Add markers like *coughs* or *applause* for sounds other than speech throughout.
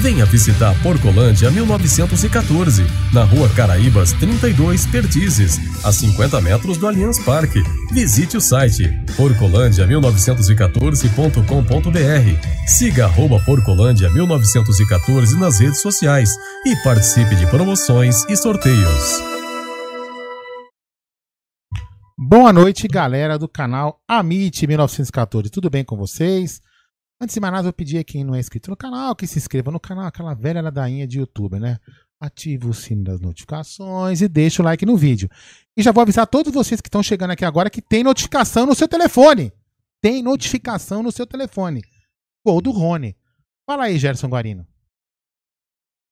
Venha visitar Porcolândia 1914, na rua Caraíbas 32, Pertizes, a 50 metros do Allianz Parque. Visite o site porcolândia1914.com.br. Siga arroba Porcolândia 1914 nas redes sociais e participe de promoções e sorteios. Boa noite, galera do canal Amit 1914. Tudo bem com vocês? Antes de mais nada, eu pedi a quem não é inscrito no canal que se inscreva no canal, aquela velha ladainha de youtuber, né? Ative o sino das notificações e deixa o like no vídeo. E já vou avisar todos vocês que estão chegando aqui agora que tem notificação no seu telefone. Tem notificação no seu telefone. Gol do Rony. Fala aí, Gerson Guarino.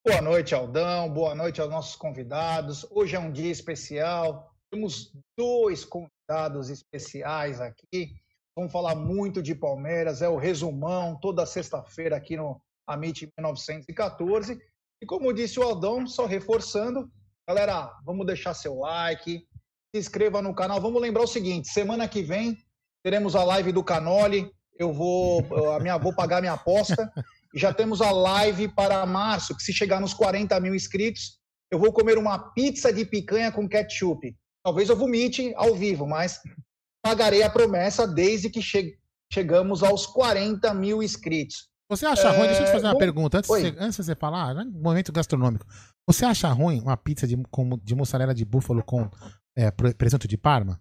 Boa noite, Aldão. Boa noite aos nossos convidados. Hoje é um dia especial. Temos dois convidados especiais aqui. Vamos falar muito de Palmeiras, é o resumão toda sexta-feira aqui no Amit 1914. E como disse o Aldão, só reforçando, galera, vamos deixar seu like, se inscreva no canal. Vamos lembrar o seguinte: semana que vem teremos a live do Canoli. Eu vou, a minha, vou pagar minha aposta. E já temos a live para março, que se chegar nos 40 mil inscritos, eu vou comer uma pizza de picanha com ketchup. Talvez eu vomite ao vivo, mas pagarei a promessa desde que che chegamos aos 40 mil inscritos. Você acha é... ruim? Deixa eu te fazer uma bom, pergunta. Antes, de você, antes de você falar, né, momento gastronômico. Você acha ruim uma pizza de, com, de mussarela de búfalo com é, presunto de parma?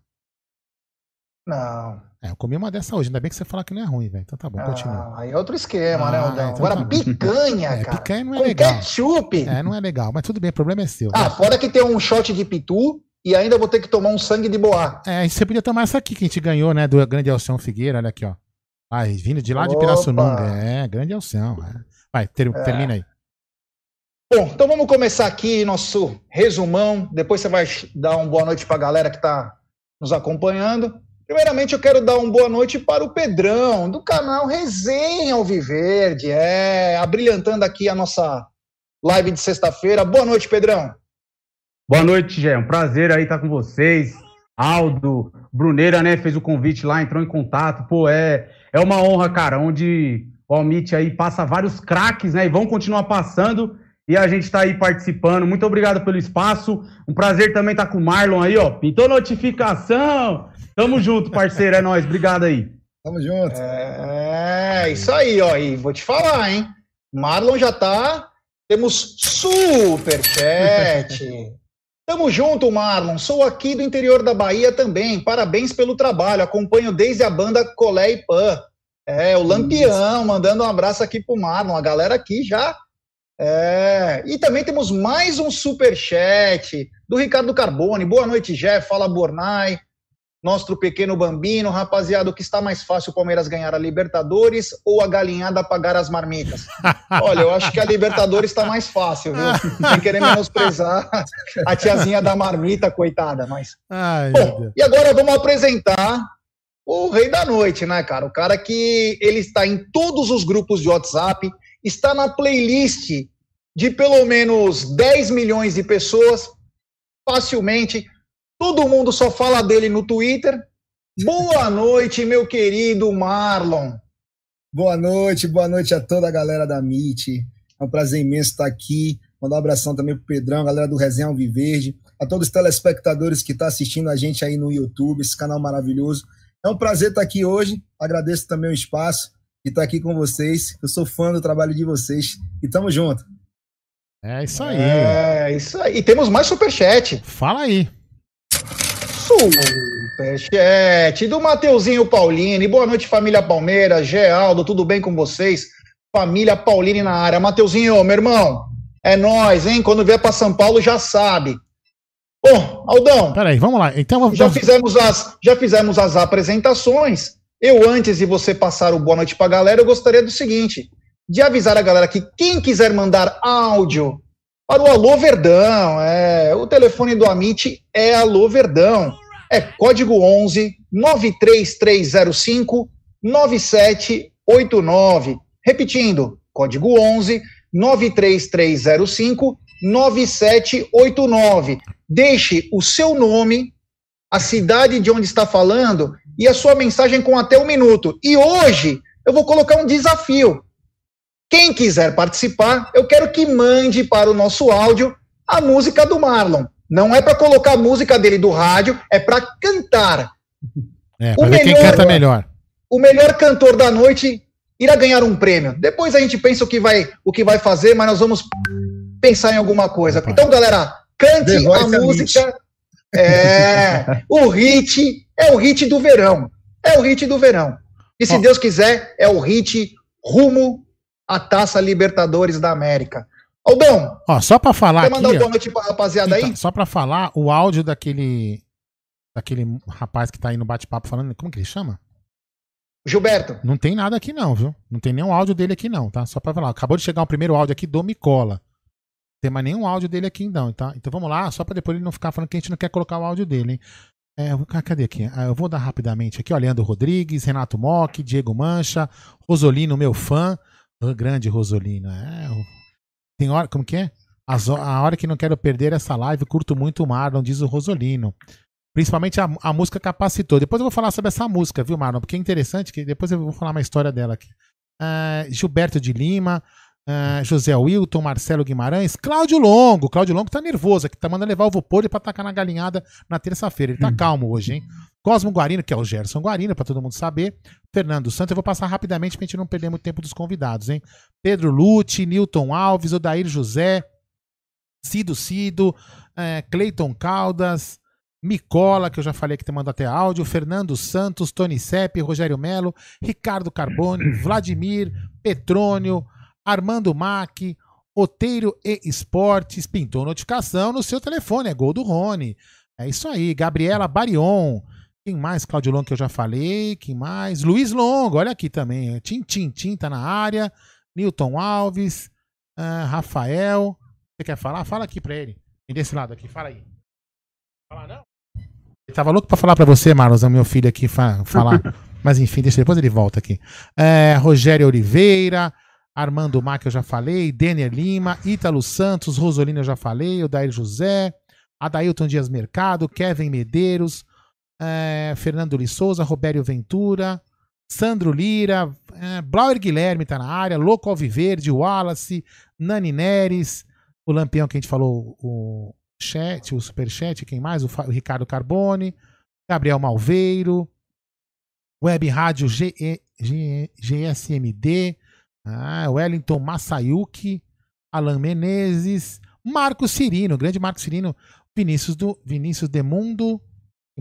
Não. É, eu comi uma dessa hoje. Ainda bem que você fala que não é ruim, velho. Então tá bom, ah, continua. Aí é outro esquema, né, ah, né, Aldão? Então Agora, tá picanha, *laughs* é, cara. Picanha não é com legal. ketchup. É, não é legal. Mas tudo bem, o problema é seu. Ah, né? fora que tem um shot de pitu e ainda vou ter que tomar um sangue de boa. É, você podia tomar essa aqui que a gente ganhou, né? Do Grande Alção Figueira, olha aqui, ó. Vai, vindo de lá Opa. de Pirassununga. É, Grande Alção. É. Vai, ter, é. termina aí. Bom, então vamos começar aqui nosso resumão. Depois você vai dar uma boa noite para a galera que está nos acompanhando. Primeiramente, eu quero dar uma boa noite para o Pedrão, do canal Resenha Alviverde, é, abrilhantando aqui a nossa live de sexta-feira. Boa noite, Pedrão. Boa noite, Gé. Um prazer aí estar com vocês. Aldo, Bruneira, né, fez o convite lá, entrou em contato. Pô, é, é uma honra, cara, onde o Almit aí passa vários craques, né, e vão continuar passando. E a gente está aí participando. Muito obrigado pelo espaço. Um prazer também estar com o Marlon aí, ó. Pintou notificação. Tamo junto, parceiro. É nóis. Obrigado aí. Tamo junto. É, isso aí, ó. E vou te falar, hein? Marlon já tá. Temos super chat. Tamo junto, Marlon. Sou aqui do interior da Bahia também. Parabéns pelo trabalho. Acompanho desde a banda Colé e Pan. É, o Lampião mandando um abraço aqui pro Marlon. A galera aqui já. É. E também temos mais um super chat do Ricardo Carbone. Boa noite, Jeff. Fala, Bornai nosso pequeno bambino, rapaziada, o que está mais fácil o Palmeiras ganhar a Libertadores ou a galinhada pagar as marmitas? *laughs* Olha, eu acho que a Libertadores está mais fácil, viu? Sem querer menosprezar a tiazinha da marmita, coitada, mas. Ai, Bom, e agora vamos apresentar o rei da noite, né, cara? O cara que ele está em todos os grupos de WhatsApp, está na playlist de pelo menos 10 milhões de pessoas, facilmente Todo mundo só fala dele no Twitter. Boa noite, meu querido Marlon. Boa noite, boa noite a toda a galera da MIT. É um prazer imenso estar aqui. Mandar um abração também pro Pedrão, galera do Resenha Alviverde, a todos os telespectadores que estão tá assistindo a gente aí no YouTube, esse canal maravilhoso. É um prazer estar aqui hoje. Agradeço também o espaço e estar aqui com vocês. Eu sou fã do trabalho de vocês e tamo junto. É isso aí. É isso aí. E temos mais superchat. Fala aí. Superchat do Mateuzinho Paulini. Boa noite, família Palmeiras. Geraldo, tudo bem com vocês? Família Paulini na área. Mateuzinho, meu irmão, é nós, hein? Quando vier para São Paulo, já sabe. Bom, Aldão. Peraí, vamos lá. Então, vamos... já, fizemos as, já fizemos as apresentações. Eu, antes de você passar o boa noite para a galera, eu gostaria do seguinte: de avisar a galera que quem quiser mandar áudio para o Alô Verdão. É, o telefone do Amit é Alô Verdão. É código 11 93305 9789. Repetindo, código 11 93305 9789. Deixe o seu nome, a cidade de onde está falando e a sua mensagem com até um minuto. E hoje eu vou colocar um desafio. Quem quiser participar, eu quero que mande para o nosso áudio a música do Marlon. Não é para colocar a música dele do rádio, é para cantar. *laughs* É, pra ver quem canta melhor. O melhor cantor da noite irá ganhar um prêmio. Depois a gente pensa o que vai, o que vai fazer, mas nós vamos pensar em alguma coisa. Então, galera, cante a música. É, o hit é o hit do verão. É o hit do verão. E se Deus quiser, é o hit rumo à Taça Libertadores da América. Aldão, ó, só para falar quer mandar aqui, boa noite pra rapaziada então, aí? Só para falar, o áudio daquele daquele rapaz que tá aí no bate-papo falando, como que ele chama? Gilberto. Não tem nada aqui não, viu? Não tem nenhum áudio dele aqui não, tá? Só pra falar. Acabou de chegar o primeiro áudio aqui do Micola. Não tem mais nenhum áudio dele aqui não, tá? Então vamos lá, só pra depois ele não ficar falando que a gente não quer colocar o áudio dele, hein? É, cadê aqui? Ah, eu vou dar rapidamente aqui, ó. Leandro Rodrigues, Renato Mock, Diego Mancha, Rosolino, meu fã. Grande Rosolino. É, tem hora, como que é? As, a hora que não quero perder essa live, curto muito o Marlon, diz o Rosolino. Principalmente a, a música capacitou. Depois eu vou falar sobre essa música, viu, Marlon? Porque é interessante, que depois eu vou falar uma história dela aqui. Uh, Gilberto de Lima, uh, José Wilton, Marcelo Guimarães, Cláudio Longo. Cláudio Longo tá nervoso aqui, tá mandando levar o Vopolho pra tacar na galinhada na terça-feira. Ele tá hum. calmo hoje, hein? Cosmo Guarino, que é o Gerson Guarino, para todo mundo saber. Fernando Santos, eu vou passar rapidamente pra gente não perder muito tempo dos convidados, hein? Pedro Lute, Newton Alves, Odair José, Cido Cido, é, Cleiton Caldas, Micola, que eu já falei que te manda até áudio, Fernando Santos, Tony Sepp, Rogério Melo, Ricardo Carbone, *coughs* Vladimir, Petrônio, Armando Mack, Oteiro e Esportes, pintou notificação no seu telefone, é gol do Rony. É isso aí, Gabriela Barion, quem mais? Claudio Longo, que eu já falei. Quem mais? Luiz Longo, olha aqui também. Tim Tim Tim tá na área. Newton Alves. Uh, Rafael. Você quer falar? Fala aqui pra ele. Vem desse lado aqui, fala aí. Fala não? Ele tava louco pra falar pra você, Marlos, meu filho aqui, fa falar. *laughs* Mas enfim, deixa depois ele volta aqui. É, Rogério Oliveira. Armando Mar, que eu já falei. Denner Lima. Ítalo Santos. Rosolina, eu já falei. Odair José. Adailton Dias Mercado. Kevin Medeiros é, Fernando Lis Souza, Robério Ventura, Sandro Lira, é, Blauer Guilherme tá na área, Louco Alviverde, Wallace, Nani Neres, o Lampião que a gente falou, o chat, o superchat, quem mais? O, o Ricardo Carbone, Gabriel Malveiro, Web Rádio G, G, GSMD, ah, Wellington Massayuki, Alan Menezes, Marcos Cirino, grande Marcos Cirino, Vinícius do Vinícius Demundo,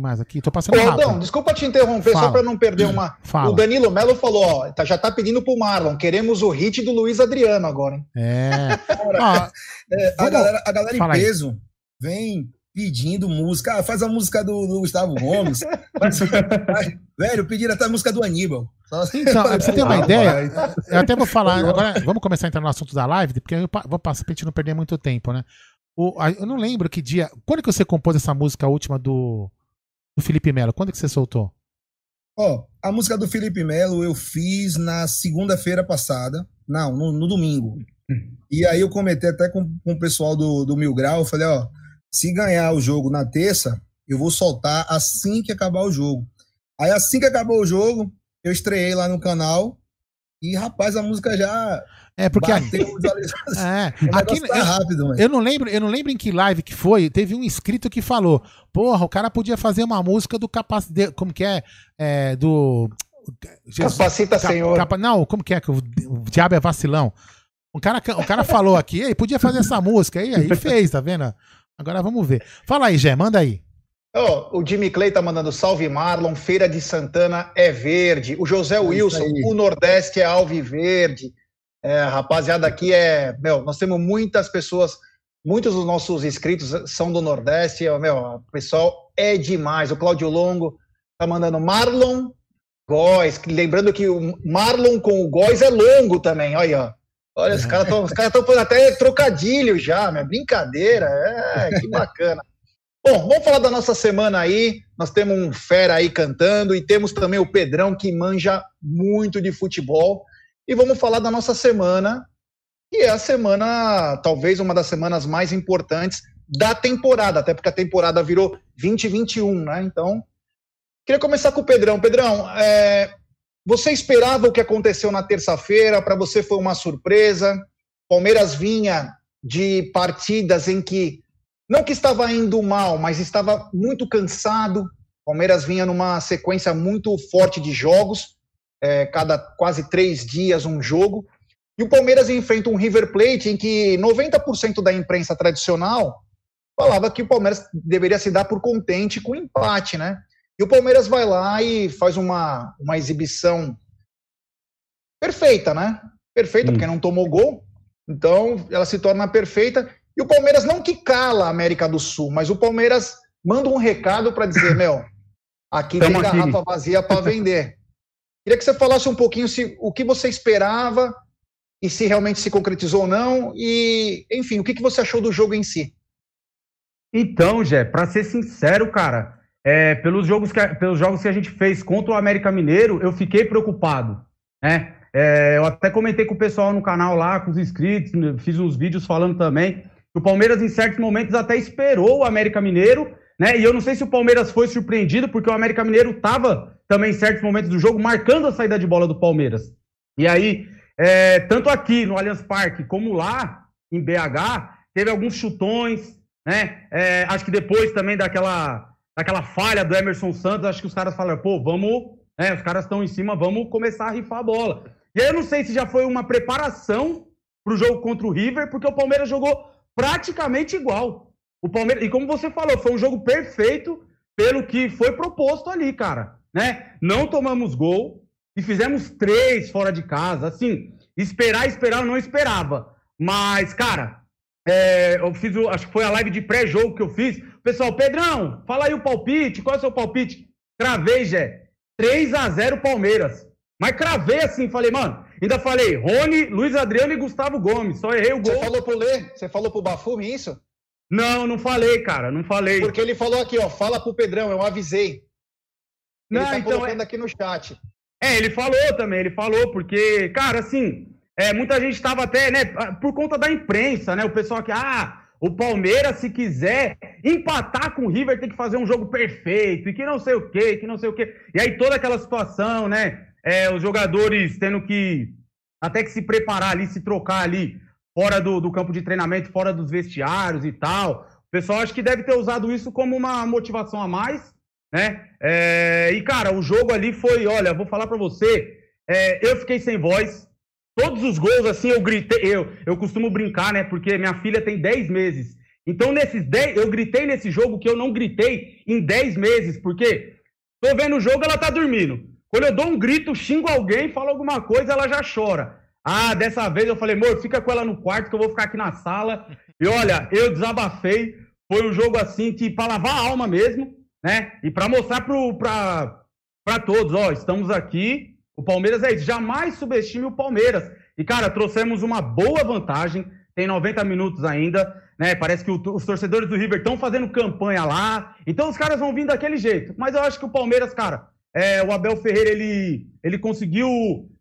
mais aqui? Tô passando Ô, Aldão, desculpa te interromper, Fala. só para não perder uma. Fala. O Danilo Melo falou, ó, tá, já tá pedindo pro Marlon, queremos o hit do Luiz Adriano agora, hein? É. ah, é a galera, a galera em peso aí. vem pedindo música. Ah, faz a música do, do Gustavo Gomes. velho, pediram até a música do Aníbal. Então, pra você ter uma ideia, eu até vou falar. Agora, vamos começar a entrar no assunto da live, porque eu vou passar pra gente não perder muito tempo, né? O, eu não lembro que dia. Quando que você compôs essa música última do do Felipe Melo? Quando que você soltou? Ó, oh, a música do Felipe Melo eu fiz na segunda-feira passada. Não, no, no, domingo. E aí eu comentei até com, com o pessoal do, do Mil Grau, eu falei, ó, se ganhar o jogo na terça, eu vou soltar assim que acabar o jogo. Aí assim que acabou o jogo, eu estreiei lá no canal e, rapaz, a música já é porque aqui, *laughs* é, *laughs* aqui tá rápido, eu não lembro, eu não lembro em que live que foi. Teve um inscrito que falou: "Porra, o cara podia fazer uma música do capacete, como que é, é do Jesus, Capacita cap, Senhor. Capa, não, como que é que o, o diabo é vacilão? O cara, o cara falou aqui, ele podia fazer essa música aí, aí fez, tá vendo? Agora vamos ver. Fala aí, Gé, manda aí. Oh, o Jimmy Clay tá mandando salve Marlon, Feira de Santana é verde. O José é Wilson, o Nordeste é alviverde. É, rapaziada, aqui é. Meu, nós temos muitas pessoas, muitos dos nossos inscritos são do Nordeste. Meu, o pessoal é demais. O Cláudio Longo tá mandando Marlon Góes. Lembrando que o Marlon com o Góes é longo também. Olha, Olha, os caras estão cara fazendo até trocadilho já, minha brincadeira. É, que bacana. *laughs* Bom, vamos falar da nossa semana aí. Nós temos um fera aí cantando e temos também o Pedrão que manja muito de futebol. E vamos falar da nossa semana, que é a semana, talvez uma das semanas mais importantes da temporada, até porque a temporada virou 2021, né? Então, queria começar com o Pedrão. Pedrão, é, você esperava o que aconteceu na terça-feira? Para você foi uma surpresa? Palmeiras vinha de partidas em que não que estava indo mal, mas estava muito cansado. Palmeiras vinha numa sequência muito forte de jogos, é, cada quase três dias um jogo. E o Palmeiras enfrenta um River Plate em que 90% da imprensa tradicional falava que o Palmeiras deveria se dar por contente com o empate, né? E o Palmeiras vai lá e faz uma, uma exibição perfeita, né? Perfeita, hum. porque não tomou gol. Então, ela se torna perfeita. E o Palmeiras não que cala a América do Sul, mas o Palmeiras manda um recado para dizer, meu, aqui Tamo tem garrafa aqui. vazia para vender. Queria que você falasse um pouquinho se, o que você esperava e se realmente se concretizou ou não. E, enfim, o que, que você achou do jogo em si? Então, Jé, para ser sincero, cara, é, pelos, jogos que, pelos jogos que a gente fez contra o América Mineiro, eu fiquei preocupado, né? É, eu até comentei com o pessoal no canal lá, com os inscritos, fiz uns vídeos falando também. O Palmeiras, em certos momentos, até esperou o América Mineiro, né? E eu não sei se o Palmeiras foi surpreendido, porque o América Mineiro estava também, em certos momentos do jogo, marcando a saída de bola do Palmeiras. E aí, é, tanto aqui no Allianz Parque como lá em BH, teve alguns chutões, né? É, acho que depois também daquela, daquela falha do Emerson Santos, acho que os caras falaram, pô, vamos, né? Os caras estão em cima, vamos começar a rifar a bola. E aí eu não sei se já foi uma preparação para o jogo contra o River, porque o Palmeiras jogou praticamente igual. O Palmeiras, e como você falou, foi um jogo perfeito pelo que foi proposto ali, cara. Né? Não tomamos gol e fizemos três fora de casa. Assim, esperar, esperar, eu não esperava. Mas, cara, é, eu fiz, o, acho que foi a live de pré-jogo que eu fiz. Pessoal, Pedrão, fala aí o palpite, qual é o seu palpite? Cravei, Jé. 3 a 0 Palmeiras. Mas cravei assim, falei, mano, ainda falei, Rony, Luiz Adriano e Gustavo Gomes. Só errei o gol. Você falou pro Lê? Você falou pro Bafume isso? Não, não falei, cara, não falei. Porque ele falou aqui, ó, fala pro Pedrão, eu avisei. Ele não, tá então colocando é... aqui no chat. É, ele falou também, ele falou, porque, cara, assim, é, muita gente estava até, né, por conta da imprensa, né? O pessoal que, ah, o Palmeiras, se quiser empatar com o River, tem que fazer um jogo perfeito, e que não sei o quê, que não sei o quê. E aí toda aquela situação, né? É, os jogadores tendo que até que se preparar ali, se trocar ali, fora do, do campo de treinamento, fora dos vestiários e tal. O pessoal acho que deve ter usado isso como uma motivação a mais, né? É, e, cara, o jogo ali foi, olha, vou falar para você, é, eu fiquei sem voz, Todos os gols, assim, eu gritei. Eu, eu costumo brincar, né? Porque minha filha tem 10 meses. Então, nesses 10, eu gritei nesse jogo que eu não gritei em 10 meses, porque tô vendo o jogo, ela tá dormindo. Quando eu dou um grito, xingo alguém, falo alguma coisa, ela já chora. Ah, dessa vez eu falei, amor, fica com ela no quarto que eu vou ficar aqui na sala. E olha, eu desabafei. Foi um jogo assim que para lavar a alma mesmo, né? E para mostrar para todos, ó, estamos aqui o Palmeiras é isso. Jamais subestime o Palmeiras. E, cara, trouxemos uma boa vantagem. Tem 90 minutos ainda, né? Parece que o, os torcedores do River estão fazendo campanha lá. Então os caras vão vir daquele jeito. Mas eu acho que o Palmeiras, cara, é, o Abel Ferreira, ele, ele conseguiu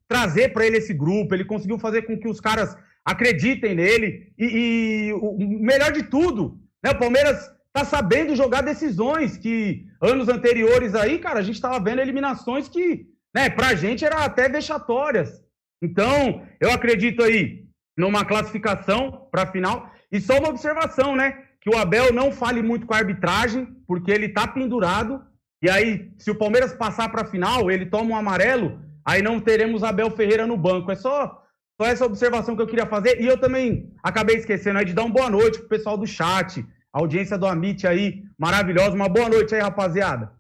trazer para ele esse grupo, ele conseguiu fazer com que os caras acreditem nele. E, e o melhor de tudo, né? O Palmeiras tá sabendo jogar decisões que anos anteriores aí, cara, a gente tava vendo eliminações que né? A gente era até vexatórias. Então, eu acredito aí numa classificação para a final. E só uma observação, né? Que o Abel não fale muito com a arbitragem, porque ele tá pendurado. E aí, se o Palmeiras passar para a final, ele toma um amarelo, aí não teremos Abel Ferreira no banco. É só, só essa observação que eu queria fazer. E eu também acabei esquecendo aí de dar uma boa noite pro pessoal do chat, a audiência do Amit aí, maravilhosa. Uma boa noite aí, rapaziada.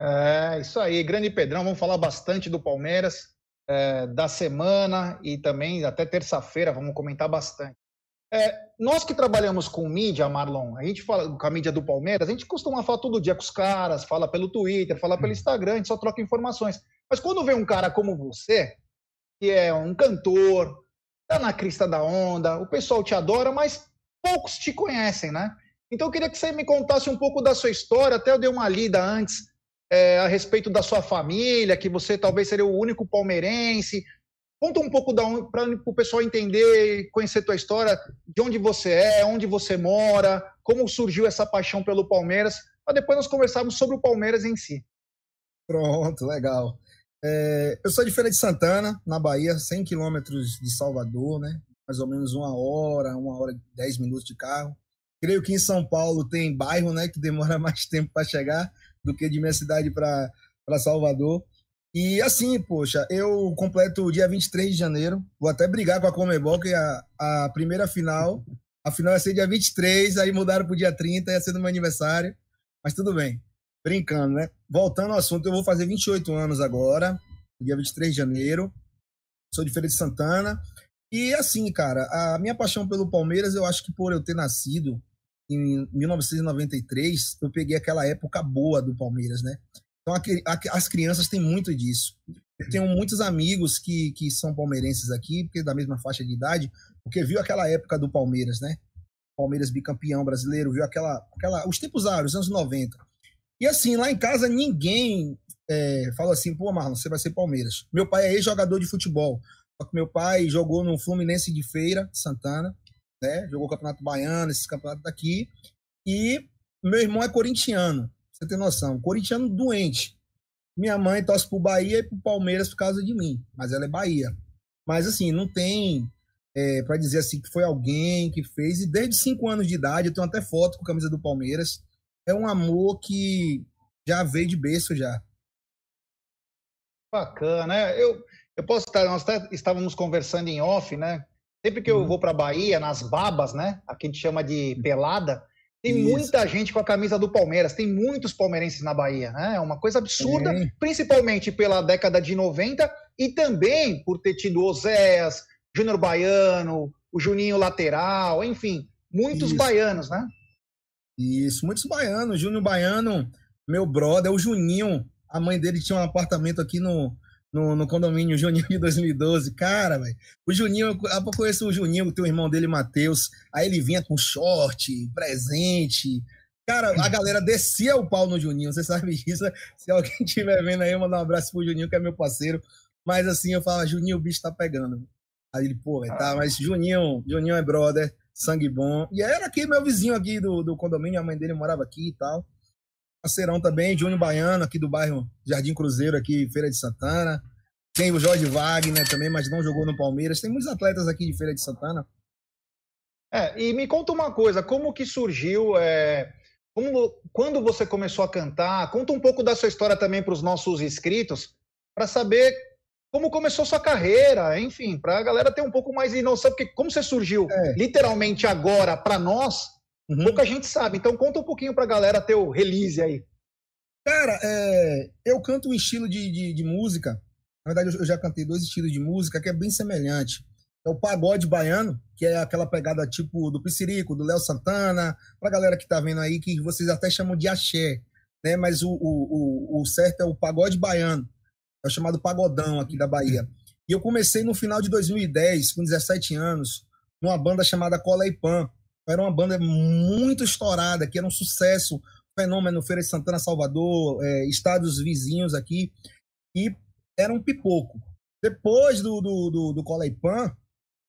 É, isso aí, grande Pedrão, vamos falar bastante do Palmeiras, é, da semana e também até terça-feira, vamos comentar bastante. É, nós que trabalhamos com mídia, Marlon, a gente fala com a mídia do Palmeiras, a gente costuma falar todo dia com os caras, fala pelo Twitter, fala pelo hum. Instagram, a gente só troca informações. Mas quando vem um cara como você, que é um cantor, tá na crista da onda, o pessoal te adora, mas poucos te conhecem, né? Então eu queria que você me contasse um pouco da sua história, até eu dei uma lida antes é, a respeito da sua família, que você talvez seria o único palmeirense. Conta um pouco para o pessoal entender, conhecer tua história, de onde você é, onde você mora, como surgiu essa paixão pelo Palmeiras, para depois nós conversarmos sobre o Palmeiras em si. Pronto, legal. É, eu sou de Feira de Santana, na Bahia, 100 quilômetros de Salvador, né? Mais ou menos uma hora, uma hora e dez minutos de carro. Creio que em São Paulo tem bairro, né, que demora *laughs* mais tempo para chegar do que de minha cidade para Salvador. E assim, poxa, eu completo o dia 23 de janeiro. Vou até brigar com a Comebol, que a, a primeira final, a final ia ser dia 23, aí mudaram para o dia 30, ia ser no meu aniversário. Mas tudo bem, brincando, né? Voltando ao assunto, eu vou fazer 28 anos agora, dia 23 de janeiro. Sou de Feira de Santana. E assim, cara, a minha paixão pelo Palmeiras, eu acho que por eu ter nascido em 1993, eu peguei aquela época boa do Palmeiras, né? Então as crianças têm muito disso. Eu tenho muitos amigos que, que são palmeirenses aqui, porque da mesma faixa de idade, porque viu aquela época do Palmeiras, né? Palmeiras bicampeão brasileiro, viu aquela, aquela os tempos áureos, anos 90. E assim, lá em casa ninguém é, fala assim, pô, Marlon, você vai ser Palmeiras. Meu pai é ex-jogador de futebol. Só que meu pai jogou no Fluminense de Feira, Santana, né? Jogou o Campeonato Baiano, esses campeonatos daqui. E meu irmão é corintiano, você tem noção. Corintiano doente. Minha mãe torce pro Bahia e pro Palmeiras por causa de mim, mas ela é Bahia. Mas assim, não tem é, para dizer assim que foi alguém que fez. E desde cinco anos de idade, eu tenho até foto com a camisa do Palmeiras. É um amor que já veio de berço já. Bacana, né? Eu, eu posso estar, nós até estávamos conversando em off, né? Sempre que eu uhum. vou para Bahia, nas babas, né? Aqui a gente chama de pelada, tem Isso. muita gente com a camisa do Palmeiras, tem muitos palmeirenses na Bahia, né? É uma coisa absurda, é. principalmente pela década de 90 e também por ter tido Oséias, Júnior Baiano, o Juninho Lateral, enfim, muitos Isso. baianos, né? Isso, muitos baianos. Júnior Baiano, meu brother, o Juninho, a mãe dele tinha um apartamento aqui no, no, no condomínio Juninho de 2012. Cara, velho. O Juninho, eu conheço o Juninho, o teu irmão dele, Matheus. Aí ele vinha com short, presente. Cara, a galera descia o pau no Juninho, você sabe disso. Se alguém estiver vendo aí, mandar um abraço pro Juninho, que é meu parceiro. Mas assim, eu falo, Juninho, o bicho tá pegando. Aí ele, pô, tá, mas Juninho, Juninho é brother, sangue bom. E era aqui meu vizinho aqui do, do condomínio, a mãe dele morava aqui e tal parceirão também, Júnior Baiano, aqui do bairro Jardim Cruzeiro, aqui, Feira de Santana. Tem o Jorge Wagner também, mas não jogou no Palmeiras. Tem muitos atletas aqui de Feira de Santana. É, e me conta uma coisa, como que surgiu, é, como, quando você começou a cantar? Conta um pouco da sua história também para os nossos inscritos, para saber como começou sua carreira, enfim, para a galera ter um pouco mais de noção, porque como você surgiu é. literalmente agora para nós, Uhum. Pouca gente sabe. Então conta um pouquinho pra galera teu release aí. Cara, é, eu canto um estilo de, de, de, música. Na verdade, eu já cantei dois estilos de música que é bem semelhante. É o pagode baiano, que é aquela pegada tipo do Piscirico, do Léo Santana, pra galera que tá vendo aí, que vocês até chamam de axé, né? Mas o, o, o, o certo é o pagode baiano. É o chamado pagodão aqui da Bahia. E eu comecei no final de 2010, com 17 anos, numa banda chamada Cola e Pan era uma banda muito estourada, que era um sucesso, fenômeno Feira de Santana, Salvador, é, estados vizinhos aqui, e era um pipoco. Depois do, do, do, do Coleipan,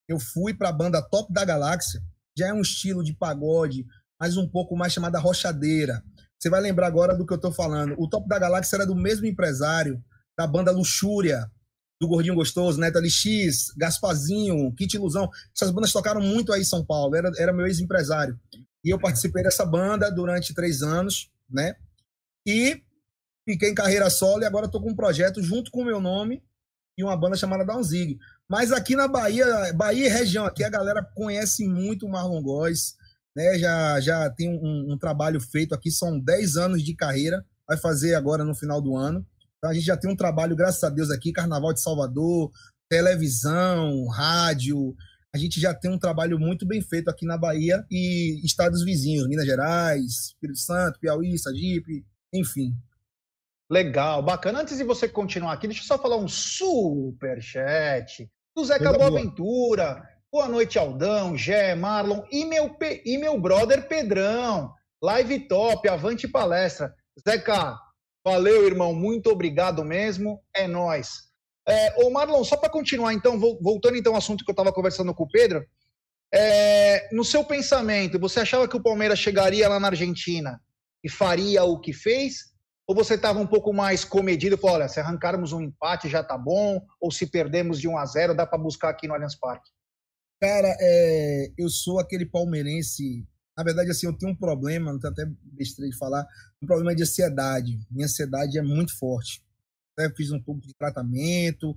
eu fui para a banda Top da Galáxia, já é um estilo de pagode, mas um pouco mais chamada Rochadeira. Você vai lembrar agora do que eu estou falando. O Top da Galáxia era do mesmo empresário da banda Luxúria, do Gordinho Gostoso, Neto LX, Gaspazinho, Kit Ilusão. Essas bandas tocaram muito aí em São Paulo, era, era meu ex-empresário. E eu participei dessa banda durante três anos, né? E fiquei em carreira solo e agora estou com um projeto junto com o meu nome e uma banda chamada Downzig. Mas aqui na Bahia, Bahia e região, aqui a galera conhece muito o Marlon Góes, né? Já, já tem um, um trabalho feito aqui, são 10 anos de carreira, vai fazer agora no final do ano. Então a gente já tem um trabalho, graças a Deus, aqui, Carnaval de Salvador, televisão, rádio. A gente já tem um trabalho muito bem feito aqui na Bahia e estados vizinhos, Minas Gerais, Espírito Santo, Piauí, Sergipe, enfim. Legal, bacana. Antes de você continuar aqui, deixa eu só falar um super chat. do Zeca Boaventura. Boa noite, Aldão, Gé, Marlon e meu, e meu brother Pedrão. Live top, avante palestra. Zeca, valeu, irmão, muito obrigado mesmo. É nós. É, ô Marlon, só para continuar então, voltando então ao assunto que eu estava conversando com o Pedro, é, no seu pensamento, você achava que o Palmeiras chegaria lá na Argentina e faria o que fez? Ou você estava um pouco mais comedido falou: olha, se arrancarmos um empate já tá bom, ou se perdemos de 1 a 0 dá para buscar aqui no Allianz Parque? Cara, é, eu sou aquele palmeirense. Na verdade, assim, eu tenho um problema, não até besteira de falar, um problema de ansiedade. Minha ansiedade é muito forte. Eu fiz um pouco de tratamento,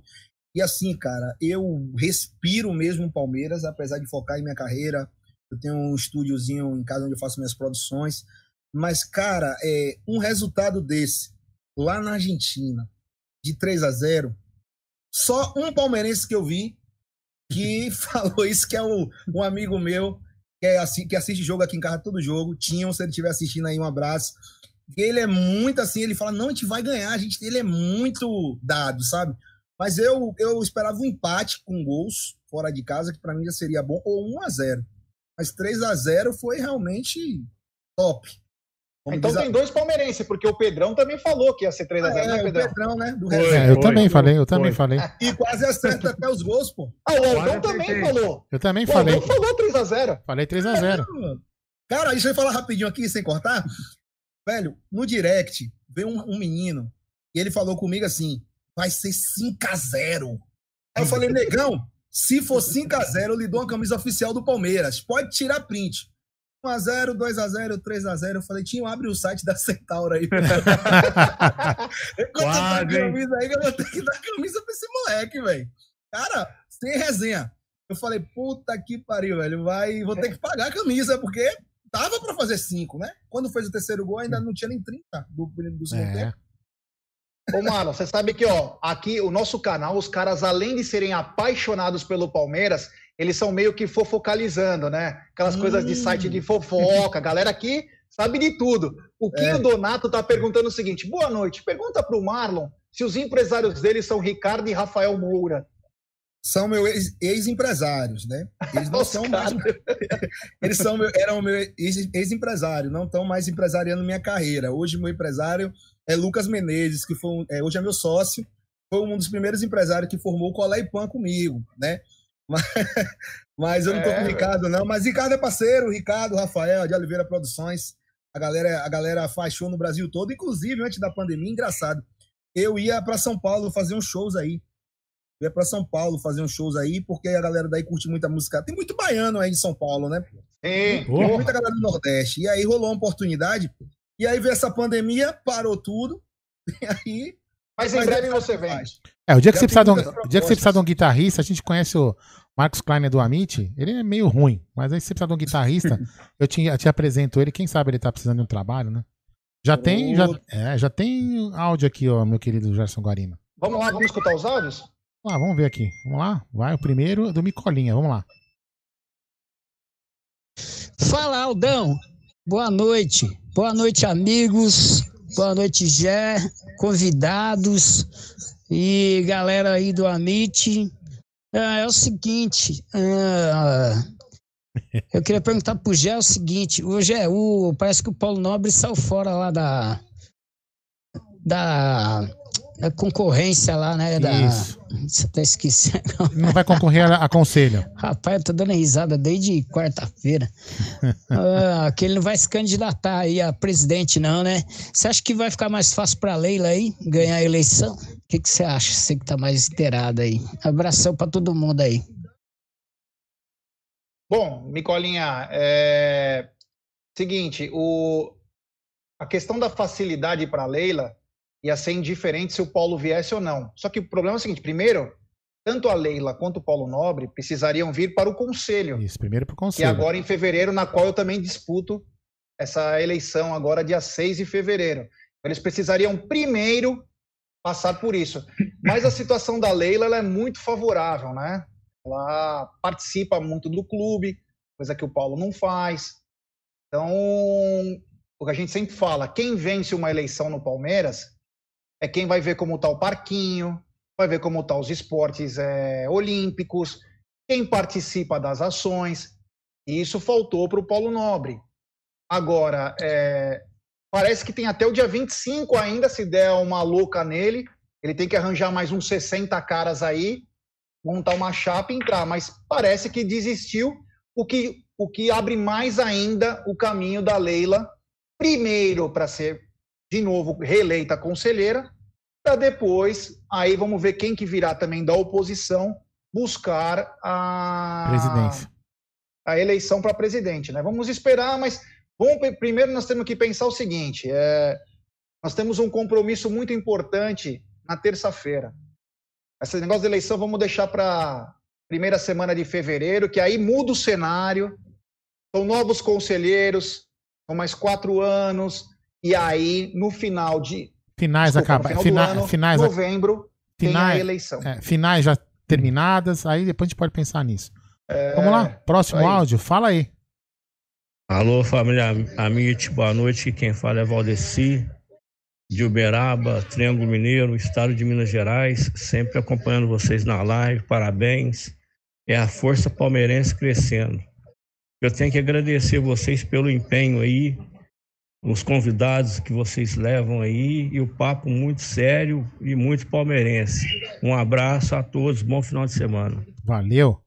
e assim, cara, eu respiro mesmo Palmeiras, apesar de focar em minha carreira. Eu tenho um estúdiozinho em casa onde eu faço minhas produções. Mas, cara, é, um resultado desse, lá na Argentina, de 3 a 0 só um palmeirense que eu vi que *laughs* falou isso, que é um amigo meu, que, é assim, que assiste jogo aqui em casa todo jogo. Tinham, se ele estiver assistindo aí, um abraço. Ele é muito assim, ele fala, não, a gente vai ganhar, a gente, ele é muito dado, sabe? Mas eu, eu esperava um empate com gols fora de casa, que para mim já seria bom, ou 1 a 0 Mas 3 a 0 foi realmente top. Como então tem a... dois palmeirenses, porque o Pedrão também falou que ia ser 3x0, é, né, Pedrão? O Pedrão, né? Do foi, é, eu foi, também foi, falei, eu também falei. E quase acerta até os gols, pô. Ah, o Aldão também falou. Eu também o falei. O Aldão falou 3x0. Falei 3x0. É, cara, deixa eu falar rapidinho aqui, sem cortar. Velho, no direct, veio um, um menino e ele falou comigo assim: vai ser 5 a 0 Aí eu falei, negão, se for 5 a 0 eu lhe dou uma camisa oficial do Palmeiras. Pode tirar print. 1x0, 2x0, 3x0. Eu falei, Tinho, abre o site da Centauro aí. *laughs* Enquanto tá camisa aí, eu vou ter que dar camisa pra esse moleque, velho. Cara, sem resenha. Eu falei, puta que pariu, velho. Vai, vou ter que pagar a camisa, porque tava pra fazer 5, né? Quando fez o terceiro gol, ainda não tinha nem 30 do, do segundo é. tempo. Ô, Marlon, você sabe que, ó, aqui o nosso canal, os caras, além de serem apaixonados pelo Palmeiras, eles são meio que fofocalizando, né? Aquelas hum. coisas de site de fofoca. A galera aqui sabe de tudo. O Quinho é. Donato tá perguntando o seguinte: boa noite, pergunta pro Marlon se os empresários dele são Ricardo e Rafael Moura. São meus ex-empresários, né? Eles não são mais. *laughs* Eles são meu, eram meu ex-empresário, não estão mais empresariando minha carreira. Hoje, meu empresário é Lucas Menezes, que foi é, hoje é meu sócio, foi um dos primeiros empresários que formou o Colé e Pan comigo, né? Mas, *laughs* mas eu não tô é, com o Ricardo, não. Mas Ricardo é parceiro, Ricardo, Rafael, de Oliveira Produções. A galera, a galera faz show no Brasil todo, inclusive antes da pandemia, engraçado. Eu ia para São Paulo fazer uns shows aí. Eu ia para São Paulo fazer uns shows aí, porque a galera daí curte muita música. Tem muito baiano aí em São Paulo, né? Tem, Tem muita galera do Nordeste. E aí rolou uma oportunidade e aí veio essa pandemia, parou tudo. *laughs* E aí. Mas em breve você vem. É, o dia que, você precisar, de um, dia que você precisar de um guitarrista, a gente conhece o Marcos Kleiner do Amit. Ele é meio ruim, mas aí se você precisar de um guitarrista, *laughs* eu te, eu te apresento ele. Quem sabe ele tá precisando de um trabalho, né? Já tem, já, é, já tem áudio aqui, ó, meu querido Gerson Guarino. Vamos lá, vamos escutar os áudios? Ah, vamos ver aqui. Vamos lá? Vai, o primeiro do Micolinha, vamos lá. Fala, Aldão. Boa noite. Boa noite, amigos. Boa noite, Gé, convidados e galera aí do Amit. Ah, é o seguinte, ah, eu queria perguntar pro Gé o seguinte, o Gé, o, parece que o Paulo Nobre saiu fora lá da, da da concorrência lá, né? Da... Isso. Você tá esquecendo. *laughs* Não vai concorrer a, a conselho. Rapaz, eu tô dando risada desde quarta-feira. *laughs* ah, que ele não vai se candidatar aí a presidente, não, né? Você acha que vai ficar mais fácil pra Leila aí ganhar a eleição? O que, que você acha? Você que tá mais inteirado aí. Abração pra todo mundo aí. Bom, Micolinha, é... seguinte, o... a questão da facilidade para Leila ia ser indiferente se o Paulo viesse ou não. Só que o problema é o seguinte: primeiro, tanto a Leila quanto o Paulo Nobre precisariam vir para o Conselho. Isso, primeiro para o Conselho. Que agora em fevereiro, na qual eu também disputo essa eleição, agora dia 6 de fevereiro. Eles precisariam primeiro passar por isso. Mas a situação da Leila é muito favorável, né? Ela participa muito do clube, coisa que o Paulo não faz. Então, o que a gente sempre fala, quem vence uma eleição no Palmeiras é quem vai ver como está o parquinho, vai ver como estão tá os esportes é, olímpicos, quem participa das ações. E isso faltou para o Paulo Nobre. Agora, é, parece que tem até o dia 25 ainda, se der uma louca nele. Ele tem que arranjar mais uns 60 caras aí, montar uma chapa e entrar. Mas parece que desistiu, o que, o que abre mais ainda o caminho da Leila, primeiro para ser, de novo, reeleita conselheira, para depois, aí vamos ver quem que virá também da oposição buscar a presidência. A eleição para presidente, né? Vamos esperar, mas vamos, primeiro nós temos que pensar o seguinte: é, nós temos um compromisso muito importante na terça-feira. Esse negócio de eleição vamos deixar para primeira semana de fevereiro, que aí muda o cenário, são novos conselheiros, são mais quatro anos, e aí no final de Finais acaba. Final Fina, ano, finais, novembro, finais, tem a eleição. É, finais já terminadas, aí depois a gente pode pensar nisso. É, Vamos lá, próximo aí. áudio, fala aí. Alô, família Amit, boa noite. Quem fala é Valdeci, de Uberaba, Triângulo Mineiro, estado de Minas Gerais. Sempre acompanhando vocês na live, parabéns. É a força palmeirense crescendo. Eu tenho que agradecer vocês pelo empenho aí, os convidados que vocês levam aí e o papo muito sério e muito palmeirense. Um abraço a todos, bom final de semana. Valeu.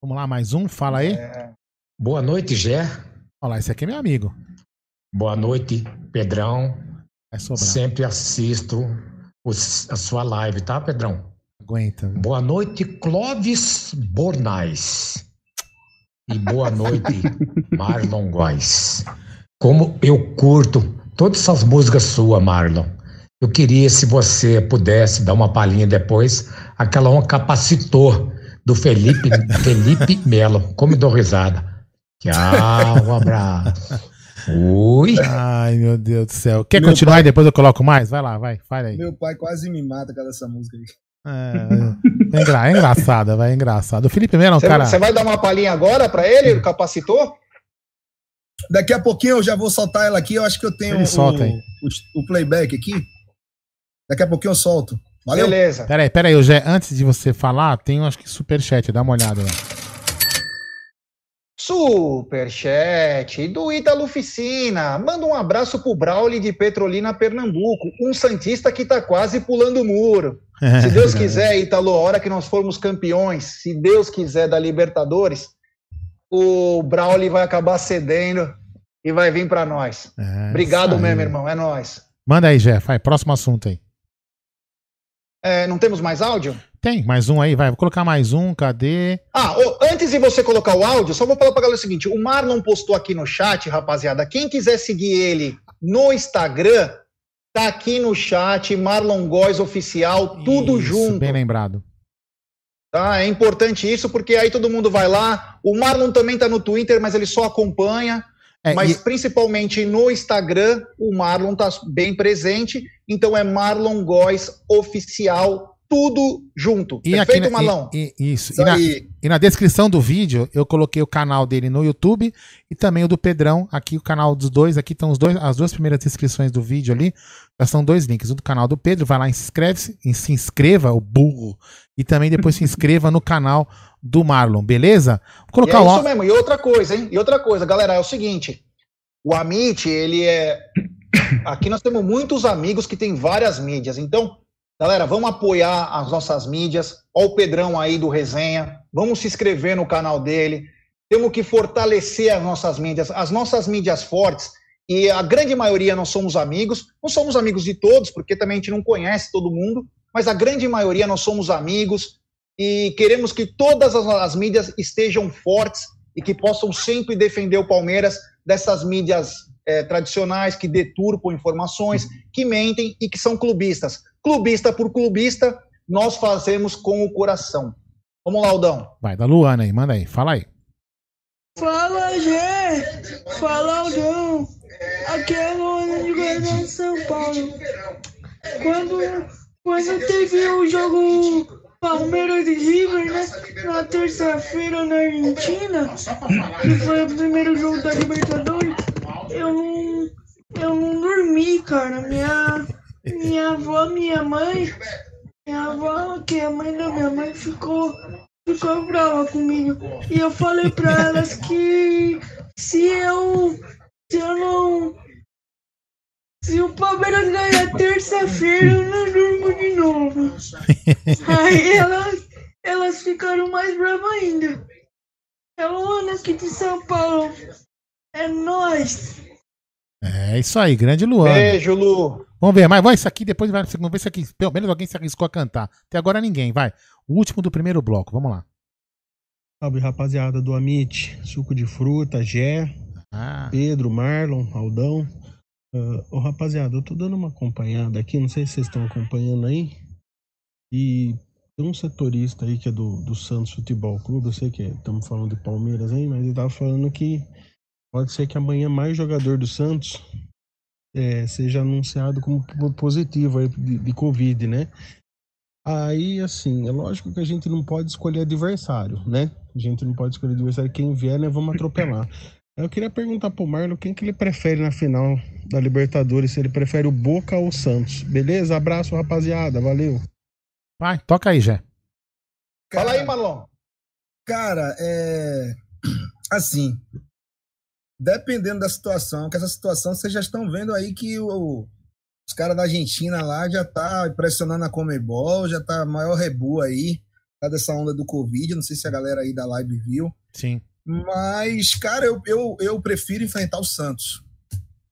Vamos lá, mais um, fala aí. É... Boa noite, Gé. Olha lá, esse aqui é meu amigo. Boa noite, Pedrão. É Sempre assisto os, a sua live, tá, Pedrão? Aguenta. Boa noite, Clóvis Bornais. E boa noite, *laughs* Marlon Góes. Como eu curto todas essas músicas suas, Marlon. Eu queria, se você pudesse dar uma palhinha depois, aquela um capacitor do Felipe, *laughs* Felipe Melo. Como dou risada. Tchau, um abraço. Ui. Ai, meu Deus do céu. Quer meu continuar pai... e depois eu coloco mais? Vai lá, vai, fala aí. Meu pai quase me mata com essa música aí. É, é, engra, é engraçada, vai, é engraçado. O Felipe Melo é um cara. Você vai dar uma palhinha agora pra ele, o capacitor? Daqui a pouquinho eu já vou soltar ela aqui. Eu acho que eu tenho o, o, o, playback aqui. Daqui a pouquinho eu solto. Valeu? Beleza. Peraí, peraí, Jé, antes de você falar, tem acho que superchat, dá uma olhada lá. Superchat do Ítalo Ficina. Manda um abraço pro Brauli de Petrolina, Pernambuco. Um Santista que tá quase pulando o muro. *laughs* Se Deus quiser, Ítalo, a hora que nós formos campeões, se Deus quiser da Libertadores, o Brauli vai acabar cedendo e vai vir para nós. É, Obrigado mesmo, irmão. É nós. Manda aí, Jeff. Vai, próximo assunto aí. É, não temos mais áudio? Tem, mais um aí, vai. Vou colocar mais um, cadê? Ah, oh, antes de você colocar o áudio, só vou falar pra galera o seguinte: o Marlon postou aqui no chat, rapaziada. Quem quiser seguir ele no Instagram, tá aqui no chat, Marlon Góes Oficial, tudo Isso, junto. Bem lembrado. Tá? É importante isso, porque aí todo mundo vai lá. O Marlon também está no Twitter, mas ele só acompanha. É, mas e... principalmente no Instagram, o Marlon está bem presente. Então é Marlon Góes Oficial tudo junto. E Perfeito, aqui, Malão? E, e, isso. isso e, na, e, na, descrição do vídeo, eu coloquei o canal dele no YouTube e também o do Pedrão. Aqui o canal dos dois. Aqui estão os dois, as duas primeiras descrições do vídeo ali. Já são dois links. O do canal do Pedro, vai lá e se inscreva, o burro. E também depois se *laughs* inscreva no canal do Marlon, beleza? Vou colocar e é isso o... mesmo. E outra coisa, hein? E outra coisa, galera, é o seguinte. O Amit, ele é. Aqui nós temos muitos amigos que têm várias mídias. Então, Galera, vamos apoiar as nossas mídias. Olha o Pedrão aí do Resenha. Vamos se inscrever no canal dele. Temos que fortalecer as nossas mídias, as nossas mídias fortes. E a grande maioria nós somos amigos. Não somos amigos de todos, porque também a gente não conhece todo mundo. Mas a grande maioria nós somos amigos. E queremos que todas as, as mídias estejam fortes e que possam sempre defender o Palmeiras dessas mídias é, tradicionais que deturpam informações, que mentem e que são clubistas clubista por clubista, nós fazemos com o coração. Vamos lá, Aldão. Vai, da Luana aí, manda aí, fala aí. Fala, Gê! Fala, Aldão! Aqui é Luana de Guarani, São Paulo. Quando, quando teve o jogo Palmeiras e River, né? Na terça-feira na Argentina, que foi o primeiro jogo da Libertadores, eu não, eu não dormi, cara. Minha, minha avó, minha mãe, minha avó que a mãe da minha mãe ficou, ficou brava comigo. E eu falei pra elas que se eu, se eu não. Se o Palmeiras ganhar terça-feira, eu não durmo de novo. Aí *laughs* elas, elas ficaram mais bravas ainda. É o Ana aqui de São Paulo. É nóis. É isso aí, grande Luan. Beijo, Lu. Vamos ver, mas vai isso aqui, depois vai, vamos ver se aqui, pelo menos alguém se arriscou a cantar. Até agora ninguém, vai. O último do primeiro bloco, vamos lá. Salve rapaziada do Amit, suco de fruta, Gé, Ah, Pedro, Marlon, Aldão. Ah, Ô rapaziada, eu tô dando uma acompanhada aqui, não sei se vocês estão acompanhando aí. E tem um setorista aí que é do, do Santos Futebol Clube, eu sei que estamos falando de Palmeiras aí, mas ele tava falando que pode ser que amanhã mais jogador do Santos eh, seja anunciado como po- positivo aí de, de Covid, né? Aí, assim, é lógico que a gente não pode escolher adversário, né? A gente não pode escolher adversário. Quem vier, né, vamos atropelar. Eu queria perguntar pro Marlon quem que ele prefere na final da Libertadores, se ele prefere o Boca ou o Santos. Beleza? Abraço, rapaziada. Valeu. vai, toca aí, Jé. Fala aí, Marlon. Cara, é. *clears throat* Assim. Dependendo da situação, que essa situação vocês já estão vendo aí que o- os caras da Argentina lá já tá pressionando a Comebol, já tá maior rebu aí, tá dessa onda do Covid. Não sei se a galera aí da live viu. Sim. Mas, cara, eu, eu, eu prefiro enfrentar o Santos.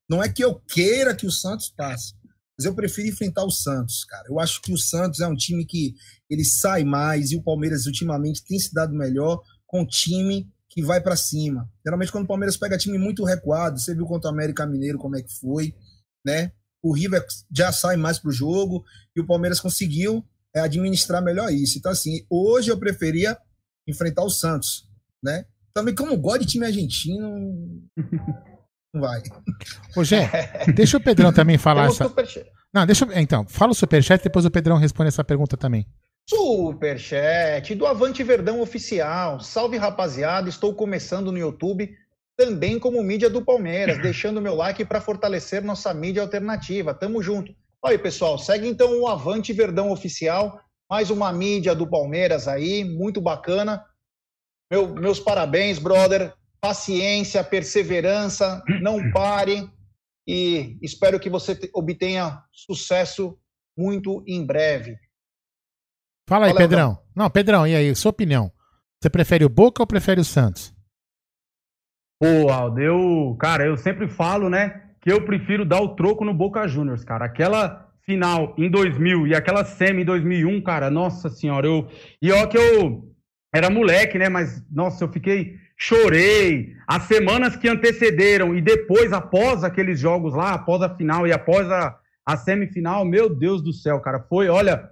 Não é que eu queira que o Santos passe, mas eu prefiro enfrentar o Santos, cara. Eu acho que o Santos é um time que ele sai mais e o Palmeiras ultimamente tem se dado melhor com o time que vai pra cima. Geralmente quando o Palmeiras pega time muito recuado, você viu contra o América Mineiro como é que foi, né? O River já sai mais pro jogo e o Palmeiras conseguiu é, administrar melhor isso. Então assim, hoje eu preferia enfrentar o Santos, né? Também como gosto de time argentino, não vai. Ô, Jé, deixa o Pedrão também *laughs* falar essa. superchat. Não, deixa eu. Então, fala o superchat, depois o Pedrão responde essa pergunta também. Superchat do Avante Verdão Oficial. Salve rapaziada, estou começando no YouTube também como mídia do Palmeiras, *laughs* deixando meu like para fortalecer nossa mídia alternativa. Tamo junto. Olha aí, pessoal, segue então o Avante Verdão Oficial, mais uma mídia do Palmeiras aí, muito bacana. Meu- meus parabéns, brother. Paciência, perseverança, não *clears throat* pare e espero que você te- obtenha sucesso muito em breve. Fala aí, Fala, Pedrão. Não, Pedrão, e aí, sua opinião? Você prefere o Boca ou prefere o Santos? Pô, Aldo, eu, cara, eu sempre falo, né, que eu prefiro dar o troco no Boca Juniors, cara. Aquela final em 2000 e aquela semi em 2001, cara, nossa senhora, eu. E ó, que eu era moleque, né, mas, nossa, eu fiquei. Chorei. As semanas que antecederam e depois, após aqueles jogos lá, após a final e após a, a semifinal, meu Deus do céu, cara, foi, olha,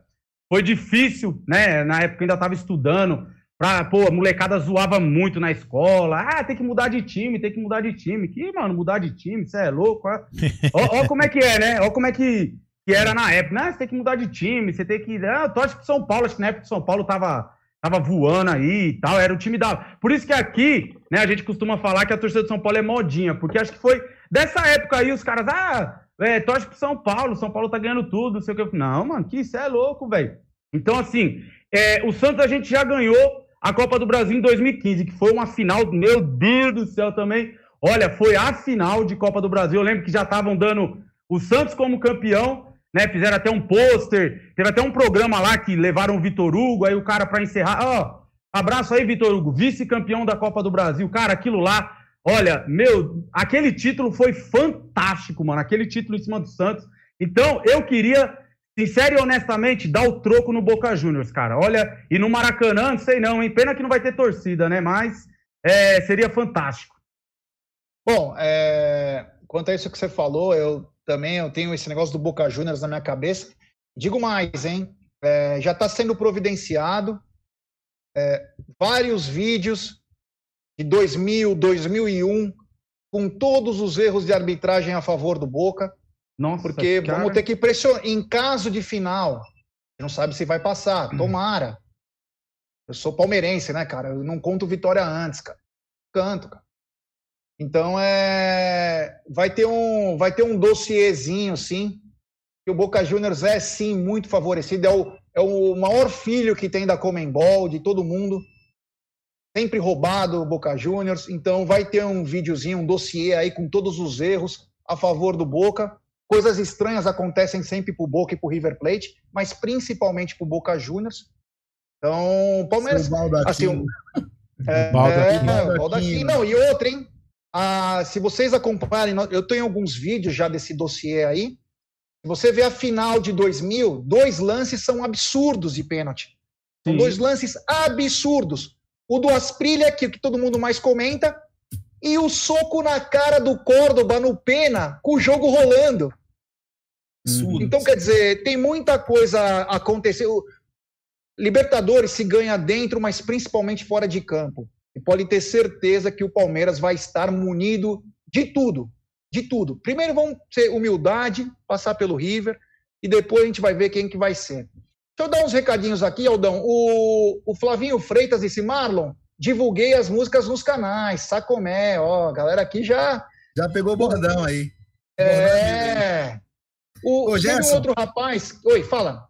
foi difícil, né? Na época eu ainda tava estudando. Pra, pô, a molecada zoava muito na escola. Ah, tem que mudar de time, tem que mudar de time. Que, mano, mudar de time, você é louco? Ó, *laughs* ó, ó como é que é, né? Ó como é que, que era na época. Ah, você tem que mudar de time, você tem que. Ah, eu torço pro São Paulo, acho que na época o São Paulo tava, tava voando aí e tal. Era o time da. Por isso que aqui, né, a gente costuma falar que a torcida do São Paulo é modinha, porque acho que foi dessa época aí os caras, ah, é, torce pro São Paulo, São Paulo tá ganhando tudo, não sei o que. Não, mano, que isso é louco, velho. Então, assim, é, o Santos a gente já ganhou a Copa do Brasil em 2015, que foi uma final, meu Deus do céu também. Olha, foi a final de Copa do Brasil. Eu lembro que já estavam dando o Santos como campeão, né? Fizeram até um pôster, teve até um programa lá que levaram o Vitor Hugo, aí o cara para encerrar, ó, abraço aí, Vitor Hugo, vice-campeão da Copa do Brasil. Cara, aquilo lá, olha, meu, aquele título foi fantástico, mano, aquele título em cima do Santos. Então, eu queria sincero e honestamente, dá o troco no Boca Juniors, cara. Olha, e no Maracanã, não sei não, hein? Pena que não vai ter torcida, né? Mas é, seria fantástico. Bom, é, quanto a isso que você falou, eu também eu tenho esse negócio do Boca Juniors na minha cabeça. Digo mais, hein? É, já está sendo providenciado é, vários vídeos de 2000, 2001, com todos os erros de arbitragem a favor do Boca. Nossa, Porque cara. vamos ter que pressionar. Em caso de final, não sabe se vai passar. Tomara. Eu sou palmeirense, né, cara? Eu não conto vitória antes, cara. Canto, cara. Então é. Vai ter um, vai ter um dossiezinho, sim. que o Boca Juniors é sim muito favorecido, é o, é o maior filho que tem da Comembol, de todo mundo. Sempre roubado o Boca Juniors, então vai ter um videozinho, um dossiê aí com todos os erros a favor do Boca. Coisas estranhas acontecem sempre pro Boca e pro River Plate, mas principalmente pro Boca Juniors. Então, Palmeiras. Assim, *laughs* o- é, é, baldaquino. Não, e outra, hein? Ah, se vocês acompanharem, eu tenho alguns vídeos já desse dossiê aí. Se você vê a final de 2000, dois lances são absurdos de pênalti. São Sim. dois lances absurdos. O do Asprilha, que, que todo mundo mais comenta, e o soco na cara do Córdoba no Pena, com o jogo rolando. Absurdo. Então, quer dizer, tem muita coisa acontecendo. Libertadores se ganha dentro, mas principalmente fora de campo. E pode ter certeza que o Palmeiras vai estar munido de tudo. De tudo. Primeiro vamos ter humildade, passar pelo River, e depois a gente vai ver quem que vai ser. Deixa eu dar uns recadinhos aqui, Aldão. O, o Flavinho Freitas disse, Marlon, divulguei as músicas nos canais, Sacomé, ó, a galera aqui já Já pegou o bordão aí. é. O, Ô, teve um Gerson. outro rapaz. Oi, fala.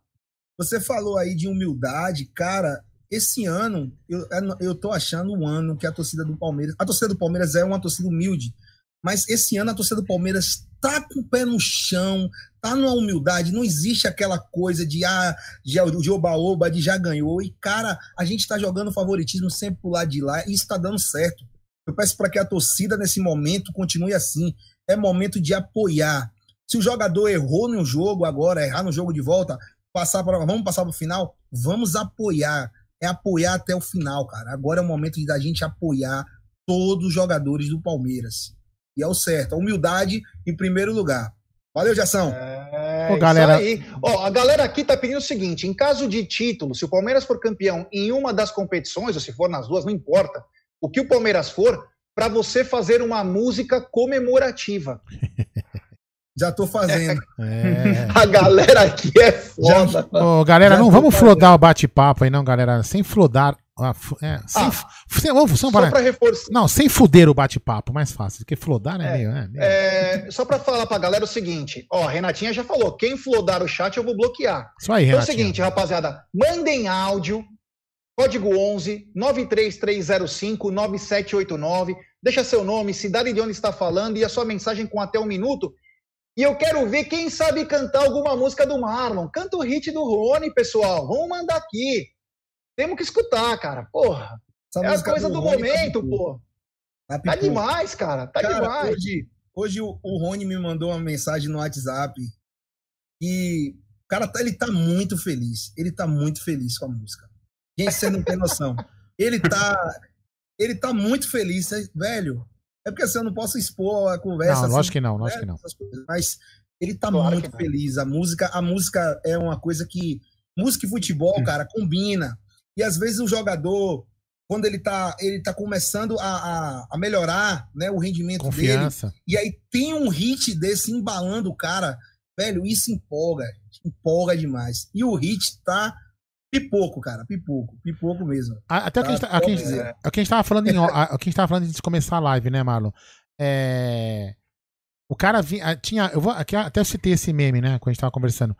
Você falou aí de humildade, cara. Esse ano, eu, eu tô achando um ano que a torcida do Palmeiras. A torcida do Palmeiras é uma torcida humilde, mas esse ano a torcida do Palmeiras tá com o pé no chão, tá numa humildade, não existe aquela coisa de ah, de oba-oba, de já ganhou. E, cara, a gente tá jogando favoritismo sempre pro lado de lá e isso tá dando certo. Eu peço para que a torcida, nesse momento, continue assim. É momento de apoiar. Se o jogador errou no jogo agora, errar no jogo de volta, passar para vamos passar para o final, vamos apoiar. É apoiar até o final, cara. Agora é o momento da gente apoiar todos os jogadores do Palmeiras. E é o certo. A humildade em primeiro lugar. Valeu, Jação. É, Ô, galera- aí. Ó, a galera aqui tá pedindo o seguinte: em caso de título, se o Palmeiras for campeão em uma das competições, ou se for nas duas, não importa. O que o Palmeiras for, para você fazer uma música comemorativa. *laughs* Já tô fazendo. É. A galera aqui é foda. Ô, galera, Já não vamos fazendo. flodar o bate-papo aí, não, galera. Sem flodar. ah, é, sem, Ah, sem, Só para reforçar. Não, sem fuder o bate-papo, mais fácil. Porque flodar é, É, meio. É, meio- É, só para falar pra galera o seguinte: ó, Renatinha já falou: quem flodar o chat eu vou bloquear. Isso aí, Então é o seguinte, rapaziada, mandem áudio, código 11 93305 9789, deixa seu nome, cidade de onde está falando e a sua mensagem com até um minuto. E eu quero ver quem sabe cantar alguma música do Marlon. Canta o hit do Rony, pessoal. Vamos mandar aqui. Temos que escutar, cara. Porra. Essa É a coisa do Rony tá momento, pipô. pô. Tá Tá demais, cara. Tá Cara, demais. Hoje, hoje o, o Rony me mandou uma mensagem no WhatsApp e o cara tá, ele tá muito feliz. Ele tá muito feliz com a música. Gente, você não tem noção. Ele tá, ele tá muito feliz, velho. É porque assim, eu não posso expor a conversa. Não, assim, lógico que não, lógico né, que não. essas coisas, Mas ele tá Claro muito feliz. A música, a música é uma coisa que música e futebol, cara, combina. E às vezes o jogador quando ele tá, ele tá começando a, a, a melhorar né, o rendimento dele, Confiança. e aí tem um hit desse embalando o cara, velho, isso empolga, empolga demais. E o hit tá pipoco, cara, pipoco, pipoco mesmo. Até o que a gente, Tá, tá- o que a pode gente- dizer. o que a gente tava falando em, a- que a gente tava falando antes de começar a live, né, Marlon? É, o cara vinha, tinha, eu vou, aqui, até eu citei esse meme, né, quando a gente tava conversando.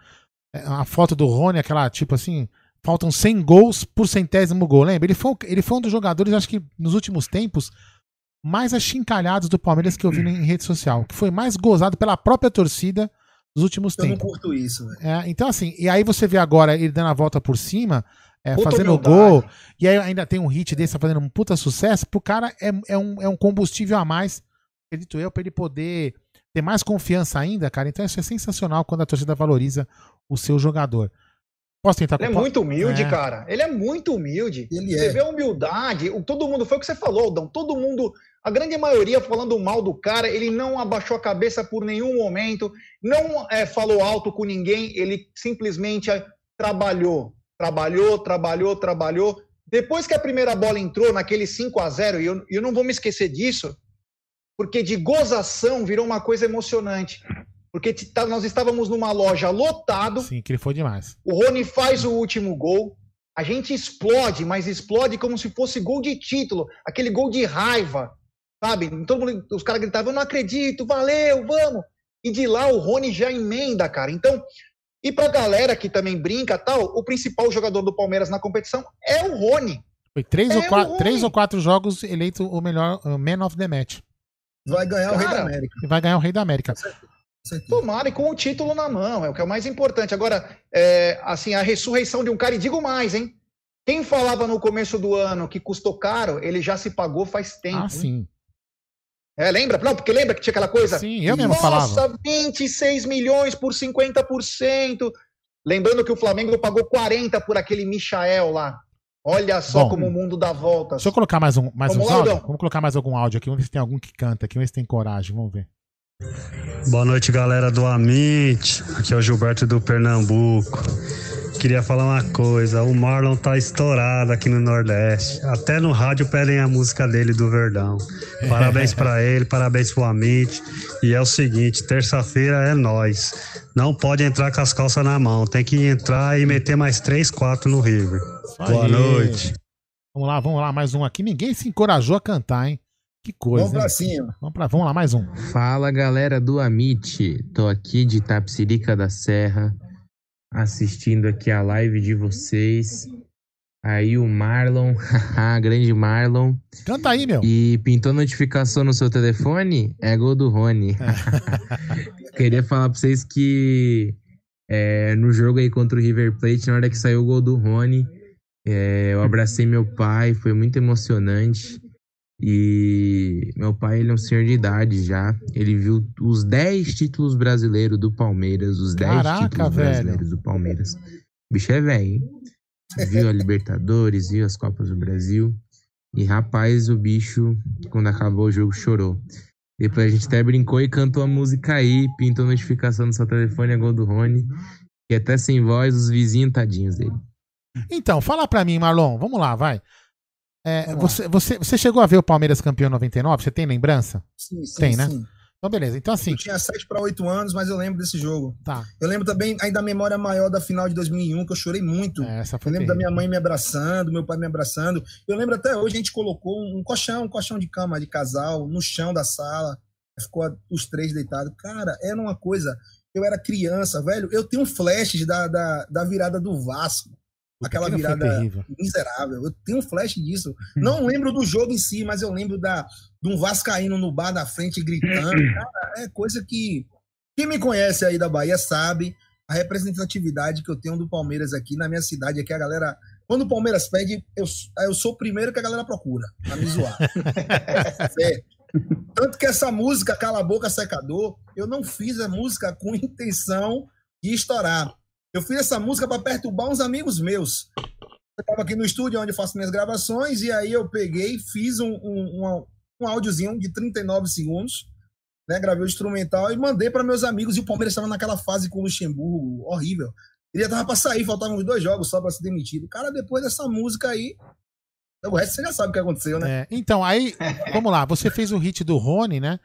É, a foto do Rony, aquela tipo assim, faltam 100 gols por centésimo gol, lembra? Ele foi, ele foi um dos jogadores, acho que nos últimos tempos, mais achincalhados do Palmeiras que eu vi em rede social, que foi mais gozado pela própria torcida nos últimos Eu não tempos. curto isso, velho. É, então, assim, e aí você vê agora ele dando a volta por cima, é, fazendo gol, e aí ainda tem um hit desse tá fazendo um puta sucesso, pro cara é, é, um, é um combustível a mais, acredito eu, pra ele poder ter mais confiança ainda, cara. Então isso é sensacional quando a torcida valoriza o seu jogador. Posso tentar Ele é muito humilde, É. cara. Ele é muito humilde. Ele Você é. vê a humildade. Todo mundo, foi o que você falou, Aldão. Todo mundo, a grande maioria falando mal do cara, ele não abaixou a cabeça por nenhum momento, não é, falou alto com ninguém, ele simplesmente é, trabalhou. Trabalhou, trabalhou, trabalhou. Depois que a primeira bola entrou naquele 5 a 0 e eu, eu não vou me esquecer disso, porque de gozação virou uma coisa emocionante. Porque tá- nós estávamos numa loja lotado, Sim, que ele foi demais. o Rony faz o último gol. A gente explode, mas explode como se fosse gol de título, aquele gol de raiva, sabe? Todo mundo, os caras gritavam, eu não acredito, valeu, vamos. E de lá o Rony já emenda, cara. Então, E pra galera que também brinca tal, o principal jogador do Palmeiras na competição é o Rony. Foi três, É ou, quatro, três ou quatro jogos eleito o melhor uh, Man of the Match. Vai ganhar o Rei da Cara, América. E vai ganhar o Rei da América. Tomara e com o título na mão, é o que é o mais importante. Agora, é, assim, a ressurreição de um cara, e digo mais, hein? Quem falava no começo do ano que custou caro, ele já se pagou faz tempo. Ah, hein? sim. É, lembra? Não, porque lembra que tinha aquela coisa? Sim, eu mesmo Nossa, falava. 26 milhões por 50%. Lembrando que o Flamengo pagou 40 por aquele Michael lá. Olha só Bom. como o mundo dá voltas. Deixa eu colocar mais, um, mais Vamos uns lá, áudios. Aldão. Vamos colocar mais algum áudio aqui. Vamos ver se tem algum que canta aqui. Vamos ver se tem coragem. Vamos ver. Boa noite, galera do Amit. Aqui é o Gilberto do Pernambuco. Queria falar uma coisa: o Marlon tá estourado aqui no Nordeste. Até no rádio pedem a música dele do Verdão. *laughs* Parabéns pra ele, parabéns pro Amit. E é o seguinte: terça-feira é nós. Não pode entrar com as calças na mão. Tem que entrar e meter mais 3, 4 no River. Boa noite. Vamos lá, vamos lá, mais um aqui. Ninguém se encorajou a cantar, hein? Que coisa. Vamos pra hein? cima. Vamos, pra, vamos lá, mais um. Fala galera do Amit, tô aqui de Tapsirica da Serra, assistindo aqui a live de vocês. Aí o Marlon, *laughs* grande Marlon. Canta aí, meu. E pintou notificação no seu telefone? É gol do Rony. *laughs* Queria falar pra vocês que é, no jogo aí contra o River Plate, na hora que saiu o gol do Rony, é, eu abracei meu pai, foi muito emocionante. E meu pai, ele é um senhor de idade já. Ele viu os 10 títulos brasileiros do Palmeiras, os 10 Caraca, títulos velho. brasileiros do Palmeiras. O bicho é velho, hein? Viu a Libertadores, viu as Copas do Brasil. E rapaz, o bicho, quando acabou o jogo, chorou. Depois a gente até brincou e cantou a música aí, pintou notificação no seu telefone, é gol do Rony. E até sem voz, os vizinhos tadinhos dele. Então, fala pra mim, Marlon. Vamos lá, vai. É, você, você, você chegou a ver o Palmeiras campeão em 99? Você tem lembrança? Sim, sim, Tem, né? sim. Então, beleza. Então, assim. Eu tinha 7 para 8 anos, mas eu lembro desse jogo. Tá. Eu lembro também aí da memória maior da final de 2001, que eu chorei muito. É, Essa Eu foi lembro da terrível. minha mãe me abraçando, meu pai me abraçando. Eu lembro até hoje, a gente colocou um colchão, um colchão de cama de casal no chão da sala. Ficou os três deitados. Cara, era uma coisa. Eu era criança, velho. Eu tenho flashes da, da, da virada do Vasco. Aquela virada miserável. Eu tenho um flash disso. Não lembro do jogo em si, mas eu lembro da, de um Vascaíno no bar da frente gritando. Cara, é coisa que. Quem me conhece aí da Bahia sabe a representatividade que eu tenho do Palmeiras aqui na minha cidade. É que a galera. Quando o Palmeiras pede, eu, eu sou o primeiro que a galera procura pra me zoar. *laughs* É. Tanto que essa música, Cala a Boca Secador, eu não fiz a música com intenção de estourar. Eu fiz essa música para perturbar uns amigos meus. Eu estava aqui no estúdio onde eu faço minhas gravações, e aí eu peguei, fiz um, um, um, um áudiozinho de 39 segundos, né? Gravei o instrumental e mandei para meus amigos. E o Palmeiras estava naquela fase com o Luxemburgo, horrível. Ele já tava para sair, faltavam uns dois jogos só para ser demitido. Cara, depois dessa música aí, o resto você já sabe o que aconteceu, né? É, então, aí, *laughs* vamos lá. Você fez o hit do Rony, né?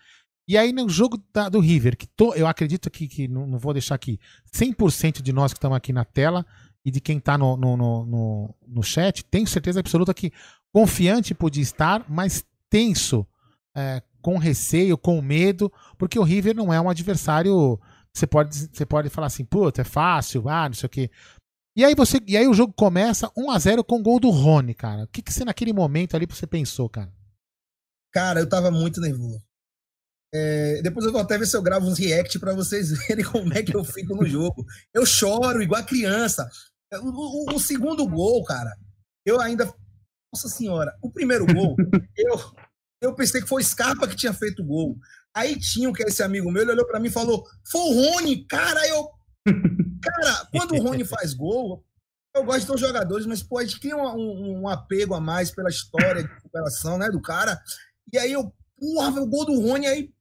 E aí no jogo da- do River, que eu acredito que, que não, não vou deixar aqui 100% de nós que estamos aqui na tela e de quem está no, no, no, no, no chat, tenho certeza absoluta que confiante podia estar, mas tenso, é, com receio, com medo, porque o River não é um adversário. Você pode, você pode falar assim, puta, é fácil, ah, não sei o quê. E aí, você, e aí o jogo começa 1 a 0 com o gol do Rony, cara. O que, que você naquele momento ali você pensou, cara? Cara, eu tava muito nervoso. É, depois eu vou até ver se eu gravo uns react pra vocês *laughs* verem como é que eu fico no jogo. Eu choro igual a criança. O, o- o segundo gol, cara, eu ainda. Nossa senhora, o primeiro gol, *laughs* eu, eu pensei que foi o Scarpa que tinha feito o gol. Aí tinha, que é esse amigo meu, ele olhou pra mim e falou: Foi o Rony, cara, eu. Cara, quando o Rony faz gol, eu gosto dos jogadores, mas pô, a gente cria um, um- um apego a mais pela história de superação, né, do cara. E aí eu, porra, o gol do Rony, aí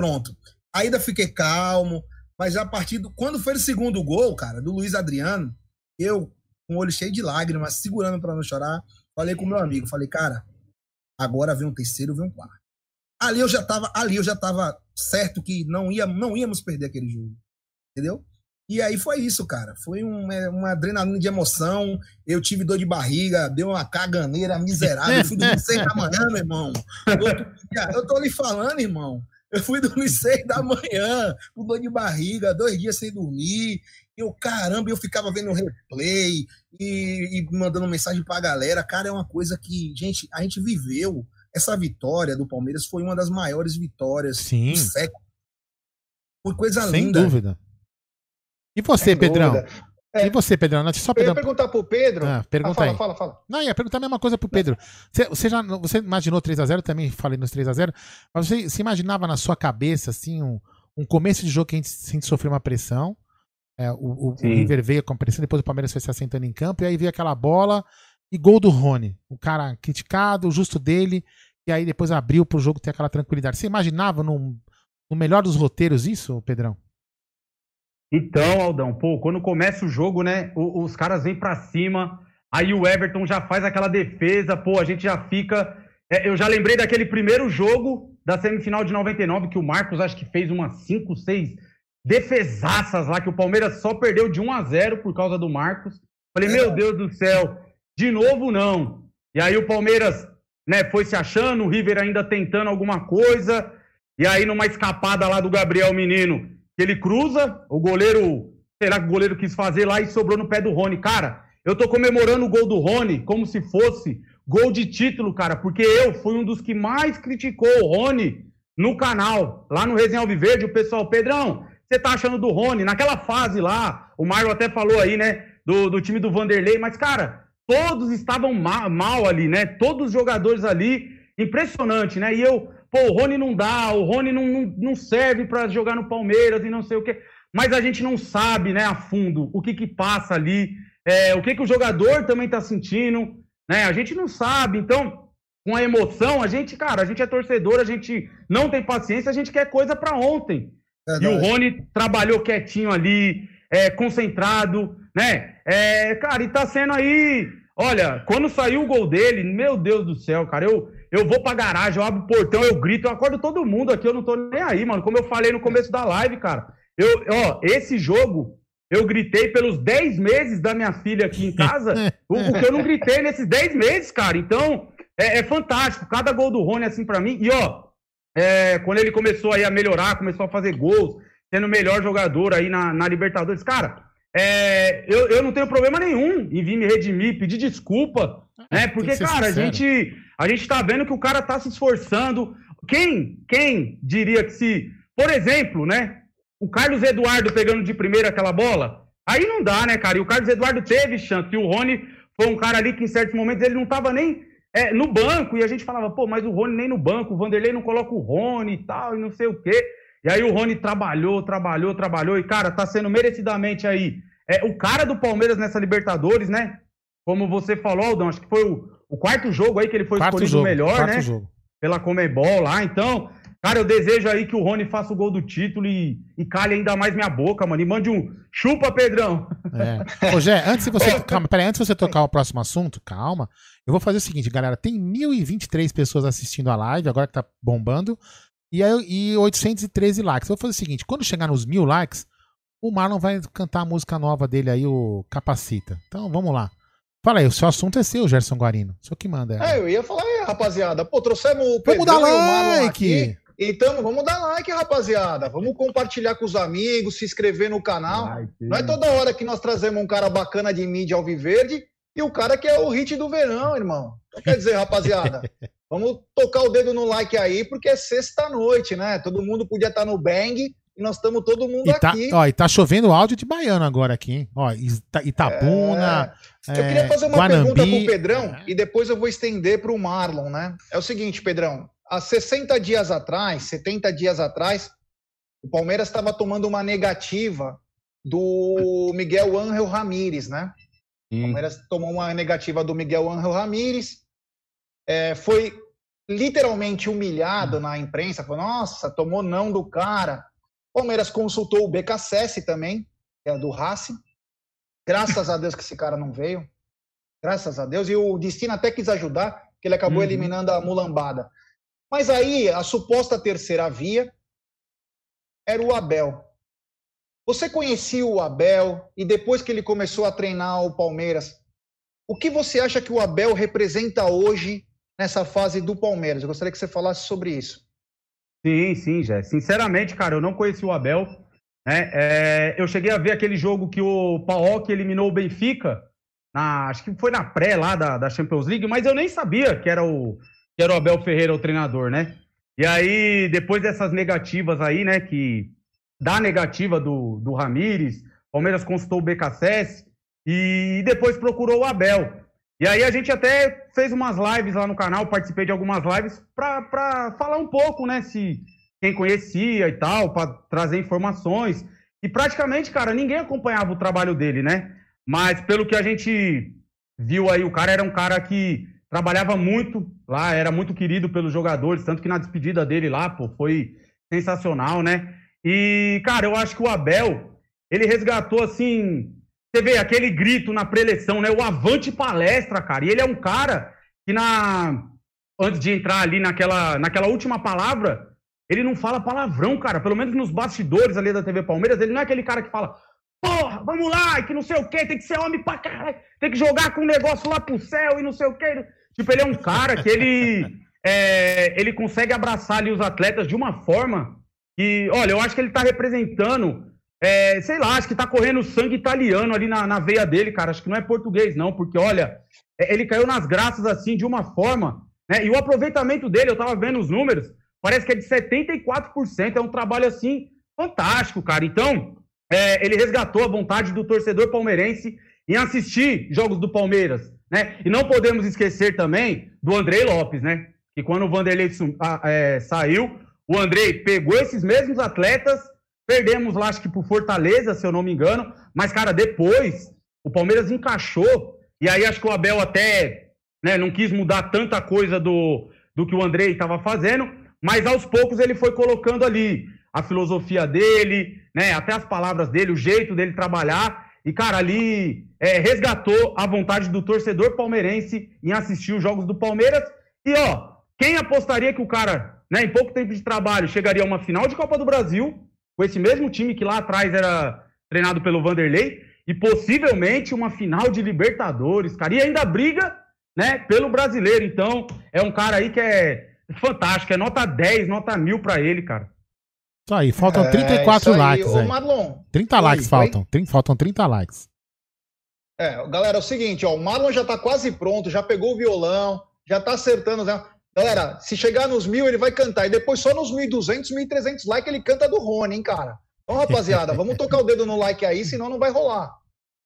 pronto. Ainda fiquei calmo, mas a partir do. Quando foi o segundo gol, cara, do Luiz Adriano, eu, com o olho cheio de lágrimas, segurando pra não chorar, falei com meu amigo, falei, cara, agora vem um terceiro, vem um quarto. Ali eu já tava, ali eu já tava certo que não, ia, não íamos perder aquele jogo. Entendeu? E aí foi isso, cara. Foi um, é, uma adrenalina de emoção. Eu tive dor de barriga, deu uma caganeira miserável. Fui dormir seis da manhã, meu irmão. Eu tô lhe falando, irmão. Eu fui dormir *laughs* seis da manhã, com dor de barriga, dois dias sem dormir. Eu, caramba, eu ficava vendo o replay e, e mandando mensagem pra galera. Cara, é uma coisa que, gente, a gente viveu. Essa vitória do Palmeiras foi uma das maiores vitórias Sim. do século. Foi coisa Sem linda. dúvida. E você, Sem Pedrão? dúvida. É. E você, Pedrão? Não, Só Eu ia perguntar pro Pedro. Ah, pergunta Ah, fala, aí. fala, fala. Não, ia perguntar a mesma coisa pro Pedro. Você, você já você imaginou 3x0? Também falei nos 3x0. Mas você se imaginava na sua cabeça, assim, um, um começo de jogo que a gente, a gente sofreu uma pressão. É, o, o-. River veio com a pressão, depois o Palmeiras foi se assentando em campo, e aí veio aquela bola e gol do Rony. O cara criticado, o justo dele, e aí depois abriu pro jogo ter aquela tranquilidade. Você imaginava no melhor dos roteiros isso, Pedrão? Então, Aldão, pô, quando começa o jogo, né, os caras vêm pra cima, aí o Everton já faz aquela defesa, pô, a gente já fica. é, eu já lembrei daquele primeiro jogo da semifinal de 99, que o Marcos acho que fez umas 5, 6 defesaças lá, que o Palmeiras só perdeu de 1 a 0 por causa do Marcos. Falei, meu Deus do céu, de novo não. E aí o Palmeiras, né, foi se achando, o River ainda tentando alguma coisa, e aí numa escapada lá do Gabriel Menino, que ele cruza, o goleiro, sei lá que o goleiro quis fazer lá e sobrou no pé do Rony. Cara, eu tô comemorando o gol do Rony como se fosse gol de título, cara, porque eu fui um dos que mais criticou o Rony no canal, lá no Resenha Alviverde, o pessoal, Pedrão, você tá achando do Rony? Naquela fase lá, o Marlon até falou aí, né, do, do time do Vanderlei, mas, cara, todos estavam ma- mal ali, né? Todos os jogadores ali, impressionante, né? E eu, pô, o Rony não dá, o Rony não, não, não serve pra jogar no Palmeiras e não sei o quê. Mas a gente não sabe, né, a fundo, o que que passa ali, é, o que que o jogador também tá sentindo, né? A gente não sabe, então, com a emoção, a gente, cara, a gente é torcedor, a gente não tem paciência, a gente quer coisa pra ontem. E o Rony trabalhou quietinho ali, é, concentrado, né? É, cara, e tá sendo aí. Olha, quando saiu o gol dele, meu Deus do céu, cara, eu, eu vou pra garagem, eu abro o portão, eu grito, eu acordo todo mundo aqui, eu não tô nem aí, mano. Como eu falei no começo da live, cara. Eu, ó, esse jogo, eu gritei pelos 10 meses da minha filha aqui em casa, *laughs* o, o que eu não gritei nesses 10 meses, cara. Então, é, é fantástico. Cada gol do Rony, assim, pra mim. E, ó, é, quando ele começou aí a melhorar, começou a fazer gols, sendo o melhor jogador aí na, na Libertadores, cara, é, eu, eu não tenho problema nenhum em vir me redimir, pedir desculpa, né? Porque, cara, a sincero. gente, a gente tá vendo que o cara tá se esforçando. Quem, quem diria que se, por exemplo, né? O Carlos Eduardo pegando de primeira aquela bola, aí não dá, né, cara? E o Carlos Eduardo teve chance, e o Rony foi um cara ali que em certos momentos ele não tava nem é, no banco, e a gente falava, pô, mas o Rony nem no banco, o Vanderlei não coloca o Rony e tal, e não sei o quê. E aí o Rony trabalhou, trabalhou, trabalhou, e, cara, tá sendo merecidamente aí é, o cara do Palmeiras nessa Libertadores, né? Como você falou, Aldão, acho que foi o, o quarto jogo aí que ele foi Quarto escolhido jogo, melhor, quarto né? jogo. Pela Comebol lá, então... Cara, eu desejo aí que o Rony faça o gol do título e, e calhe ainda mais minha boca, mano. E mande um chupa, Pedrão. É. Ô, Jé, antes de você. *laughs* Calma, peraí, antes de você tocar o próximo assunto, calma. Eu vou fazer o seguinte, galera. Tem 1.023 pessoas assistindo a live, agora que tá bombando. E, aí, e 813 likes. Eu vou fazer o seguinte: quando chegar nos mil likes, o Marlon vai cantar a música nova dele aí, o Capacita. Então vamos lá. Fala aí, o seu assunto é seu, Gerson Guarino. O senhor que manda. É, eu ia falar, aí, rapaziada. Pô, trouxemos o Vamos dar Pedrão e o Marlon like! aqui. Então, vamos dar like, rapaziada. Vamos compartilhar com os amigos, se inscrever no canal. Não é toda hora que nós trazemos um cara bacana de mídia alviverde e o cara que é o hit do verão, irmão. Então, quer dizer, rapaziada, *laughs* vamos tocar o dedo no like aí, porque é sexta-noite, né? Todo mundo podia estar no bang e nós estamos todo mundo E tá, aqui. ó, e tá chovendo áudio de baiano agora aqui, hein? Ó, Ita- Itabuna. Eu queria é, fazer uma Guanambi. pergunta pro Pedrão e depois eu vou estender pro Marlon, né? É o seguinte, Pedrão, há 60 dias atrás, 70 dias atrás, o Palmeiras estava tomando uma negativa do Miguel Ángel Ramírez, né? O Palmeiras tomou uma negativa do Miguel Ángel Ramírez, é, foi literalmente humilhado na imprensa, falou, nossa, tomou não do cara. O Palmeiras consultou o BKSS também, que é do Racing, Graças a Deus que esse cara não veio. Graças a Deus. E o Destino até quis ajudar, que ele acabou Uhum. eliminando a mulambada. Mas aí, a suposta terceira via era o Abel. Você conhecia o Abel e depois que ele começou a treinar o Palmeiras, o que você acha que o Abel representa hoje nessa fase do Palmeiras? Eu gostaria que você falasse sobre isso. Sim, sim, Jé. Sinceramente, cara, eu não conheci o Abel. Né? É, eu cheguei a ver aquele jogo que o Paok eliminou o Benfica, na, acho que foi na pré lá da, da Champions League, mas eu nem sabia que era, o, que era o Abel Ferreira o treinador, né? E aí, depois dessas negativas aí, né, que da negativa do, do Ramires, Palmeiras consultou o BKSS e depois procurou o Abel. E aí a gente até fez umas lives lá no canal, participei de algumas lives para falar um pouco, né, se quem conhecia e tal, para trazer informações. E praticamente, cara, ninguém acompanhava o trabalho dele, né? Mas pelo que a gente viu aí, o cara era um cara que trabalhava muito lá, era muito querido pelos jogadores, tanto que na despedida dele lá, pô, foi sensacional, né? E, cara, eu acho que o Abel, ele resgatou assim você vê aquele grito na preleção, né? O avante palestra, cara. E ele é um cara que na antes de entrar ali naquela, naquela última palavra, ele não fala palavrão, cara. Pelo menos nos bastidores ali da TV Palmeiras, ele não é aquele cara que fala, porra, vamos lá, que não sei o quê, tem que ser homem pra caralho, tem que jogar com um negócio lá pro céu e não sei o quê. Tipo, ele é um cara que ele, *laughs* é, ele consegue abraçar ali os atletas de uma forma que, olha, eu acho que ele tá representando é, sei lá, acho que tá correndo sangue italiano ali na, na veia dele, cara. Acho que não é português, não, porque olha, é, ele caiu nas graças assim de uma forma, né? E o aproveitamento dele, eu tava vendo os números, parece que é de 74%. É um trabalho assim fantástico, cara. Então, é, ele resgatou a vontade do torcedor palmeirense em assistir jogos do Palmeiras, né? E não podemos esquecer também do Andrei Lopes, né? Que quando o Vanderlei é, saiu, o Andrei pegou esses mesmos atletas Perdemos lá, acho que por Fortaleza, se eu não me engano. Mas, cara, depois o Palmeiras encaixou. E aí acho que o Abel até né, não quis mudar tanta coisa do, do que o Andrei estava fazendo. Mas aos poucos ele foi colocando ali a filosofia dele, né, até as palavras dele, o jeito dele trabalhar. E, cara, ali é, resgatou a vontade do torcedor palmeirense em assistir os jogos do Palmeiras. E, ó, quem apostaria que o cara, né, em pouco tempo de trabalho, chegaria a uma final de Copa do Brasil com esse mesmo time que lá atrás era treinado pelo Vanderlei, e possivelmente uma final de Libertadores, cara. E ainda briga, né, pelo brasileiro. Então, é um cara aí que é fantástico, é nota 10, nota mil para ele, cara. Isso aí, faltam 34 é, likes. Ô, aí. Marlon. 30 Oi, likes faltam, 30, faltam 30 likes. É, galera, é o seguinte, ó, o Marlon já tá quase pronto, já pegou o violão, já tá acertando, né? Galera, se chegar nos mil, ele vai cantar. E depois só nos 1.200, 1.300 likes ele canta do Rony, hein, cara? Então, rapaziada, vamos tocar o dedo no like aí, senão não vai rolar.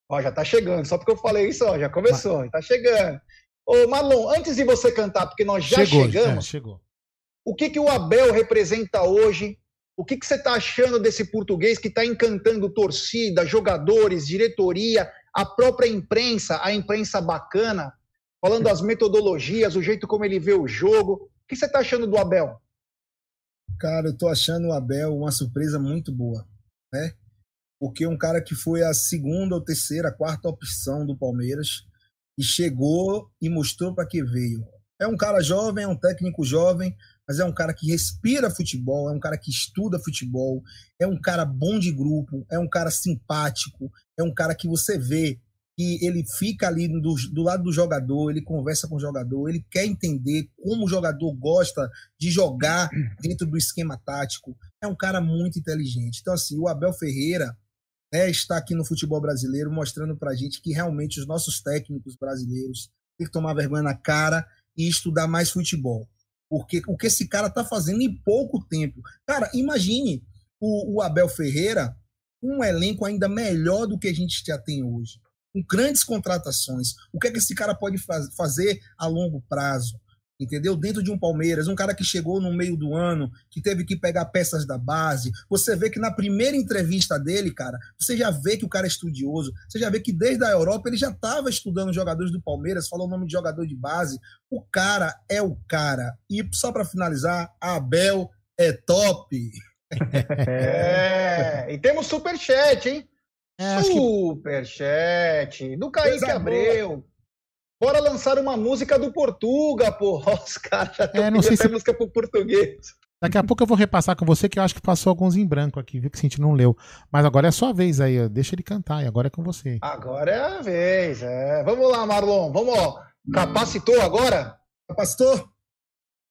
Ó, já tá chegando. Só porque eu falei isso, ó, já começou. Tá chegando. Ô, Marlon, antes de você cantar, porque nós já chegou, chegamos. É, chegou. O que, que o Abel representa hoje? O que, que você tá achando desse português que tá encantando torcida, jogadores, diretoria, a própria imprensa, a imprensa bacana? Falando das metodologias, o jeito como ele vê o jogo. O que você está achando do Abel? Cara, eu estou achando o Abel uma surpresa muito boa, né? Porque um cara que foi a segunda ou terceira, quarta opção do Palmeiras e chegou e mostrou para que veio. É um cara jovem, é um técnico jovem, mas é um cara que respira futebol, é um cara que estuda futebol, é um cara bom de grupo, é um cara simpático, é um cara que você vê que ele fica ali do, do, lado do jogador, ele conversa com o jogador, ele quer entender como o jogador gosta de jogar dentro do esquema tático. É um cara muito inteligente. Então, assim, o Abel Ferreira né, está aqui no futebol brasileiro mostrando para gente que realmente os nossos técnicos brasileiros têm que tomar vergonha na cara e estudar mais futebol. Porque o que esse cara está fazendo em pouco tempo. Cara, imagine o, o Abel Ferreira um elenco ainda melhor do que a gente já tem hoje com grandes contratações. O que é que esse cara pode faz, fazer a longo prazo? Entendeu? Dentro de um Palmeiras, um cara que chegou no meio do ano, que teve que pegar peças da base. Você vê que na primeira entrevista dele, cara, você já vê que o cara é estudioso. Você já vê que desde a Europa ele já estava estudando jogadores do Palmeiras, falou o nome de jogador de base. O cara é o cara. E só para finalizar, Abel é top. *laughs* É, e temos superchat, hein? É, Superchat que... do Kaique Abreu. Bora lançar uma música do Portuga, pô. *laughs* Os caras já estão é, não sei se... música pro português. Daqui a pouco eu vou repassar com você, que eu acho que passou alguns em branco aqui, viu? Que a gente não leu. Mas agora é a sua vez aí, deixa ele cantar, e agora é com você. Agora é a vez, é. Vamos lá, Marlon, vamos, ó. Capacitou agora? Capacitou?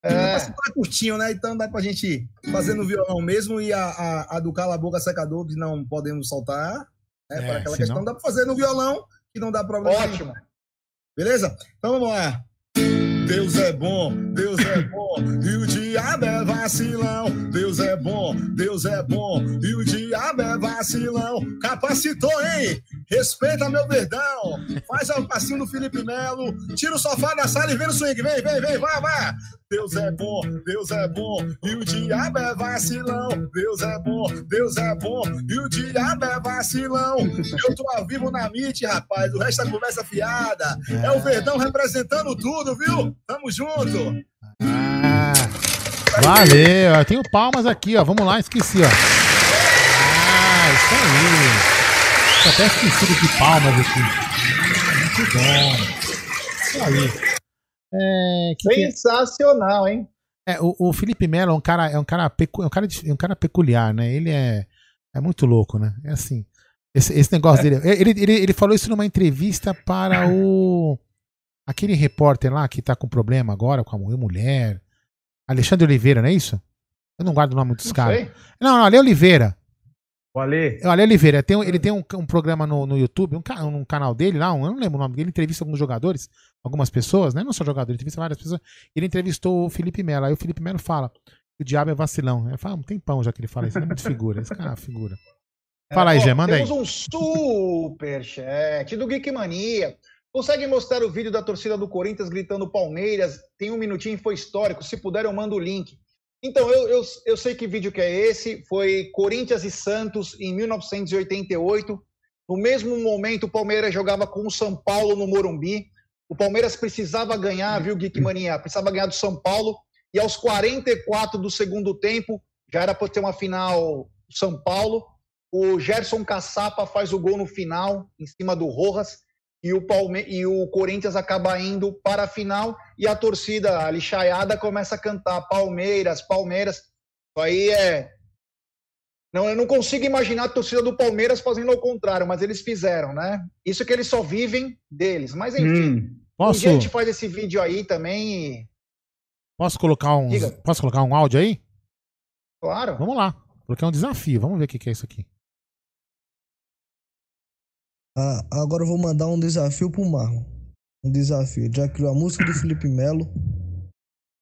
É. Tá curtinho, né? Então dá pra gente fazer no violão mesmo e a, a, a do Cala a Boca Secador, que não podemos soltar. Né? É, para aquela senão- questão, dá pra fazer no violão, que não dá problema. Ótimo. Beleza? Então vamos lá. Deus é bom, Deus é bom, e o diabo é vacilão. Deus é bom, Deus é bom, e o diabo é vacilão. Capacitou, hein? Respeita meu verdão. Faz o passinho do Felipe Melo. Tira o sofá da sala e vem no swing. Vem, vem, vem, vai, vai. Deus é bom, Deus é bom, e o diabo é vacilão. Deus é bom, Deus é bom, e o diabo é vacilão. Eu tô ao vivo na MIT, rapaz. O resto é conversa fiada. É o Verdão representando tudo, viu? Tamo junto. Valeu. Eu tenho palmas aqui, ó. Vamos lá, esqueci, ó. Ah, isso aí. Tô até esquecido de palmas aqui. Muito bom. Isso aí. É, que que é? Sensacional, hein? É, o, o Felipe Melo é um cara, é um cara, pecu- é um cara, é um cara peculiar, né? Ele é, é muito louco, né? É assim. Esse, esse negócio dele. Ele, ele, ele falou isso numa entrevista para o. Aquele repórter lá que tá com problema agora com a mu- mulher. Alexandre Oliveira, não é isso? Eu não guardo o nome dos caras. Não, não, Ale Oliveira. O Ale. O Ale Oliveira. Tem ele tem um, um programa no, no YouTube, um, um canal dele lá, um- eu não lembro o nome dele, ele entrevista alguns jogadores, algumas pessoas, né? Não só jogadores, ele entrevista várias pessoas. Ele entrevistou o Felipe Melo. Aí o Felipe Melo fala que o diabo é vacilão. Ele fala, ah, um tempão já que ele fala isso, ele é muito figura. Esse cara é uma figura. *laughs* Fala aí, Gé, manda aí. Temos um superchat do Geek Mania. Consegue mostrar o vídeo da torcida do Corinthians gritando Palmeiras? Tem um minutinho, foi histórico. Se puder, eu mando o link. Então, eu, eu, eu sei que vídeo que é esse. Foi Corinthians e Santos em 1988. No mesmo momento, o Palmeiras jogava com o São Paulo no Morumbi. O Palmeiras precisava ganhar, viu, Geek Mania? Precisava ganhar do São Paulo. E aos 44 do segundo tempo, já era para ter uma final São Paulo. O Gerson Caçapa faz o gol no final, em cima do Rojas. E o, Palme... e o Corinthians acaba indo para a final. E a torcida, a lixaiada, começa a cantar Palmeiras, Palmeiras. Isso aí é. Não, eu não consigo imaginar a torcida do Palmeiras fazendo ao contrário, mas eles fizeram, né? Isso que eles só vivem deles. Mas enfim, Hum. um Posso, a gente faz esse vídeo aí também e. posso, colocar um, posso colocar um áudio aí? Claro. Vamos lá. Coloquei um desafio. Vamos ver o que é isso aqui. Ah, agora eu vou mandar um desafio pro Marlon. Um desafio. Já criou a música do Felipe Melo.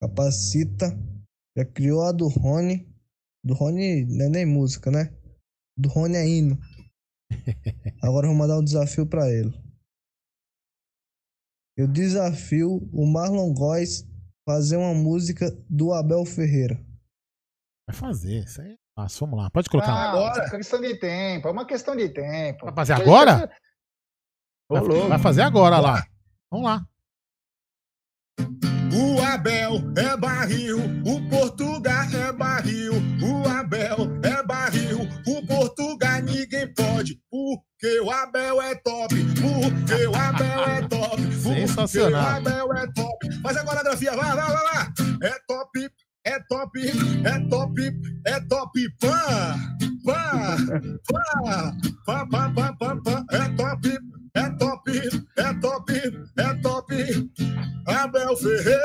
Capacita. Já criou a do Rony. Do Rony não é nem música, né? Do Rony é hino. *laughs* Agora eu vou mandar um desafio pra ele. Eu desafio o Marlon Góes fazer uma música do Abel Ferreira. Vai fazer. Isso aí fácil. Vamos lá. Pode colocar. Ah, agora. É uma questão de tempo, é uma questão de tempo. Vai fazer agora? Vai, vai fazer agora lá. Vamos lá. O Abel é barril, o Portugal é barril, o Abel é barril, o Portugal ninguém pode, porque o Abel é top, porque o Abel é top, *laughs* porque Sensacional. o Abel é top. Faz a coreografia, vai, vai, vai, vai. É top, é top, é top, é top, pã, pã, pã, pã, pã, pã, pã, pã, é top, é top, é top, é top. Abel Ferreira,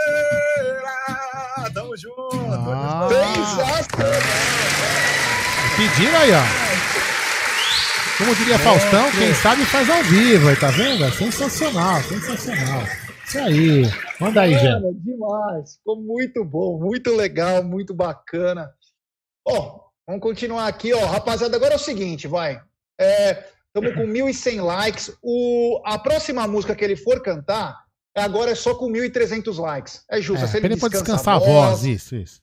tamo junto. Ah. Sensacional. Pediram aí, ó. Como diria Faustão, quem sabe faz ao vivo, aí, tá vendo? É Sensacional, sensacional. Isso aí. Manda aí. Mano, demais. Ficou muito bom, muito legal, muito bacana. Ó, vamos continuar aqui, ó. Rapaziada, agora é o seguinte, vai. Estamos com 1.100 likes. O, a próxima música que ele for cantar, agora é só com 1.300 likes. É justo. É, se ele ele pode descansa descansar a voz, isso, isso.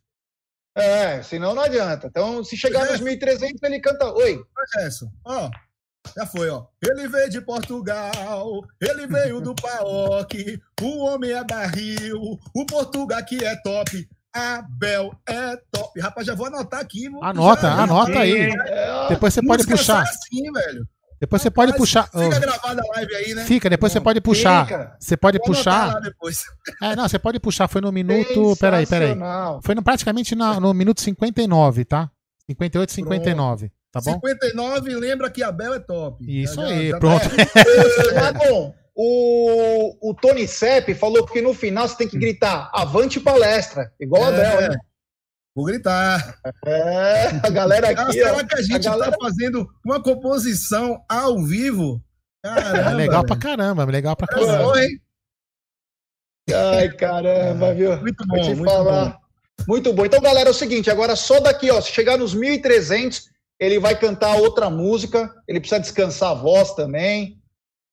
É, senão não adianta. Então, se chegar nos 1.300, ele canta. Oi. Gerson, ó, já foi, ó. Ele veio de Portugal, ele veio do Paok, o homem é barril, o Portugal que é top. Abel é top. Rapaz, já vou anotar aqui. vou- Anota, já- anota aí. É, Depois você pode música puxar. assim, velho. Depois você pode puxar. Fica Ô, gravada a live aí, né? Fica, depois você pode puxar. Fica. Você pode Vou puxar. É, não, você pode puxar. Foi no minuto. Peraí, peraí. Foi no, praticamente na- no minuto 59, tá? 58, 59. Tá bom? 59, lembra que Abel é top. Isso Já- aí, já tá- pronto. Tá *laughs* bom. o, o Tony Sepp falou que no final você tem que gritar avante palestra, igual a É. Bel, hein? Vou gritar. É, a galera aqui, Ah, será ó, que a gente a galera- tá fazendo uma composição ao vivo? Caramba, É legal pra velho. caramba, legal pra caramba. hein? Ai, caramba, viu? Muito Vou bom, te muito falar. Muito bom. Então, galera, é o seguinte, agora só daqui, ó, se chegar nos 1.300, ele vai cantar outra música, ele precisa descansar a voz também.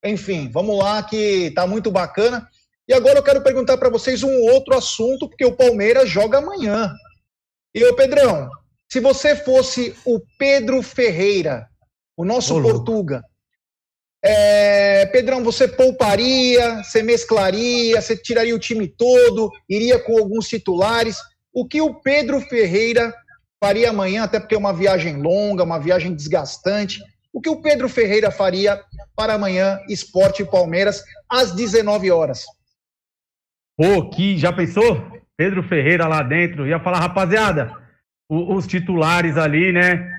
Enfim, vamos lá que tá muito bacana. E agora eu quero perguntar para vocês um outro assunto, porque o Palmeiras joga amanhã. E ô Pedrão, se você fosse o Pedro Ferreira, o nosso Ô, louco. Portuga, é, Pedrão, você pouparia, você mesclaria, você tiraria o time todo, iria com alguns titulares. O que o Pedro Ferreira faria amanhã, até porque é uma viagem longa, uma viagem desgastante. O que o Pedro Ferreira faria para amanhã, Esporte Palmeiras, às 19 horas? Pô, que já pensou? Pedro Ferreira lá dentro, ia falar, rapaziada, os titulares ali, né?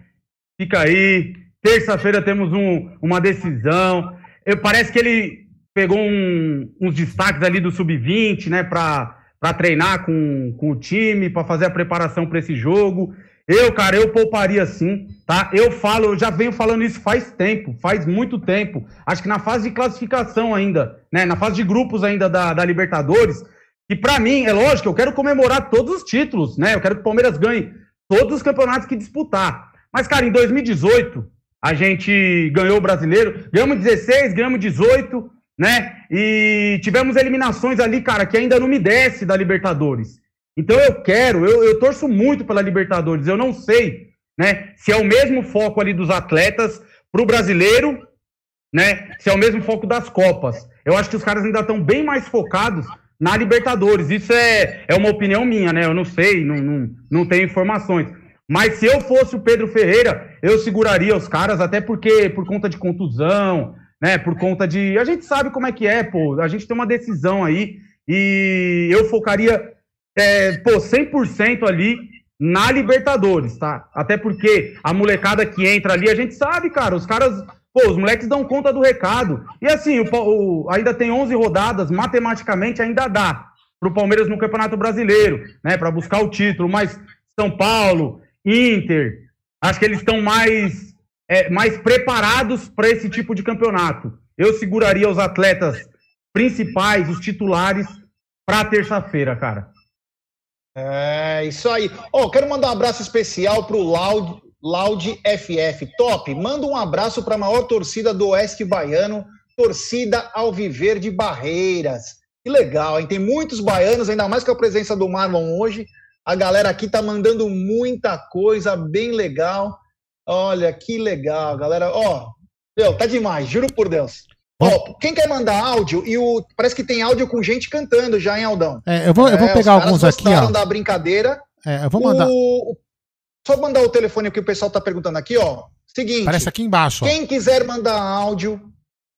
Fica aí. Terça-feira temos um- uma decisão. Eu, parece que ele pegou um- uns destaques ali do Sub-20, né? Pra treinar com, com o time, pra fazer a preparação pra esse jogo. Eu, cara, eu pouparia sim, tá? Eu falo, eu já venho falando isso faz tempo, faz muito tempo. Acho que na fase de classificação ainda, né? Na fase de grupos ainda da, da Libertadores. E pra mim, é lógico, eu quero comemorar todos os títulos, né? Eu quero que o Palmeiras ganhe todos os campeonatos que disputar. Mas, cara, em 2018, a gente ganhou o brasileiro, ganhamos 16, ganhamos 18, né? E tivemos eliminações ali, cara, que ainda não me desce da Libertadores. Então eu quero, eu, eu torço muito pela Libertadores. Eu não sei, né, se é o mesmo foco ali dos atletas pro brasileiro, né? Se é o mesmo foco das Copas. Eu acho que os caras ainda estão bem mais focados na Libertadores. Isso é, é uma opinião minha, né? Eu não sei, não, não, não tenho informações. Mas se eu fosse o Pedro Ferreira, eu seguraria os caras, até porque por conta de contusão, né? Por conta de. A gente sabe como é que é, pô. A gente tem uma decisão aí e eu focaria, é, pô, 100% ali na Libertadores, tá? Até porque a molecada que entra ali, a gente sabe, cara, os caras. Pô, os moleques dão conta do recado. E assim, o, o- ainda tem 11 rodadas, matematicamente ainda dá pro Palmeiras no Campeonato Brasileiro, né, Pra buscar o título, mas São Paulo, Inter, acho que eles estão mais é, mais preparados para esse tipo de campeonato. Eu seguraria os atletas principais, os titulares, para terça-feira, cara. É, isso aí. Ó, quero mandar um abraço especial pro Loud, Loud FF. Top! Manda um abraço para a maior torcida do Oeste Baiano, torcida de Barreiras. Que legal, hein? Tem muitos baianos, ainda mais com a presença do Marlon hoje. A galera aqui tá mandando muita coisa bem legal. Olha, que legal, galera. Ó, meu, tá demais, juro por Deus. Ó, quem quer mandar áudio, e o parece que tem áudio com gente cantando já, hein, Aldão? É, eu vou, eu vou É, pegar alguns aqui, ó. da brincadeira. É, eu vou mandar. O- Só mandar o telefone que o pessoal tá perguntando aqui, ó. Seguinte. Parece aqui embaixo, ó. Quem quiser mandar áudio,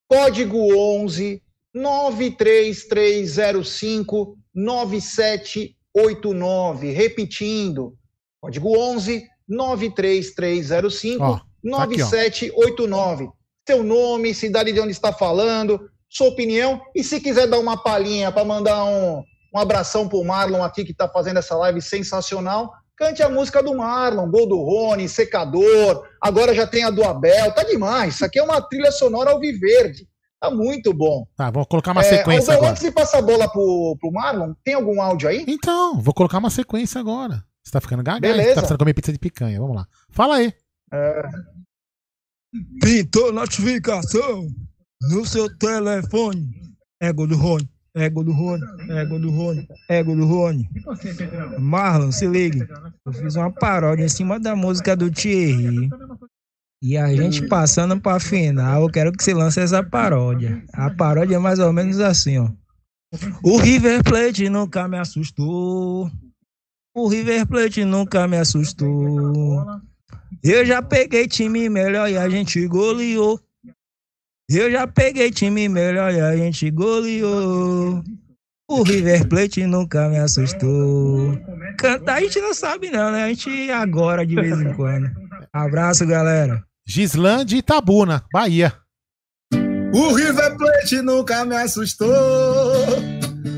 código 11 93305 9789. Repetindo, código 11 93305 Ó, tá aqui, ó. 9789. Seu nome, cidade de onde está falando, sua opinião e se quiser dar uma palhinha para mandar um, um abração pro Marlon aqui que está fazendo essa live sensacional, cante a música do Marlon, Gol do Rony, Secador, agora já tem a do Abel, tá demais. Isso aqui é uma trilha sonora ao viverde. Tá muito bom. Tá, vou colocar uma É, sequência Aldão, agora. antes de passar a bola pro, pro Marlon, tem algum áudio aí? Então, vou colocar uma sequência agora. Você tá ficando gaga, Beleza. você tá precisando comer pizza de picanha. Vamos lá. Fala aí. Pintou notificação no seu telefone. Ego do Rony, ego do Rony, ego do Rony, ego do Rony. Marlon, se ligue. Eu fiz uma paródia em cima da música do Thierry. E a gente passando pra final, eu quero que você lance essa paródia. A paródia é mais ou menos assim, ó. O River Plate nunca me assustou. O River Plate nunca me assustou. Eu já peguei time melhor e a gente goleou. Eu já peguei time melhor e a gente goleou. O River Plate nunca me assustou. Cantar a gente não sabe não, né? A gente agora de vez em quando. Abraço, galera. Gislã de Itabuna, Bahia. O River Plate nunca me assustou.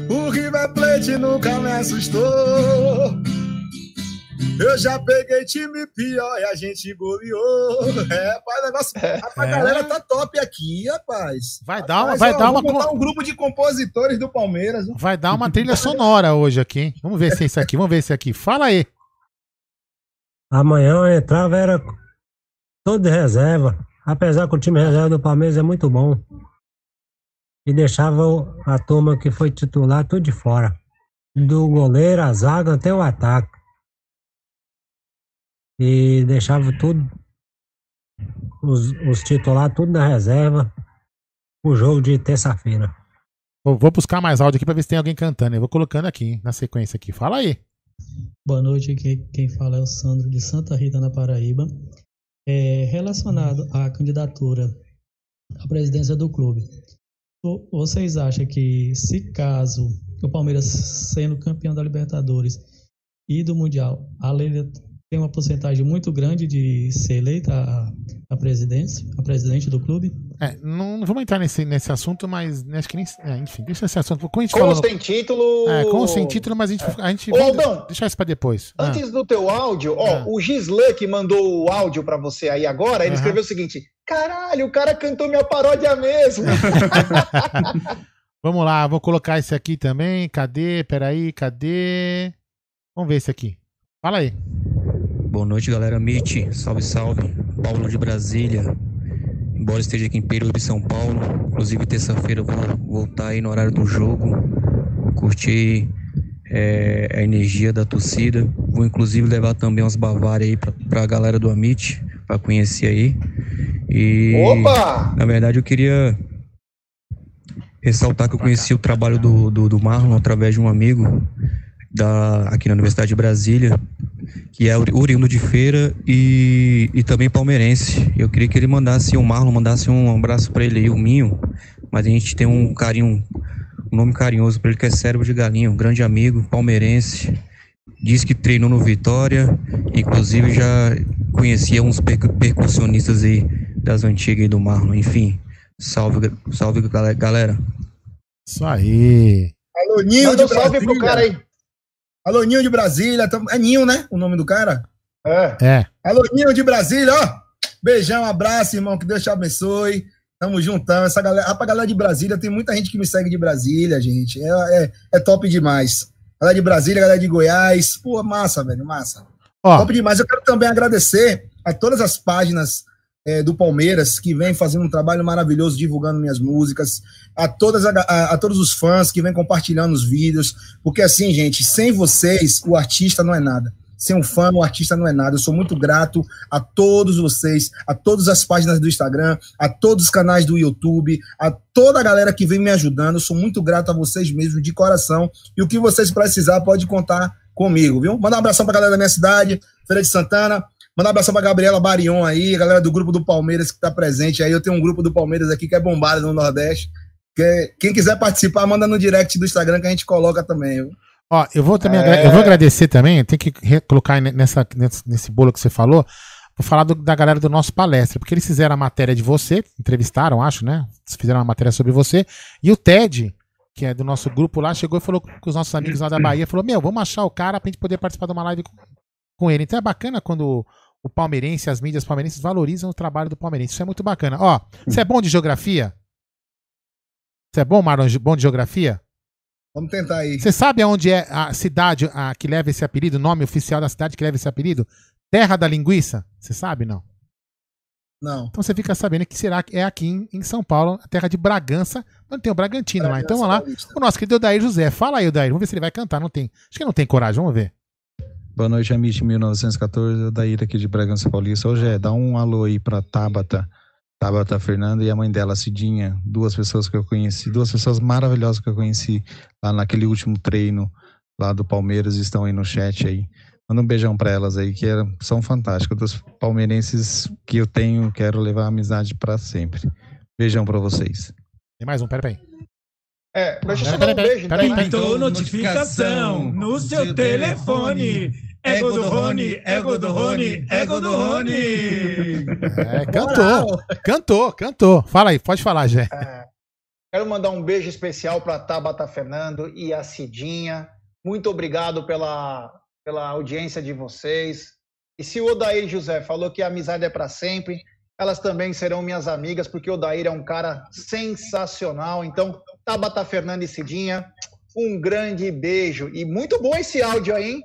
O River Plate nunca me assustou. Eu já peguei time pior e a gente goleou. É, rapaz, o negócio. Rapaz, a É. galera tá top aqui, rapaz. Vai dar uma, Mas, vai ó, dar vou uma, montar um grupo de compositores do Palmeiras. vai dar uma trilha sonora hoje aqui, hein? Vamos ver se é isso aqui, vamos ver se é aqui. Fala aí. Amanhã eu entrava, era todo de reserva. Apesar que o time reserva do Palmeiras é muito bom. E deixava a turma que foi titular tudo de fora. Do goleiro, a zaga até o ataque. E deixava tudo. Os, os titulares tudo na reserva. O jogo de terça-feira. Vou, vou buscar mais áudio aqui pra ver se tem alguém cantando. Eu vou colocando aqui, hein, na sequência aqui. Fala aí. Boa noite, aqui quem fala é o Sandro de Santa Rita, na Paraíba. É, relacionado à candidatura à presidência do clube, vo- vocês acham que se caso o Palmeiras sendo campeão da Libertadores e do Mundial, a Leila tem uma porcentagem muito grande de ser eleita a, a presidência, a presidente do clube? É, não, não vamos entrar nesse, nesse assunto, mas acho que nem. é, enfim, deixa esse assunto. Como a gente Com falou sem título. É, com ou sem título, mas a gente. A gente Ô, vamos Aldão, deixar isso pra depois. Ah. Antes do teu áudio, ó, o Gislan que mandou o áudio pra você aí agora, ele escreveu o seguinte: Caralho, o cara cantou minha paródia mesmo. *laughs* Vamos lá, vou colocar esse aqui também. Cadê? Peraí, cadê? Vamos ver esse aqui. Fala aí. Boa noite, galera. Mitch, salve, salve. Paulo de Brasília. Embora esteja aqui em Peruíbe, São Paulo. Inclusive, terça-feira eu vou voltar aí no horário do jogo. Curtir é, a energia da torcida. Vou, inclusive, levar também umas Bavárias aí pra, pra galera do Amit, pra conhecer aí. E, Opa! Na verdade, eu queria ressaltar que eu conheci o trabalho do, do, do Marlon através de um amigo da, aqui na Universidade de Brasília, que é ori- oriundo de feira e, e também palmeirense. Eu queria que ele mandasse, o Marlon mandasse um abraço para ele aí, o Minho, mas a gente tem um carinho, um nome carinhoso para ele que é Cérebro de Galinha, um grande amigo palmeirense. Diz que treinou no Vitória, inclusive já conhecia uns percu- percussionistas aí das antigas aí do Marlon. Enfim, salve, salve gale- galera. Isso aí. Alô, Ninho Manda de um salve pro cara aí. Alô, Ninho de Brasília. Tamo- É Ninho, né? O nome do cara? É. É. Alô, Ninho de Brasília, ó. Beijão, abraço, irmão. Que Deus te abençoe. Tamo juntão. Essa galera, rapaz, galera de Brasília, tem muita gente que me segue de Brasília, gente. É, é, é top demais. Galera de Brasília, galera de Goiás. Pô, massa, velho, massa. Ó. Top demais. Eu quero também agradecer a todas as páginas é, do Palmeiras que vem fazendo um trabalho maravilhoso divulgando minhas músicas, a, todas a, a- a todos os fãs que vêm compartilhando os vídeos, porque assim, gente, sem vocês, o artista não é nada. Sem um fã, o artista não é nada. Eu sou muito grato a todos vocês, a todas as páginas do Instagram, a todos os canais do YouTube, a toda a galera que vem me ajudando. Eu sou muito grato a vocês mesmo, de coração. E o que vocês precisar, pode contar comigo, viu? Manda um abração pra galera da minha cidade, Feira de Santana. Manda um abração pra Gabriela Barion aí, a galera do grupo do Palmeiras que tá presente aí. Eu tenho um grupo do Palmeiras aqui que é bombado no Nordeste. Que, quem quiser participar, manda no direct do Instagram que a gente coloca também. Viu? Ó, eu vou também É. eu vou agradecer também, tem que colocar nessa, nesse, nesse bolo que você falou, vou falar do- da galera do nosso palestra, porque eles fizeram a matéria de você, entrevistaram, acho, né? Fizeram uma matéria sobre você, e o Ted, que é do nosso grupo lá, chegou e falou com os nossos amigos lá da Bahia, falou, meu, vamos achar o cara pra gente poder participar de uma live com, com ele. Então é bacana quando o palmeirense, as mídias palmeirenses valorizam o trabalho do palmeirense, isso é muito bacana. Ó, você é bom de geografia? Você é bom, Marlon, bom de geografia? Vamos tentar aí. Você sabe aonde é a cidade a, que leva esse apelido, o nome oficial da cidade que leva esse apelido? Terra da Linguiça? Você sabe, não? Não. Então você fica sabendo que será que é aqui em, em São Paulo, a terra de Bragança, onde tem o Bragantino lá. Então vamos lá. O nosso querido Odair José. Fala aí, Odair. Vamos ver se ele vai cantar. Não tem. Acho que não tem coragem. Vamos ver. Boa noite, Amit 1914, Daíra aqui de Bragança Paulista. Hoje é, dá um alô aí pra Tabata, Tabata Fernanda e a mãe dela, Cidinha, duas pessoas que eu conheci, duas pessoas maravilhosas que eu conheci lá naquele último treino lá do Palmeiras, estão aí no chat aí. Manda um beijão pra elas aí, que eram- são fantásticas, dos palmeirenses que eu tenho, quero levar a amizade pra sempre. Beijão pra vocês. Tem mais um, pera aí. É, deixa eu só dar um beijo. peraí, então. peraí. Pintou notificação no seu telefone. é gol do Rony, é gol do Rony, é gol do Rony. É, cantou, cantou, cantou. Fala aí, pode falar, Jé. Quero mandar um beijo especial para Tabata Fernando e a Cidinha. Muito obrigado pela, pela audiência de vocês. E se o Odair José falou que a amizade é para sempre, elas também serão minhas amigas, porque o Odair é um cara sensacional. Então, Tabata Fernando e Cidinha, um grande beijo. E muito bom esse áudio aí, hein?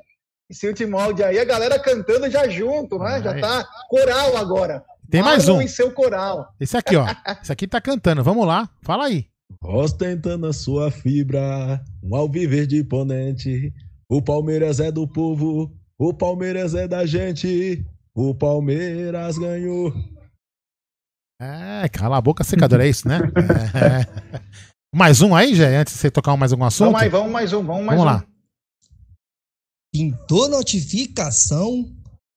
Esse último áudio aí, a galera cantando já junto, né? Já tá coral agora. Tem mais Marlon um. e seu coral. Esse aqui, ó. Esse aqui tá cantando. Vamos lá, fala aí. Ostentando a sua fibra, um alviverde imponente. O Palmeiras é do povo, o Palmeiras é da gente. O Palmeiras ganhou. É, cala a boca, secador, é isso, né? *laughs* É. Mais um aí, Jé, antes de você tocar mais algum assunto? Vamos aí, vamos mais um, vamos mais Vamos um. lá. Pintou notificação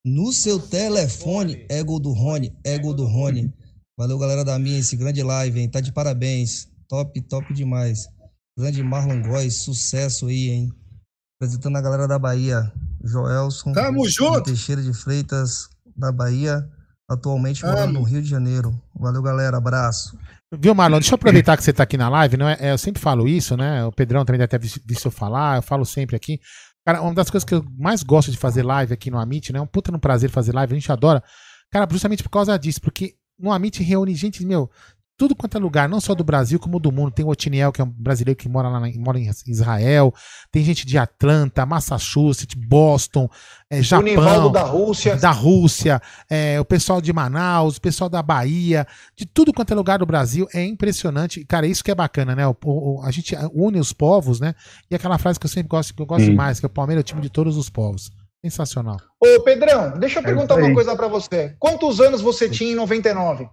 no seu telefone. É gol do Rony, é gol do Rony. Valeu, galera da minha, esse grande live, hein? Tá de parabéns. Top, top demais. Grande Marlon Góes, sucesso aí, hein? Apresentando a galera da Bahia. Joelson. Tamo junto. Teixeira de Freitas, da Bahia. Atualmente morando no Rio de Janeiro. Valeu, galera. Abraço. Viu, Marlon? Deixa eu aproveitar que você tá aqui na live, não é? é, Eu sempre falo isso, né? O Pedrão também deve ter vis- visto eu falar, eu falo sempre aqui. Cara, uma das coisas que eu mais gosto de fazer live aqui no Amit, né? É um puta no prazer fazer live, a gente adora. Cara, justamente por causa disso, porque no Amit reúne gente, meu, tudo quanto é lugar, não só do Brasil, como do mundo. Tem o Otiniel, que é um brasileiro que mora lá na- mora em Israel. Tem gente de Atlanta, Massachusetts, Boston, é, Japão. Nivaldo da Rússia. Da Rússia, é, o pessoal de Manaus, o pessoal da Bahia, de tudo quanto é lugar do Brasil. É impressionante. E, Cara, isso que é bacana, né? O- o- a gente une os povos, né? E aquela frase que eu sempre gosto, que eu gosto Sim. demais, que é o Palmeiras é o time de todos os povos. Sensacional. Ô, Pedrão, deixa eu perguntar É aí. uma coisa pra você. Quantos anos você tinha em 99?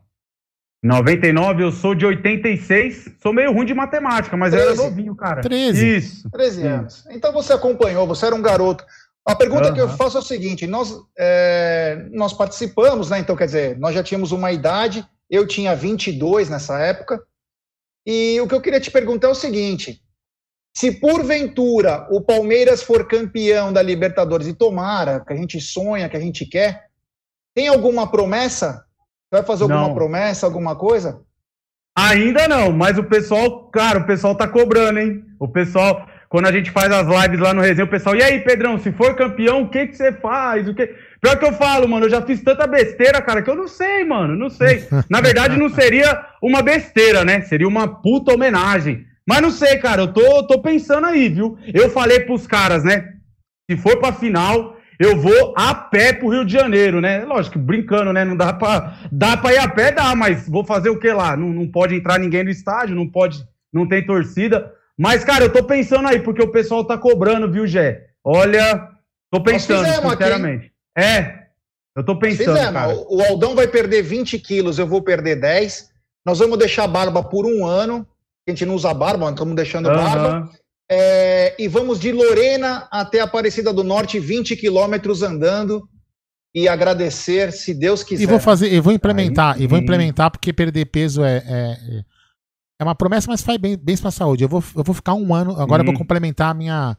99, eu sou de 86, sou meio ruim de matemática, mas eu era 13. novinho, cara. 13. Isso. 13 anos. Então você acompanhou, você era um garoto. A pergunta que eu faço é o seguinte: nós, é, nós participamos, né? Então, quer dizer, nós já tínhamos uma idade, eu tinha 22 nessa época. E o que eu queria te perguntar é o seguinte: se porventura o Palmeiras for campeão da Libertadores e tomara, que a gente sonha, que a gente quer, tem alguma promessa? Vai fazer alguma Não. promessa, alguma coisa? Ainda não, mas o pessoal, cara, o pessoal tá cobrando, hein? O pessoal, quando a gente faz as lives lá no resenha, o pessoal, e aí, Pedrão, se for campeão, o que que você faz? O que... Pior que eu falo, mano, eu já fiz tanta besteira, cara, que eu não sei, mano, não sei. Na verdade, não seria uma besteira, né? Seria uma puta homenagem. Mas não sei, cara, eu tô, tô pensando aí, viu? Eu falei pros caras, né? Se for pra final, eu vou a pé pro Rio de Janeiro, né? Lógico, brincando, né? Não dá pra, dá pra ir a pé, dá, mas vou fazer o que lá? Não, não pode entrar ninguém no estádio, não pode, não tem torcida. Mas, cara, eu tô pensando aí, porque o pessoal tá cobrando, viu, Gé? Olha, tô pensando, fizemos aqui, sinceramente. é, eu tô pensando, Fizemos. cara. O Aldão vai perder 20 quilos, eu vou perder 10. Nós vamos deixar a barba por um ano. A gente não usa barba, mas estamos deixando barba. É, e vamos de Lorena até Aparecida do Norte, 20 quilômetros andando. E agradecer, se Deus quiser. E vou fazer, eu vou implementar, Aí e vou implementar porque perder peso é, é, é uma promessa, mas faz bem, bem pra saúde. Eu vou, eu vou ficar um ano, agora eu vou Sim. complementar a minha,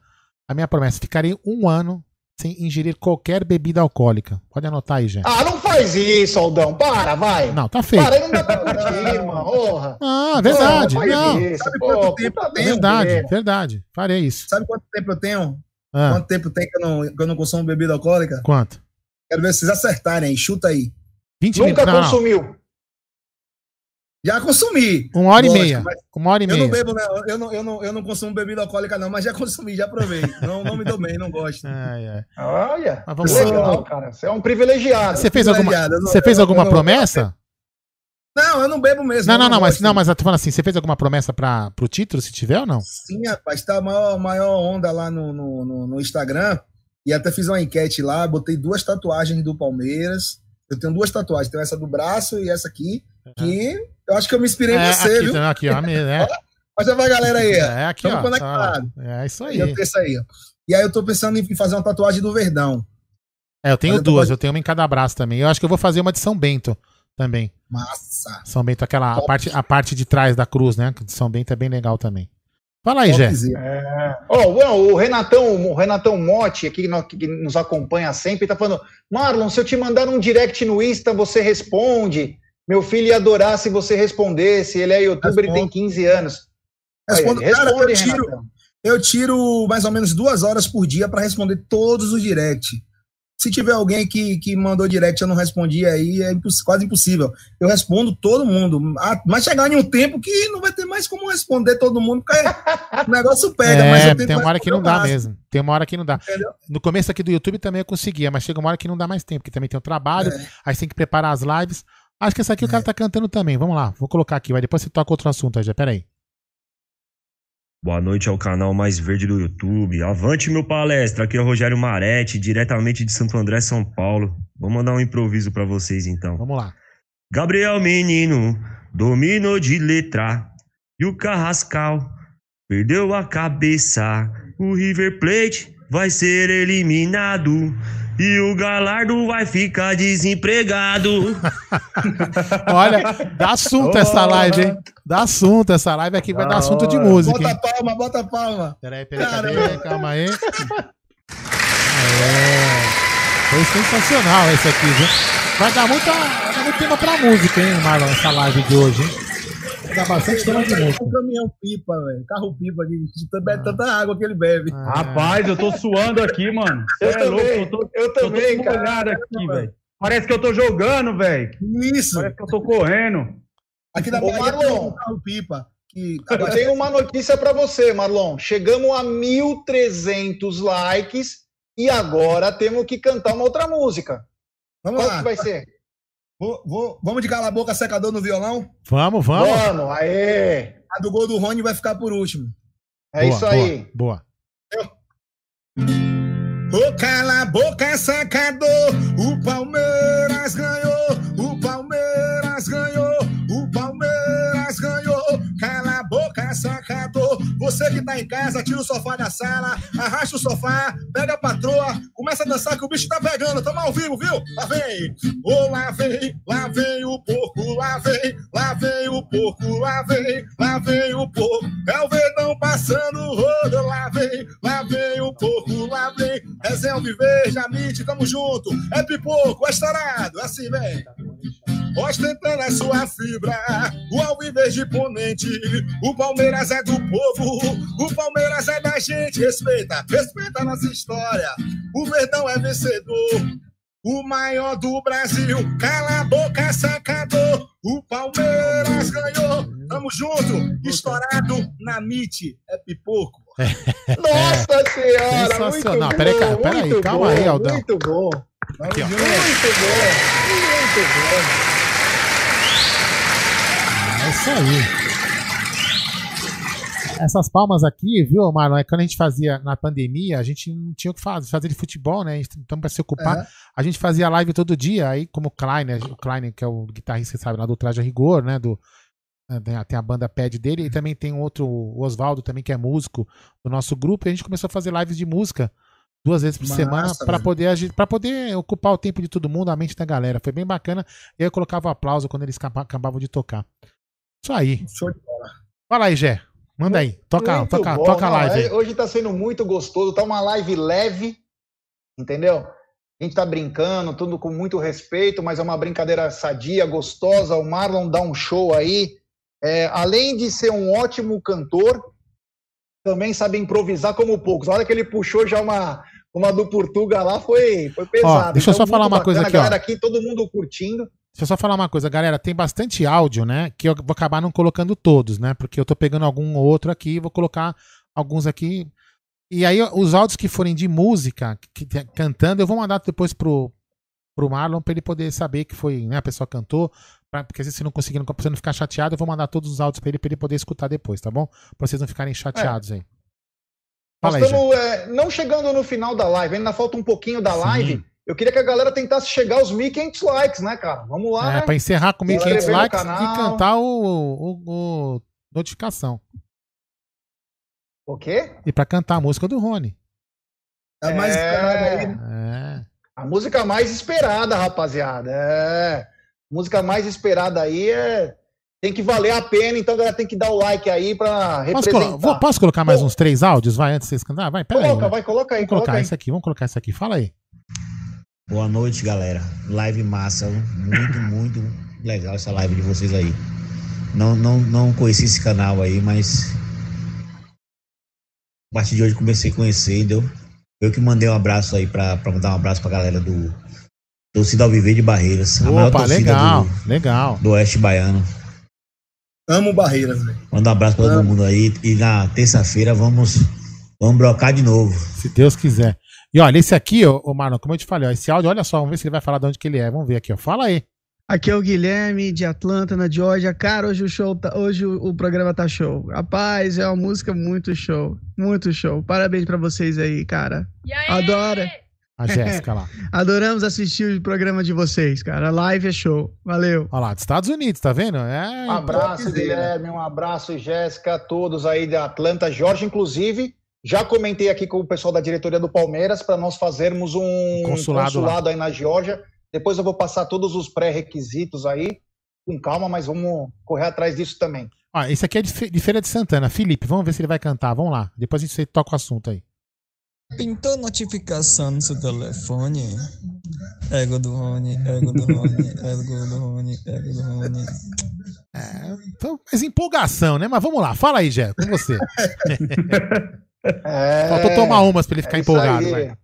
a minha promessa. Ficarei um ano sem ingerir qualquer bebida alcoólica. Pode anotar aí, gente. Ah, não faz isso, Aldão. Para, vai. Não, tá feio. Para, aí não dá pra curtir, irmão. Ah, verdade. Porra, não. isso. Sabe Pô, quanto tempo eu tenho? Verdade, merda. verdade. Farei isso. Sabe quanto tempo eu tenho? Ah. Quanto tempo tem que eu não, que eu não consumo bebida alcoólica? Quanto? Quero ver se vocês acertarem aí. Chuta aí. 20 Nunca minutos. Consumiu. Já consumi. Uma hora e Lógico, meia. mas Uma hora e Eu não meia. bebo, né? Eu não, eu, não, eu não consumo bebida alcoólica, não, mas já *laughs* consumi, já provei. Não, não me dou bem, não gosto. Ai, ai. Olha, Mas vamos que lá. legal, cara. Você é um privilegiado. Você fez alguma, não- você fez alguma não- promessa? Não, eu não bebo mesmo. Não, não, não, mas não, mas eu tô falando assim, você fez alguma promessa para pro título, se tiver ou não? Sim, rapaz, tá a maior, maior onda lá no, no, no- no Instagram. E até fiz uma enquete lá, botei duas tatuagens do Palmeiras. Eu tenho duas tatuagens, tenho essa do braço e essa aqui, que eu acho que eu me inspirei em É, você, aqui, viu? aqui, ó, a mesa, é. *laughs* Mostra pra galera aí. É, aqui, Tamo ó. tá. É isso aí. Eu tenho aí. E aí eu tô pensando em fazer uma tatuagem do Verdão. É, eu tenho Mas eu tô duas, fazendo- eu tenho uma em cada braço também. Eu acho que eu vou fazer uma de São Bento também. Massa. São Bento, aquela a parte, a parte de trás da cruz, né? De São Bento é bem legal também. Fala aí, Jé. É. Bueno, o Renatão, o Renatão Motti, aqui que nos acompanha sempre, tá falando: Marlon, se eu te mandar um direct no Insta, você responde. Meu filho ia adorar se você respondesse. Ele é youtuber e tem 15 anos. Respondo, cara, eu responde, tiro, Renatão. eu tiro mais ou menos duas horas por dia para responder todos os direct. Se tiver alguém que, que mandou direct eu não respondi aí, é imposs- quase impossível. Eu respondo todo mundo. Ah, Mas chegar em um tempo que não vai ter mais como responder todo mundo, porque o negócio pega. É, tem uma hora que não dá máximo. mesmo. Tem uma hora que não dá. Entendeu? No começo aqui do YouTube também eu conseguia, mas chega uma hora que não dá mais tempo, porque também tem o trabalho, É. aí você tem que preparar as lives. Acho que essa aqui o cara tá cantando também. Vamos lá, vou colocar aqui, vai depois você toca outro assunto aí, já. Pera aí. Boa noite ao canal mais verde do YouTube. Avante, meu palestra. Aqui é o Rogério Maretti, diretamente de Santo André, São Paulo. Vou mandar um improviso pra vocês então. Vamos lá. Gabriel Menino dominou de letra e o Carrascal perdeu a cabeça. O River Plate vai ser eliminado e o Galardo vai ficar desempregado. *laughs* Olha, dá assunto essa live, hein? Dá assunto essa live aqui, vai dar assunto de música, Bota hein? a palma, bota a palma. Peraí, peraí, cadê? Calma aí. É, foi sensacional esse aqui, viu? Vai dar, muita, vai dar muito tema pra música, hein, Marlon, essa live de hoje, hein? Dar bastante tema de. Um caminhão pipa, velho. Carro pipa aqui. Bebe tanta água que ele bebe. Rapaz, eu tô suando aqui, mano. Cê Eu é louco, também, eu tô, eu também, tô cara. aqui, velho. Parece que eu tô jogando, velho. Isso. Parece que eu tô correndo. Aqui da Ô, Bahia Marlon. tem um carro pipa. Que Eu tenho uma notícia pra você, Marlon. Chegamos a 1.300 likes e agora temos que cantar uma outra música. Vamos Qual lá. que vai ser? Vou- vou- vamos de cala a boca secador no violão? Vamos, vamos. Vamos, aê! A do gol do Rony vai ficar por último. É isso aí. Boa. Ô, cala a boca, sacador. O Palmeiras ganhou. Você que tá em casa, tira o sofá da sala, arrasta o sofá, pega a patroa, começa a dançar que o bicho tá pegando. Tamo ao vivo, viu? Lá vem. Ô, lá vem, lá vem o porco, lá vem, lá vem o porco, lá vem, lá vem o porco. É o verdão passando o rodo, lá vem, lá vem o porco, lá vem. Resenha Alviverde, Amite, tamo junto. É pipoco, é estourado, é assim, vem. Ostentando a sua fibra, o Alviverde imponente. O Palmeiras é do povo, o Palmeiras é da gente. Respeita, respeita a nossa história. O Verdão é vencedor, o maior do Brasil. Cala a boca, sacador. O Palmeiras ganhou. Tamo junto, estourado na MIT. É pipoco. *laughs* Nossa senhora, muito Sensacional. bom, Peraí, cara, peraí, muito calma bom, aí, Aldão. Muito bom. Aqui, ó. Muito bom, muito bom. É isso aí. Essas palmas aqui, viu, Marlon? É quando a gente fazia na pandemia, a gente não tinha o que fazer, fazer de futebol, né? Então para se ocupar. É. A gente fazia live todo dia, aí como o Kleiner, o Kleiner, que é o guitarrista, sabe, lá do Traje a Rigor, né? Do, tem a- tem a banda Pad dele, e também tem um outro, o Oswaldo também, que é músico do nosso grupo, e a gente começou a fazer lives de música duas vezes por Massa, semana para poder pra poder ocupar o tempo de todo mundo, a mente da galera. Foi bem bacana. E eu colocava o aplauso quando eles acaba- acabavam de tocar. Isso aí. Show de bola. Fala aí, Gé. Manda aí. Toca, Muito toca, bom, toca a live aí. Hoje tá sendo muito gostoso, tá uma live leve, entendeu? A gente tá brincando, tudo com muito respeito, mas é uma brincadeira sadia, gostosa. O Marlon dá um show aí. É, além de ser um ótimo cantor, também sabe improvisar como poucos. A hora que ele puxou já uma, uma do Portuga lá foi, foi pesado. deixa eu só Então, falar muito uma coisa bacana, aqui, ó. A galera aqui, todo mundo curtindo. Deixa eu só falar uma coisa, galera. Tem bastante áudio, né? Que eu vou acabar não colocando todos, né? Porque eu tô pegando algum ou outro aqui, vou colocar alguns aqui. E aí, os áudios que forem de música, que, que- cantando, eu vou mandar depois pro, pro Marlon pra ele poder saber que foi, né? A pessoa cantou. pra- porque se não conseguir, não, pra você não ficar chateado, eu vou mandar todos os áudios pra ele, pra ele poder escutar depois, tá bom? Pra vocês não ficarem chateados aí. Nós Fala estamos é, não chegando no final da live, ainda falta um pouquinho da live. Eu queria que a galera tentasse chegar aos 1.500 likes, né, cara? Vamos lá, É, né? pra encerrar com Se 1.500 inscrever no likes e cantar o, o- o notificação. O quê? E pra cantar a música do Rony. É mais esperado aí. É. A música mais esperada, rapaziada. É. A música mais esperada aí é, tem que valer a pena, então a galera tem que dar o like aí pra Posso, representar. colo- vou- posso colocar mais uns três áudios? Vai, antes de vocês cantar? Vai, pera aí. Coloca, vai. vai, coloca aí, Vamos coloca colocar aí. esse aqui, vamos colocar esse aqui. Fala aí. Boa noite, galera. Live massa, muito, *laughs* muito legal essa live de vocês aí. Não, não, não conheci esse canal aí, mas a partir de hoje comecei a conhecer, deu. Eu que mandei um abraço aí pra, pra mandar um abraço pra galera do Torcida Alviverde de Barreiras. a maior Opa, torcida legal, do, legal. do Oeste Baiano. Amo Barreiras, velho. Manda um abraço pra todo mundo aí. E na terça-feira vamos, vamos brocar de novo. Se Deus quiser. E olha, esse aqui, ô, ô Marlon, como eu te falei, ó, esse áudio, olha só, vamos ver se ele vai falar de onde que ele é. Vamos ver aqui, ó. Fala aí. Aqui é o Guilherme de Atlanta, na Georgia. Cara, hoje o show tá, hoje o, o programa tá show. Rapaz, é uma música muito show, muito show. Parabéns pra vocês aí, cara. Adora. A Jéssica lá. *laughs* Adoramos assistir o programa de vocês, cara. A live é show. Valeu. Olha lá, dos Estados Unidos, tá vendo? É, Um abraço, Guilherme, um abraço, Jéssica, todos aí da Atlanta, Jorge, inclusive. Já comentei aqui com o pessoal da diretoria do Palmeiras para nós fazermos um Consulado lá. aí na Geórgia. Depois eu vou passar todos os pré-requisitos aí, com calma, mas vamos correr atrás disso também. Ó, esse aqui é de Feira de Santana. Felipe, vamos ver se ele vai cantar. Vamos lá. Depois a gente toca o assunto aí. Pintou notificação no seu telefone? Ego do Rony, ego do Rony, ego do Rony, ego do Rony. É, então, mas empolgação, né? Mas vamos lá. Fala aí, Jé, com você. É, Faltou tomar umas pra ele ficar é empolgado. aí. vai.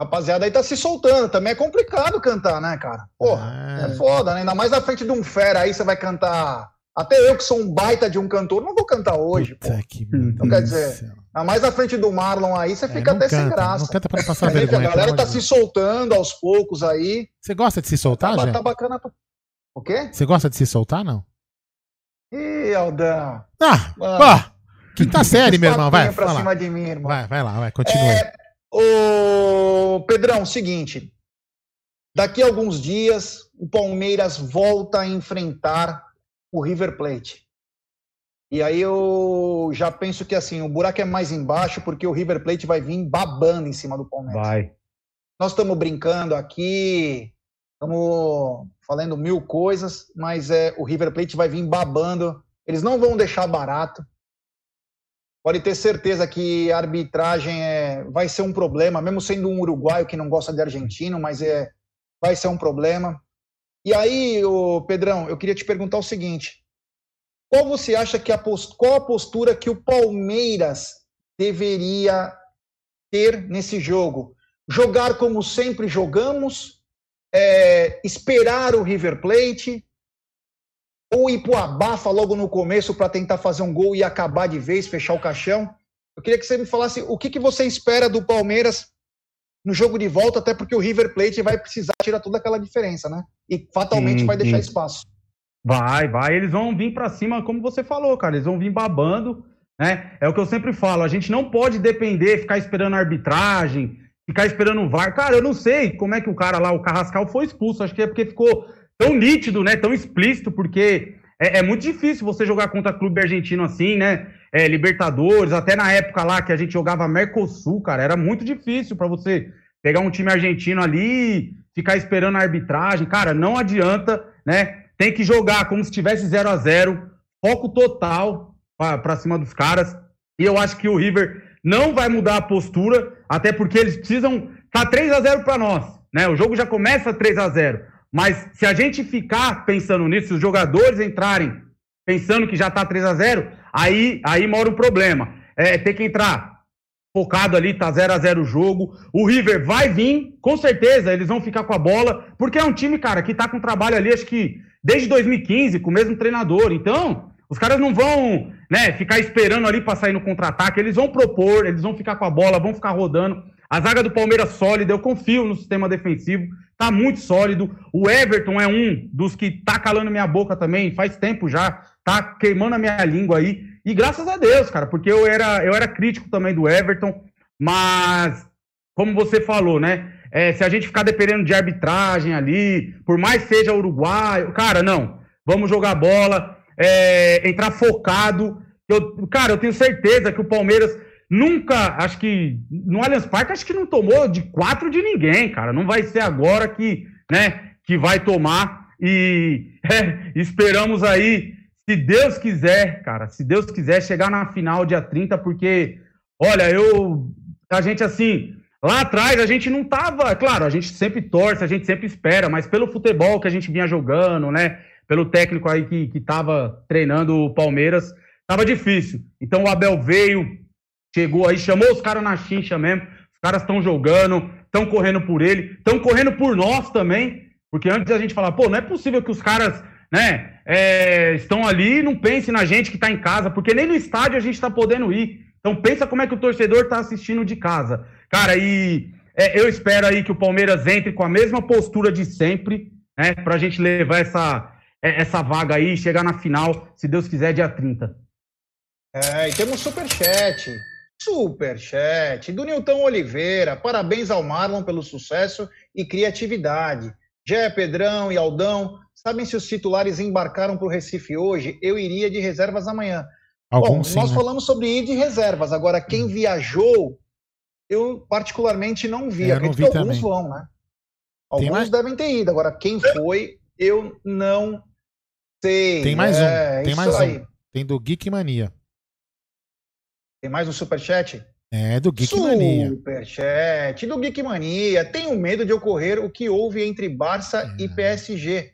Rapaziada aí tá se soltando. Também é complicado cantar, né, cara? Porra, é, foda, né? Ainda mais na frente de um fera aí, você vai cantar. Até eu, que sou um baita de um cantor, não vou cantar hoje, pô. Então, quer dizer, ainda mais na frente do Marlon aí, você fica É, até sem canta, graça. não canta pra passar vergonha, A galera tá se soltando aos poucos aí. Você gosta de se soltar, Tá, Jé? tá bacana. pra- O quê? Você gosta de se soltar, não? Ih, Aldão. Ah, Mano. ó, quinta série, meu irmão. Vai, pra fala. cima de mim, irmão. vai, vai lá, vai, continua. É, ô, Pedrão, seguinte. Daqui a alguns dias, o Palmeiras volta a enfrentar o River Plate. E aí eu já penso que assim, o buraco é mais embaixo, porque o River Plate vai vir babando em cima do Palmeiras. Vai. Nós estamos brincando aqui, estamos falando mil coisas, mas é, o River Plate vai vir babando. Eles não vão deixar barato. Pode ter certeza que a arbitragem é, vai ser um problema, mesmo sendo um uruguaio que não gosta de argentino, mas é, vai ser um problema. E aí, ô Pedrão, eu queria te perguntar o seguinte: qual você acha que a post... qual a postura que o Palmeiras deveria ter nesse jogo? Jogar como sempre jogamos, é, esperar o River Plate, ou ir pro abafa logo no começo para tentar fazer um gol e acabar de vez, fechar o caixão? Eu queria que você me falasse o que, que você espera do Palmeiras no jogo de volta, até porque o River Plate vai precisar tirar toda aquela diferença, né? E fatalmente Sim, vai deixar sim. espaço. Vai, vai. Eles vão vir pra cima, como você falou, cara. Eles vão vir babando, né? É o que eu sempre falo. A gente não pode depender, ficar esperando arbitragem, ficar esperando o VAR. Cara, eu não sei como é que o cara lá, o Carrascal, foi expulso. Acho que é porque ficou tão nítido, né? Tão explícito, porque é, é muito difícil você jogar contra clube argentino assim, né? É, Libertadores, até na época lá que a gente jogava Mercosul, cara, era muito difícil pra você pegar um time argentino ali ficar esperando a arbitragem. Cara, não adianta, né? Tem que jogar como se tivesse 0 a 0 foco total pra cima dos caras. E eu acho que o River não vai mudar a postura, até porque eles precisam. Tá 3 a 0 pra nós, né? O jogo já começa 3 a 0 Mas se a gente ficar pensando nisso, se os jogadores entrarem pensando que já tá 3 a 0 aí, aí mora o problema. É, tem que entrar focado ali, tá 0 a 0 o jogo. O River vai vir, com certeza, eles vão ficar com a bola, porque é um time, cara, que tá com trabalho ali, acho que desde 2015, com o mesmo treinador. Então, os caras não vão, né, ficar esperando ali pra sair no contra-ataque, eles vão propor, eles vão ficar com a bola, vão ficar rodando. A zaga do Palmeiras sólida, eu confio no sistema defensivo, tá muito sólido. O Everton é um dos que tá calando minha boca também, faz tempo já, tá queimando a minha língua aí. E graças a Deus, cara, porque eu era, eu era crítico também do Everton, mas como você falou, né? é, se a gente ficar dependendo de arbitragem ali, por mais seja uruguaio, cara, não. Vamos jogar bola, é, entrar focado. Eu, cara, eu tenho certeza que o Palmeiras nunca, acho que no Allianz Parque, acho que não tomou de quatro de ninguém, cara. Não vai ser agora que, né, que vai tomar. E *laughs* é, esperamos aí se Deus quiser, cara, se Deus quiser chegar na final dia 30, porque, olha, eu. A gente assim. Lá atrás a gente não tava. Claro, a gente sempre torce, a gente sempre espera, mas pelo futebol que a gente vinha jogando, né? Pelo técnico aí que, que tava treinando o Palmeiras, tava difícil. Então o Abel veio, chegou aí, chamou os caras na chincha mesmo. Os caras estão jogando, estão correndo por ele, estão correndo por nós também. Porque antes a gente falava, pô, não é possível que os caras, né, é, estão ali não pensem na gente que está em casa, porque nem no estádio a gente está podendo ir. Então pensa como é que o torcedor está assistindo de casa. Cara, e é, eu espero aí que o Palmeiras entre com a mesma postura de sempre, né, para a gente levar essa, é, essa vaga aí e chegar na final, se Deus quiser, dia 30. É, e temos superchat. Superchat do Nilton Oliveira. Parabéns ao Marlon pelo sucesso e criatividade. Jé, Pedrão e Aldão, sabem se os titulares embarcaram para o Recife hoje? Eu iria de reservas amanhã. Alguns Bom, sim, nós né? falamos sobre ir de reservas. Agora, quem viajou, eu particularmente não vi. É, Acredito vi que alguns vão, né? Alguns mais- devem ter ido. Agora, quem foi, eu não sei. Tem mais É, um. Tem mais aí. um. Tem do Geek Mania. Tem mais um superchat? É, do Geek Mania. Superchat do Geek Mania. Tenho medo de ocorrer o que houve entre Barça É. e PSG.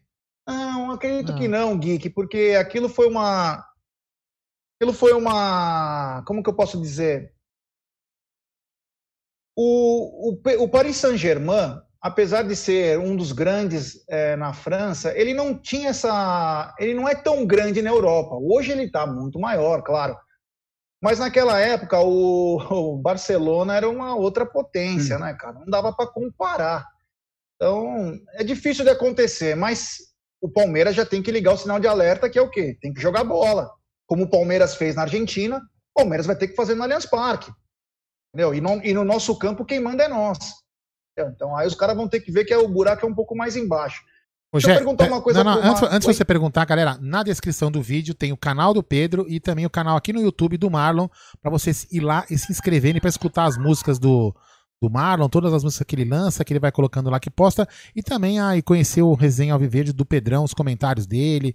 Acredito que não, Geek, porque aquilo foi uma. Aquilo foi uma. Como que eu posso dizer? O, o, o Paris Saint-Germain, apesar de ser um dos grandes eh, na França, ele não tinha essa. Ele não é tão grande na Europa. Hoje ele está muito maior, claro. Mas naquela época o, o Barcelona era uma outra potência, né, cara? Não dava para comparar. Então é difícil de acontecer, mas o Palmeiras já tem que ligar o sinal de alerta, que é o quê? Tem que jogar bola. Como o Palmeiras fez na Argentina, o Palmeiras vai ter que fazer no Allianz Parque. Entendeu? E, no, e no nosso campo, quem manda é nós. Entendeu? Então aí os caras vão ter que ver que é o buraco é um pouco mais embaixo. Deixa eu perguntar uma coisa não, não, antes, antes de você perguntar, galera, na descrição do vídeo tem o canal do Pedro e também o canal aqui no YouTube do Marlon, pra vocês ir lá e se inscreverem pra escutar as músicas do, do Marlon, todas as músicas que ele lança, que ele vai colocando lá que posta, e também aí conhecer o resenha Alviverde do Pedrão, os comentários dele,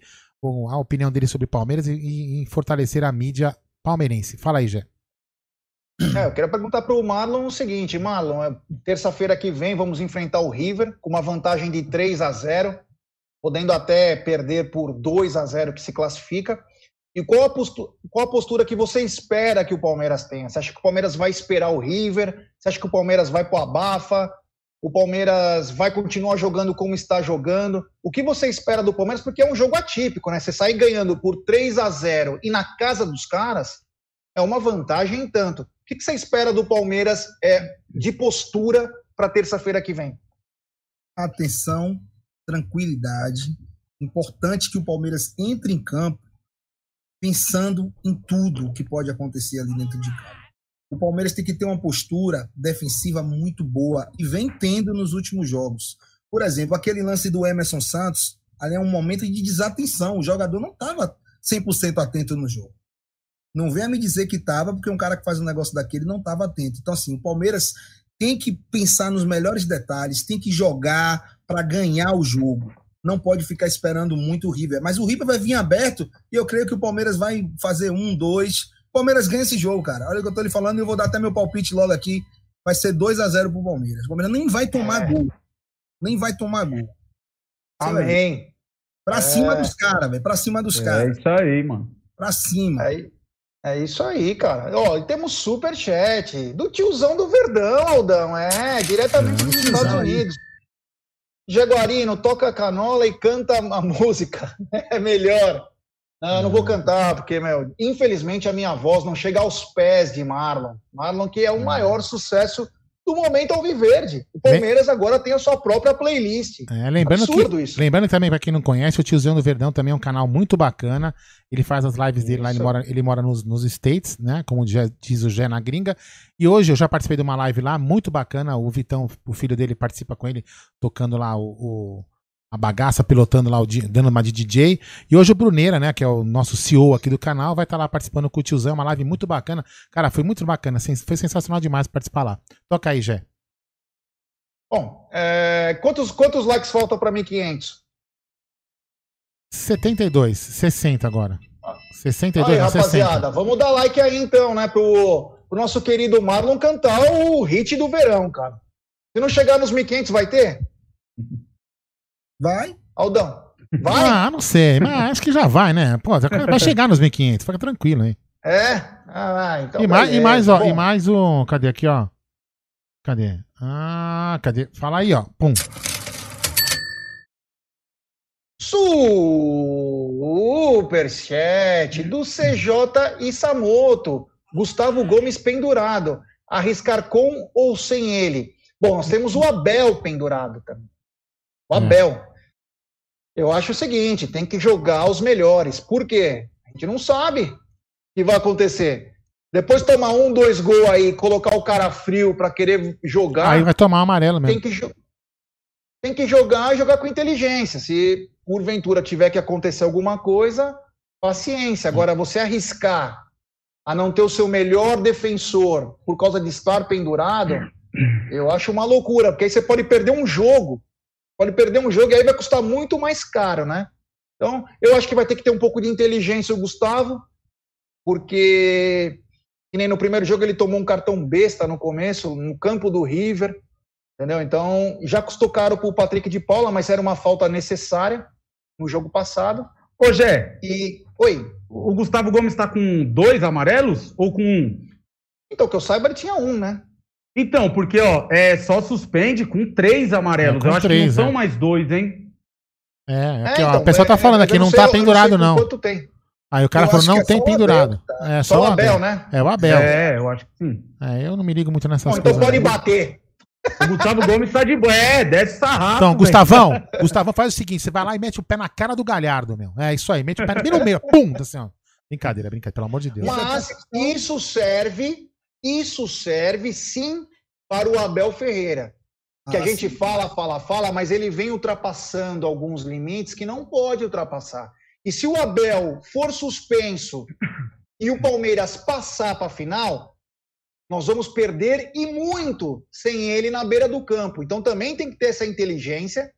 a opinião dele sobre Palmeiras e, e- e fortalecer a mídia palmeirense. Fala aí, Jé. É, eu quero perguntar para o Marlon o seguinte, Marlon, é, terça-feira que vem vamos enfrentar o River com uma vantagem de 3 a 0, podendo até perder por 2 a 0 que se classifica. E qual a, postura, qual a postura que você espera que o Palmeiras tenha? Você acha que o Palmeiras vai esperar o River? Você acha que o Palmeiras vai para o abafa? O Palmeiras vai continuar jogando como está jogando? O que você espera do Palmeiras? Porque é um jogo atípico, né? Você sair ganhando por 3 a 0 e na casa dos caras é uma vantagem em tanto. O que você espera do Palmeiras é, de postura para terça-feira que vem? atenção, tranquilidade. Importante que o Palmeiras entre em campo pensando em tudo o que pode acontecer ali dentro de campo. O Palmeiras tem que ter uma postura defensiva muito boa e vem tendo nos últimos jogos. Por exemplo, aquele lance do Emerson Santos, ali é um momento de desatenção. O jogador não estava 100% atento no jogo. Não venha me dizer que estava, porque um cara que faz um negócio daquele não estava atento. Então, assim, o Palmeiras tem que pensar nos melhores detalhes, tem que jogar para ganhar o jogo. Não pode ficar esperando muito o River. Mas o River vai vir aberto e eu creio que o Palmeiras vai fazer um, dois. O Palmeiras ganha esse jogo, cara. Olha o que eu tô lhe falando e eu vou dar até meu palpite logo aqui. Vai ser 2 a 0 pro Palmeiras. O Palmeiras nem vai tomar gol. Nem vai tomar gol. Amém. Pra É. cima dos caras, velho. Pra cima dos É caras. isso aí, mano. Pra cima. É, é isso aí, cara. Ó, e temos super chat do tiozão do Verdão, Aldão. É, diretamente dos Estados aí. Unidos. Jaguarino, toca a canola e canta a música. *laughs* É melhor. Não, eu não vou cantar, porque, meu, infelizmente a minha voz não chega aos pés de Marlon. Marlon, que é o maior sucesso do momento Alviverde. O Palmeiras agora tem a sua própria playlist. É, lembrando Absurdo que, isso. lembrando também, pra quem não conhece, o Tiozão do Verdão também é um canal muito bacana. Ele faz as lives dele lá, ele Isso. mora, ele mora nos, nos States, né? Como diz o Gé na gringa. E hoje eu já participei de uma live lá, muito bacana. O Vitão, o filho dele, participa com ele, tocando lá o, o- a bagaça, pilotando lá, o, dando uma de DJ. E hoje o Bruneira, né? Que é o nosso CEO aqui do canal, vai estar lá participando com o Tiozão. Uma live muito bacana. Cara, foi muito bacana. Foi sensacional demais participar lá. Toca aí, Gé. Bom, é, quantos, quantos likes faltam para 1.500? 72, 60 agora. 62, Aí, não, 60. rapaziada, vamos dar like aí então, né, pro, pro nosso querido Marlon cantar o hit do verão, cara. Se não chegar nos 1.500, vai ter? Vai? Aldão, vai? Ah, não sei, mas acho que já vai, né? Pô, vai *laughs* chegar nos 1.500, fica tranquilo aí. É? Ah, então e, mais, e beleza. mais, ó, Bom, e mais um. Cadê aqui, ó? Cadê? Ah, cadê? Fala aí, ó. Pum. Superchat do CJ Isamoto. Gustavo Gomes pendurado. Arriscar com ou sem ele? Bom, nós temos o Abel pendurado também. O Abel. Eu acho o seguinte: tem que jogar os melhores. Por quê? A gente não sabe o que vai acontecer. Depois tomar um, dois gols aí, colocar o cara frio para querer jogar. Aí vai tomar amarelo mesmo. Tem que, tem que jogar e jogar com inteligência. Se porventura tiver que acontecer alguma coisa, paciência. Agora, você arriscar a não ter o seu melhor defensor por causa de estar pendurado, eu acho uma loucura, porque aí você pode perder um jogo. Pode perder um jogo e aí vai custar muito mais caro, né? Então, eu acho que vai ter que ter um pouco de inteligência o Gustavo, porque que nem no primeiro jogo ele tomou um cartão besta no começo, no campo do River, entendeu? Então, já custou caro pro Patrick de Paula, mas era uma falta necessária no jogo passado. Ô, Gé. E. Oi. O Gustavo Gomes tá com dois amarelos ou com um? Então, que eu saiba, ele tinha um, né? Então, porque, ó, é só suspende com três amarelos. É, com eu acho três, que não são é. mais dois, hein? É, aqui, É, ó. então, o pessoal tá é, falando é, aqui, não não sei, tá eu não sei pendurado, não. quanto tem. Aí o cara Eu falou, não é tem só pendurado. Abel, É Só o Abel, né? É o Abel. É, eu acho que sim. É, eu não me ligo muito nessas Bom, então coisas. pode não. bater. O Gustavo Gomes tá de boa. É, desce sarrafo. Então, velho. Gustavão, Gustavão, faz o seguinte: você vai lá e mete o pé na cara do Galhardo, meu. É isso aí, mete o pé bem no meio. Pum! Assim, ó. Brincadeira, brincadeira, pelo amor de Deus. Mas isso serve, isso serve sim para o Abel Ferreira. Que a Ah, gente sim. fala, fala, fala, mas ele vem ultrapassando alguns limites que não pode ultrapassar. E se o Abel for suspenso e o Palmeiras passar para a final, nós vamos perder e muito sem ele na beira do campo. Então também tem que ter essa inteligência,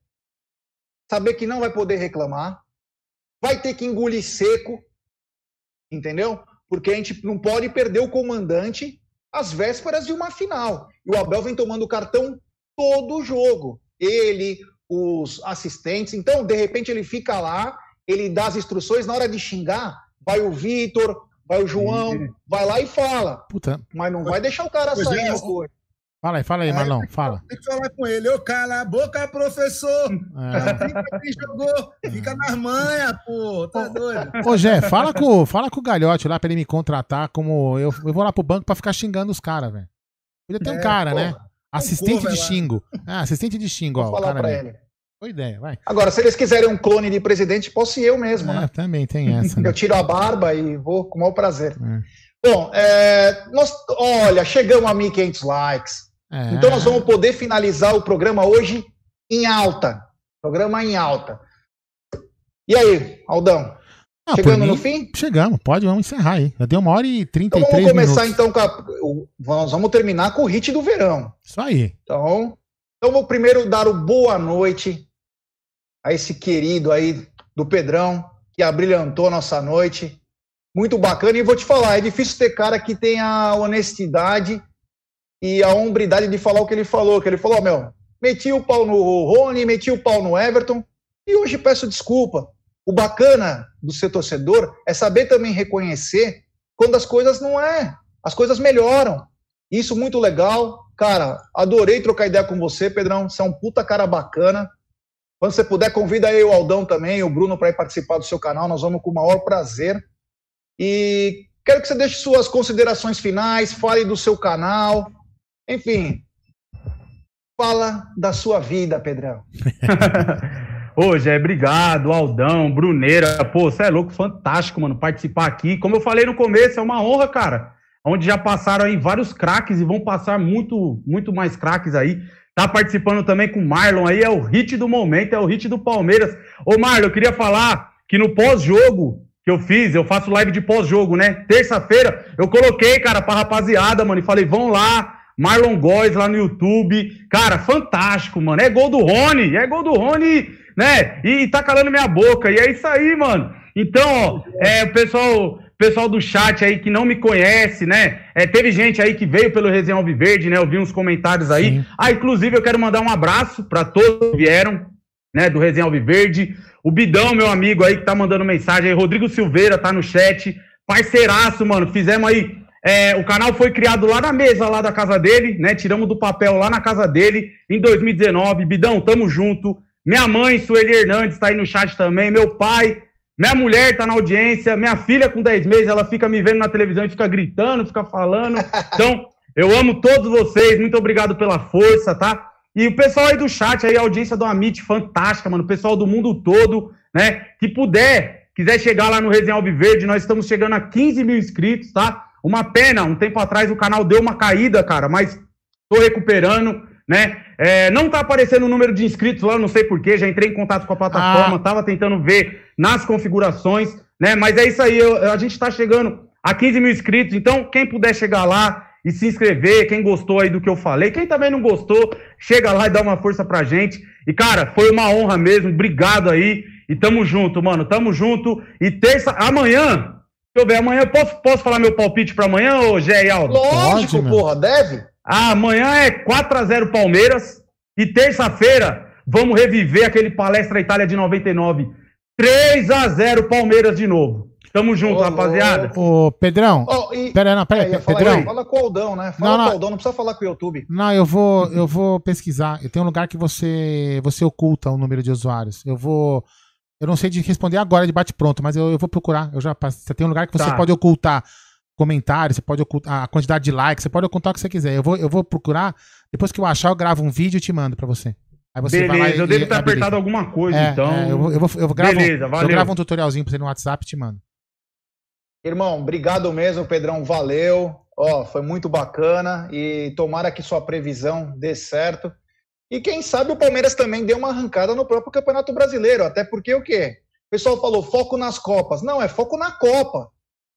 saber que não vai poder reclamar, vai ter que engolir seco, entendeu? Porque a gente não pode perder o comandante às vésperas de uma final. E o Abel vem tomando cartão todo o jogo. Ele, os assistentes. Então, de repente, ele fica lá, ele dá as instruções, na hora de xingar, vai o Vitor, vai o João, vai lá e fala. Puta. Mas não vai deixar o cara Pois sair é, o- coisa. Fala aí, fala aí, Marlon, fala. Tem que falar com ele. Ô, cala a boca, professor. É. Fica quem jogou. Fica nas manhas, pô. Tá doido? Ô, Jé, fala com, fala com o Galhote lá pra ele me contratar como. Eu, eu vou lá pro banco pra ficar xingando os caras, velho. Podia ter um É, cara, porra. né? Assistente de lá. xingo. Ah, assistente de xingo, Vou ó. o falar cara pra ele. Boa ideia, vai. Agora, se eles quiserem um clone de presidente, posso ir eu mesmo, É, né? também tem essa, né? Eu tiro a barba e vou com o maior prazer. É. Bom, é, nós, olha, chegamos a 1.500 likes. É. Então nós vamos poder finalizar o programa hoje em alta. Programa em alta. E aí, Aldão? Ah, chegando mim, no fim? Chegamos, pode, vamos encerrar aí. Já deu uma hora e Então 33 vamos começar minutos. então com a, nós vamos terminar com o hit do verão. Isso aí. Então, então vou primeiro dar o boa noite a esse querido aí do Pedrão, que abrilhantou a nossa noite. Muito bacana. E vou te falar, é difícil ter cara que tem a honestidade e a hombridade de falar o que ele falou. Que ele falou, meu, meti o pau no Rony, meti o pau no Everton, e hoje peço desculpa. O bacana do ser torcedor é saber também reconhecer quando as coisas não é, as coisas melhoram. Isso muito legal. Cara, adorei trocar ideia com você, Pedrão. Você é um puta cara bacana. Quando você puder, convida aí o Aldão também, o Bruno, para ir participar do seu canal. Nós vamos com o maior prazer. E quero que você deixe suas considerações finais, fale do seu canal. Enfim, fala da sua vida, Pedrão. *laughs* Ô, Jé, obrigado, Aldão, Bruneira. Pô, você é louco, fantástico, mano, participar aqui. Como eu falei no começo, é uma honra, cara. Onde já passaram aí vários craques e vão passar muito, muito mais craques aí. Tá participando também com o Marlon aí, é o hit do momento, é o hit do Palmeiras. Ô, Marlon, eu queria falar que no pós-jogo que eu fiz, eu faço live de pós-jogo, né? Terça-feira, eu coloquei, cara, pra rapaziada, mano, e falei, vão lá, Marlon Góes lá no YouTube. Cara, fantástico, mano. É gol do Rony, é gol do Rony né? E tá calando minha boca. E é isso aí, mano. Então, ó, é, o pessoal, pessoal do chat aí que não me conhece, né? É, teve gente aí que veio pelo Resenha Alviverde, né? Eu vi uns comentários aí. Sim. Ah, inclusive eu quero mandar um abraço para todos que vieram, né, do Resenha Alviverde. O Bidão, meu amigo aí, que tá mandando mensagem aí. Rodrigo Silveira tá no chat. Parceiraço, mano. Fizemos aí. É, o canal foi criado lá na mesa, lá da casa dele, né? Tiramos do papel lá na casa dele em 2019. Bidão, tamo junto. Minha mãe, Sueli Hernandes, tá aí no chat também. Meu pai, minha mulher tá na audiência. Minha filha, com 10 meses, ela fica me vendo na televisão e fica gritando, fica falando. Então, eu amo todos vocês. Muito obrigado pela força, tá? E o pessoal aí do chat, aí, a audiência do Amit, fantástica, mano. O pessoal do mundo todo, né? Que puder, quiser chegar lá no Resenha Alviverde, nós estamos chegando a 15 mil inscritos, tá? Uma pena, um tempo atrás o canal deu uma caída, cara, mas tô recuperando, né? É, não tá aparecendo o número de inscritos lá, não sei porquê, já entrei em contato com a plataforma, tava tentando ver nas configurações, né? Mas é isso aí, eu- a gente tá chegando a 15 mil inscritos, então quem puder chegar lá e se inscrever, quem gostou aí do que eu falei, quem também não gostou, chega lá e dá uma força pra gente. E, cara, foi uma honra mesmo, obrigado aí. E tamo junto, mano, tamo junto. E terça, amanhã, deixa eu ver, amanhã, posso, posso falar meu palpite pra amanhã, ô Gé e Aldo? Lógico, Pode, porra, deve. Ah, amanhã é 4x0 Palmeiras. E terça-feira, vamos reviver aquele Palestra Itália de 99. 3x0 Palmeiras de novo. Tamo junto, rapaziada. Ô, Pedrão. Ó, e- Pera aí, não, pera aí, É, falar Pedrão. aí, Fala com o Aldão, né? Fala Não, não. com o Aldão, não precisa falar com o YouTube. Não, eu vou, eu vou pesquisar. Eu tenho um lugar que você, você oculta o número de usuários. Eu vou, eu não sei de responder agora de bate pronto, mas eu, eu vou procurar. Eu já você tem um lugar que você Tá. pode ocultar comentários, você pode ocultar a quantidade de likes, você pode ocultar o que você quiser. Eu vou, eu vou procurar. Depois que eu achar, eu gravo um vídeo e te mando pra você. Aí você vai lá Beleza, e- eu devo e ter habilita. apertado alguma coisa, É, então. é, eu, vou, eu, vou, eu, gravo, Beleza, eu valeu. gravo um tutorialzinho pra você no WhatsApp e te mando. Irmão, obrigado mesmo, Pedrão, valeu. Ó, foi muito bacana e tomara que sua previsão dê certo. E quem sabe o Palmeiras também dê uma arrancada no próprio Campeonato Brasileiro, até porque o quê? O pessoal falou foco nas Copas. Não, é foco na Copa.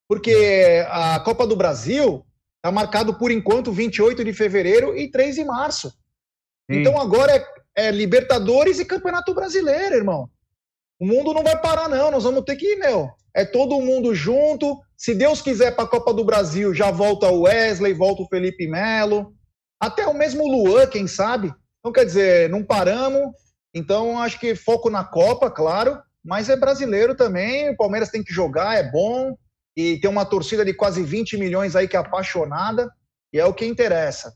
Porque a Copa do Brasil está marcado por enquanto 28 de fevereiro e 3 de março. Sim. Então agora é, é Libertadores e Campeonato Brasileiro, irmão. O mundo não vai parar, não. Nós vamos ter que, meu, é todo mundo junto. Se Deus quiser para a Copa do Brasil, já volta o Wesley, volta o Felipe Melo, até o mesmo Luan, quem sabe. Então, quer dizer, não paramos. Então, acho que foco na Copa, claro, mas é brasileiro também. O Palmeiras tem que jogar, é bom. E tem uma torcida de quase 20 milhões aí que é apaixonada, e é o que interessa.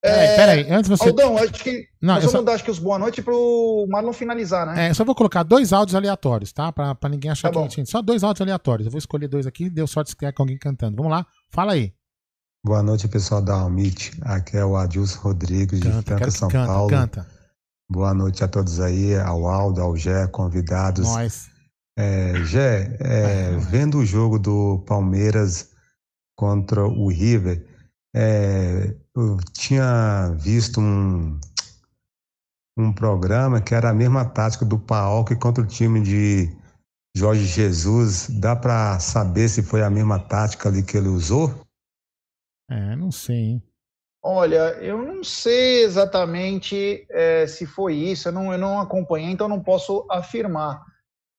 Peraí, peraí, antes você- Aldão, acho que Não, nós eu vamos só- dar acho que os boa noite pro Marlon finalizar, né? É, eu só vou colocar dois áudios aleatórios, tá? Pra, pra ninguém achar Tá que gente. Só dois áudios aleatórios. Eu vou escolher dois aqui, deu sorte que é com alguém cantando. Vamos lá, fala aí. Boa noite, pessoal da Almit. Aqui é o Adilson Rodrigues, de Canta, Franca, quero que São canta, Paulo. canta. Boa noite a todos aí, ao Aldo, ao Gé, convidados. Nós. É, Gé, é, vendo o jogo do Palmeiras contra o River, é, eu tinha visto um, um programa que era a mesma tática do Paok contra o time de Jorge Jesus. Dá para saber se foi a mesma tática ali que ele usou? É, não sei, hein? Olha, eu não sei exatamente eh, se foi isso, eu não, eu não acompanhei, então não posso afirmar.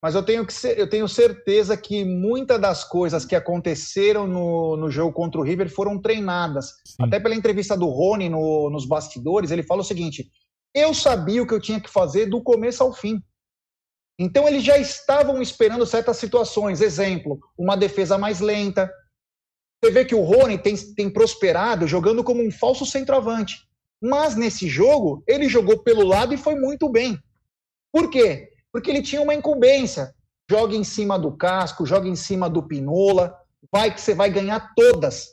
Mas eu tenho, que ser- eu tenho certeza que muitas das coisas que aconteceram no, no jogo contra o River foram treinadas. Até pela entrevista do Rony no- nos bastidores, ele fala o seguinte: eu sabia o que eu tinha que fazer do começo ao fim. Então eles já estavam esperando certas situações. Exemplo, uma defesa mais lenta, vê que o Rony tem, tem prosperado jogando como um falso centroavante. Mas nesse jogo, ele jogou pelo lado e foi muito bem. Por quê? Porque ele tinha uma incumbência. Joga em cima do casco, joga em cima do Pinola, vai que você vai ganhar todas.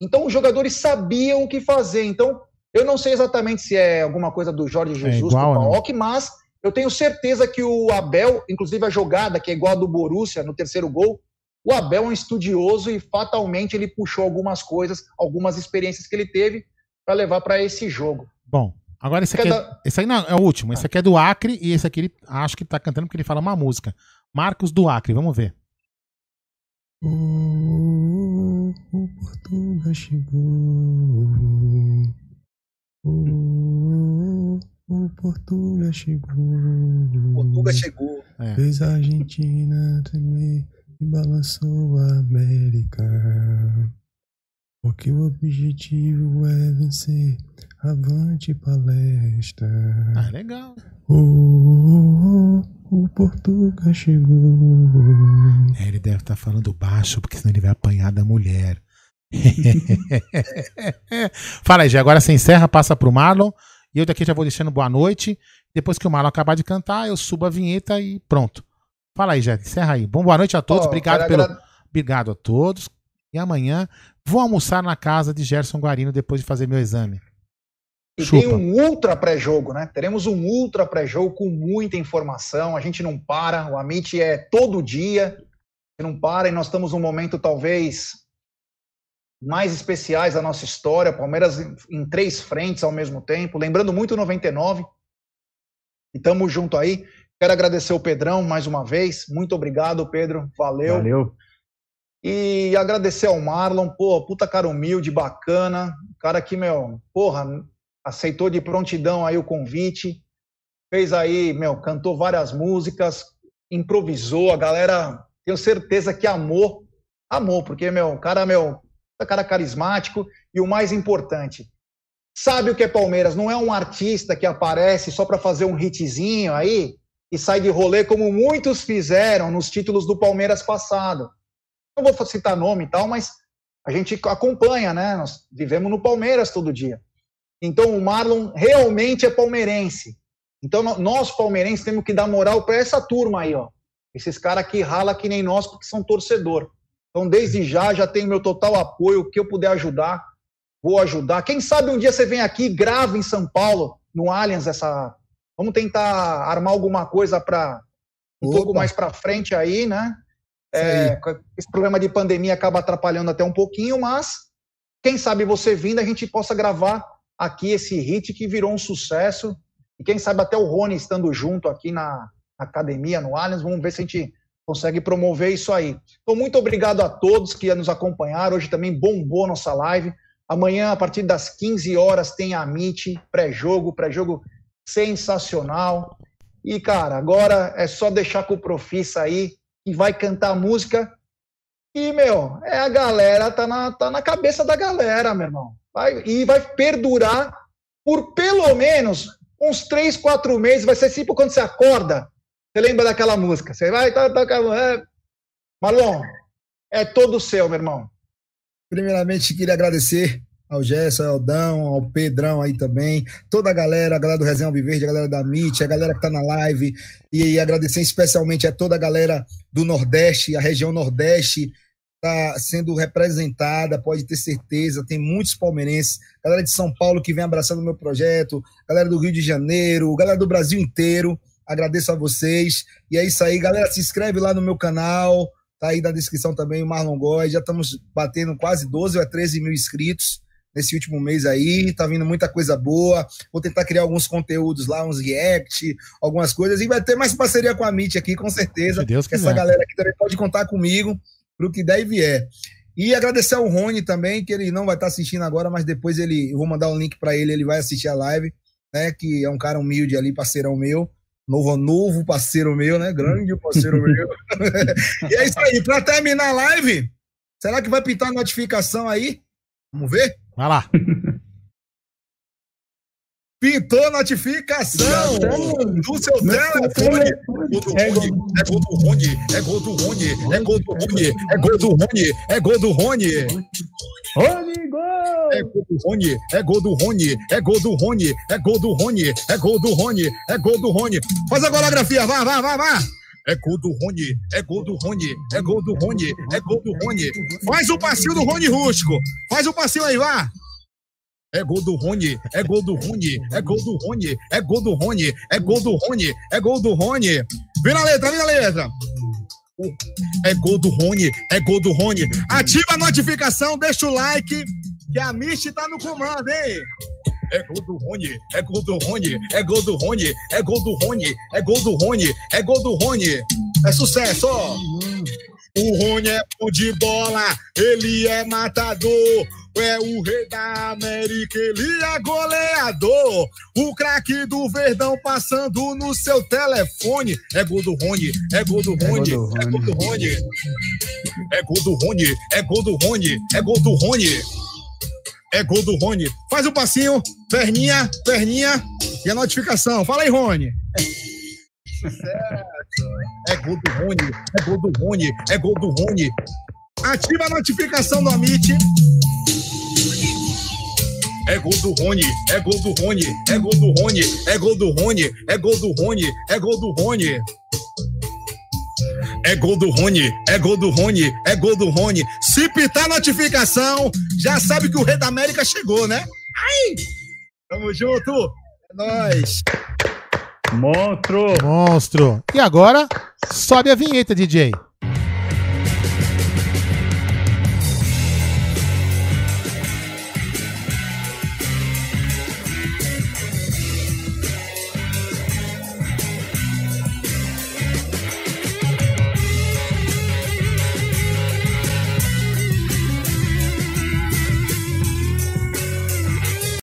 Então os jogadores sabiam o que fazer. Então, eu não sei exatamente se é alguma coisa do Jorge Jesus igual, com o né? Paok, mas eu tenho certeza que o Abel, inclusive a jogada que é igual a do Borussia no terceiro gol, o Abel é um estudioso e fatalmente ele puxou algumas coisas, algumas experiências que ele teve para levar para esse jogo. Bom, agora esse aqui, é, Cada- esse aí não, é o último. Esse aqui é do Acre e esse aqui ele acho que tá cantando porque ele fala uma música. Marcos do Acre, vamos ver. O Portuga chegou. O Portuga chegou. Portuga chegou. É. Fez a Argentina tremer e balançou a América. Porque o objetivo é vencer. Avante palestra. Ah, legal. Oh, oh, oh, o Portuga chegou. É, ele deve estar falando baixo, porque senão ele vai apanhar da mulher. *laughs* Fala aí, Gé. Agora você encerra, passa pro Marlon. E eu daqui já vou deixando boa noite. Depois que o Marlon acabar de cantar, eu subo a vinheta e pronto. Fala aí, Gé. Encerra aí. Bom, boa noite a todos. Ó, Obrigado pelo. agra- Obrigado a todos. E amanhã vou almoçar na casa de Gerson Guarino depois de fazer meu exame. E Chupa. tem um ultra pré-jogo, né? Teremos um ultra pré-jogo com muita informação. A gente não para. O Amit é todo dia. Não para. E nós estamos num momento talvez mais especiais da nossa história. Palmeiras em, em três frentes ao mesmo tempo. Lembrando muito o 99. E estamos junto aí. Quero agradecer o Pedrão mais uma vez. Muito obrigado, Pedro. Valeu. Valeu. E agradecer ao Marlon, pô, puta cara humilde, bacana. Cara que, meu, porra, aceitou de prontidão aí o convite. Fez aí, meu, cantou várias músicas, improvisou. A galera, tenho certeza que amou. Amou, porque, meu, cara, meu, cara carismático. E o mais importante, sabe o que é Palmeiras? Não é um artista que aparece só para fazer um hitzinho aí e sai de rolê como muitos fizeram nos títulos do Palmeiras passado não vou citar nome e tal, mas a gente acompanha, né? Nós vivemos no Palmeiras todo dia. Então o Marlon realmente é palmeirense. Então nós palmeirenses temos que dar moral para essa turma aí, ó. Esses caras que rala que nem nós porque são torcedor. Então desde já já tenho meu total apoio, o que eu puder ajudar, vou ajudar. Quem sabe um dia você vem aqui grava em São Paulo, no Allianz essa Vamos tentar armar alguma coisa para um pouco mais para frente aí, né? É, esse problema de pandemia acaba atrapalhando até um pouquinho, mas quem sabe você vindo a gente possa gravar aqui esse hit que virou um sucesso e quem sabe até o Rony estando junto aqui na, na academia, no Allianz, vamos ver se a gente consegue promover isso aí. Então, muito obrigado a todos que nos acompanharam. Hoje também bombou nossa live. Amanhã, a partir das 15 horas, tem a Meet, pré-jogo, pré-jogo sensacional. E, cara, agora é só deixar com o Profissa aí, que vai cantar música. E, meu, é a galera, tá na, tá na cabeça da galera, meu irmão. Vai, e vai perdurar por pelo menos uns três, quatro meses. Vai ser tipo quando você acorda. Você lembra daquela música? Você vai, tá, tá, é... Marlon, é todo seu, meu irmão. Primeiramente, queria agradecer ao Gerson, ao Dão, ao Pedrão aí também, toda a galera, a galera do Resenha Alviverde, a galera da MIT, a galera que tá na live, e agradecer especialmente a toda a galera do Nordeste, a região Nordeste tá sendo representada, pode ter certeza, tem muitos palmeirenses, galera de São Paulo que vem abraçando o meu projeto, galera do Rio de Janeiro, galera do Brasil inteiro, agradeço a vocês, e é isso aí, galera, se inscreve lá no meu canal, tá aí na descrição também o Marlon Góes, já estamos batendo quase 12 ou 13 mil inscritos, nesse último mês aí, tá vindo muita coisa boa. Vou tentar criar alguns conteúdos lá, uns react, algumas coisas, e vai ter mais parceria com a Meet aqui, com certeza. Se Deus que essa galera aqui também pode contar comigo pro que der e vier. E agradecer ao Rony também, que ele não vai estar assistindo agora, mas depois ele, eu vou mandar um link para ele, ele vai assistir a live, né? Que é um cara humilde ali, parceirão meu. Novo, novo parceiro meu, né? Grande parceiro *laughs* meu. *laughs* e é isso aí. Para terminar a live, será que vai pintar a notificação aí? Vamos ver? Vai lá. Pintou a notificação do seu telefone. É gol do Rony, é gol do Rony, é gol do Rony, é gol do Rony, é gol do Rony. Rony, gol! É gol do Rony, é gol do Rony, é gol do Rony, é gol do Rony, é gol do Rony, é gol do Rony. Faz a coreografia, vai, vai, vai, vai. É gol do Rony, é gol do Rony, é gol do Rony, é gol do Rony. Faz o passinho do Rony Rústico. Faz o passinho aí, vá. É gol do Rony, é gol do Rony, é gol do Rony, é gol do Rony, é gol do Rony, é gol do Rony. Vira a letra, vira a letra. É gol do Rony, é gol do Rony. Ativa a notificação, deixa o like, que a Michi tá no comando, hein? É gol do Rony, é gol do Rony, é gol do Rony, é gol do Rony, é gol do Rony, é gol do Rony. É sucesso, ó. O Rony é bom de bola, ele é matador. É o rei da América, ele é goleador. O craque do Verdão passando no seu telefone. É gol do Rony, é gol do Rony, é gol do Rony. É gol do Rony, é gol do Rony, é gol do Rony. É gol do Rony. Faz o passinho, perninha, perninha e a notificação. Fala aí, Rony. É gol do Rony, é gol do Rony, é gol do Rony. Ativa a notificação do Amit. É gol do Rony, é gol do Rony, é gol do Rony, é gol do Rony, é gol do Rony, é gol do Rony. É gol do Rony, é gol do Rony, é gol do Rony. Se pitar a notificação, já sabe que o Rei da América chegou, né? Ai! Tamo junto! É nóis! Monstro! Monstro. E agora, sobe a vinheta, DJ.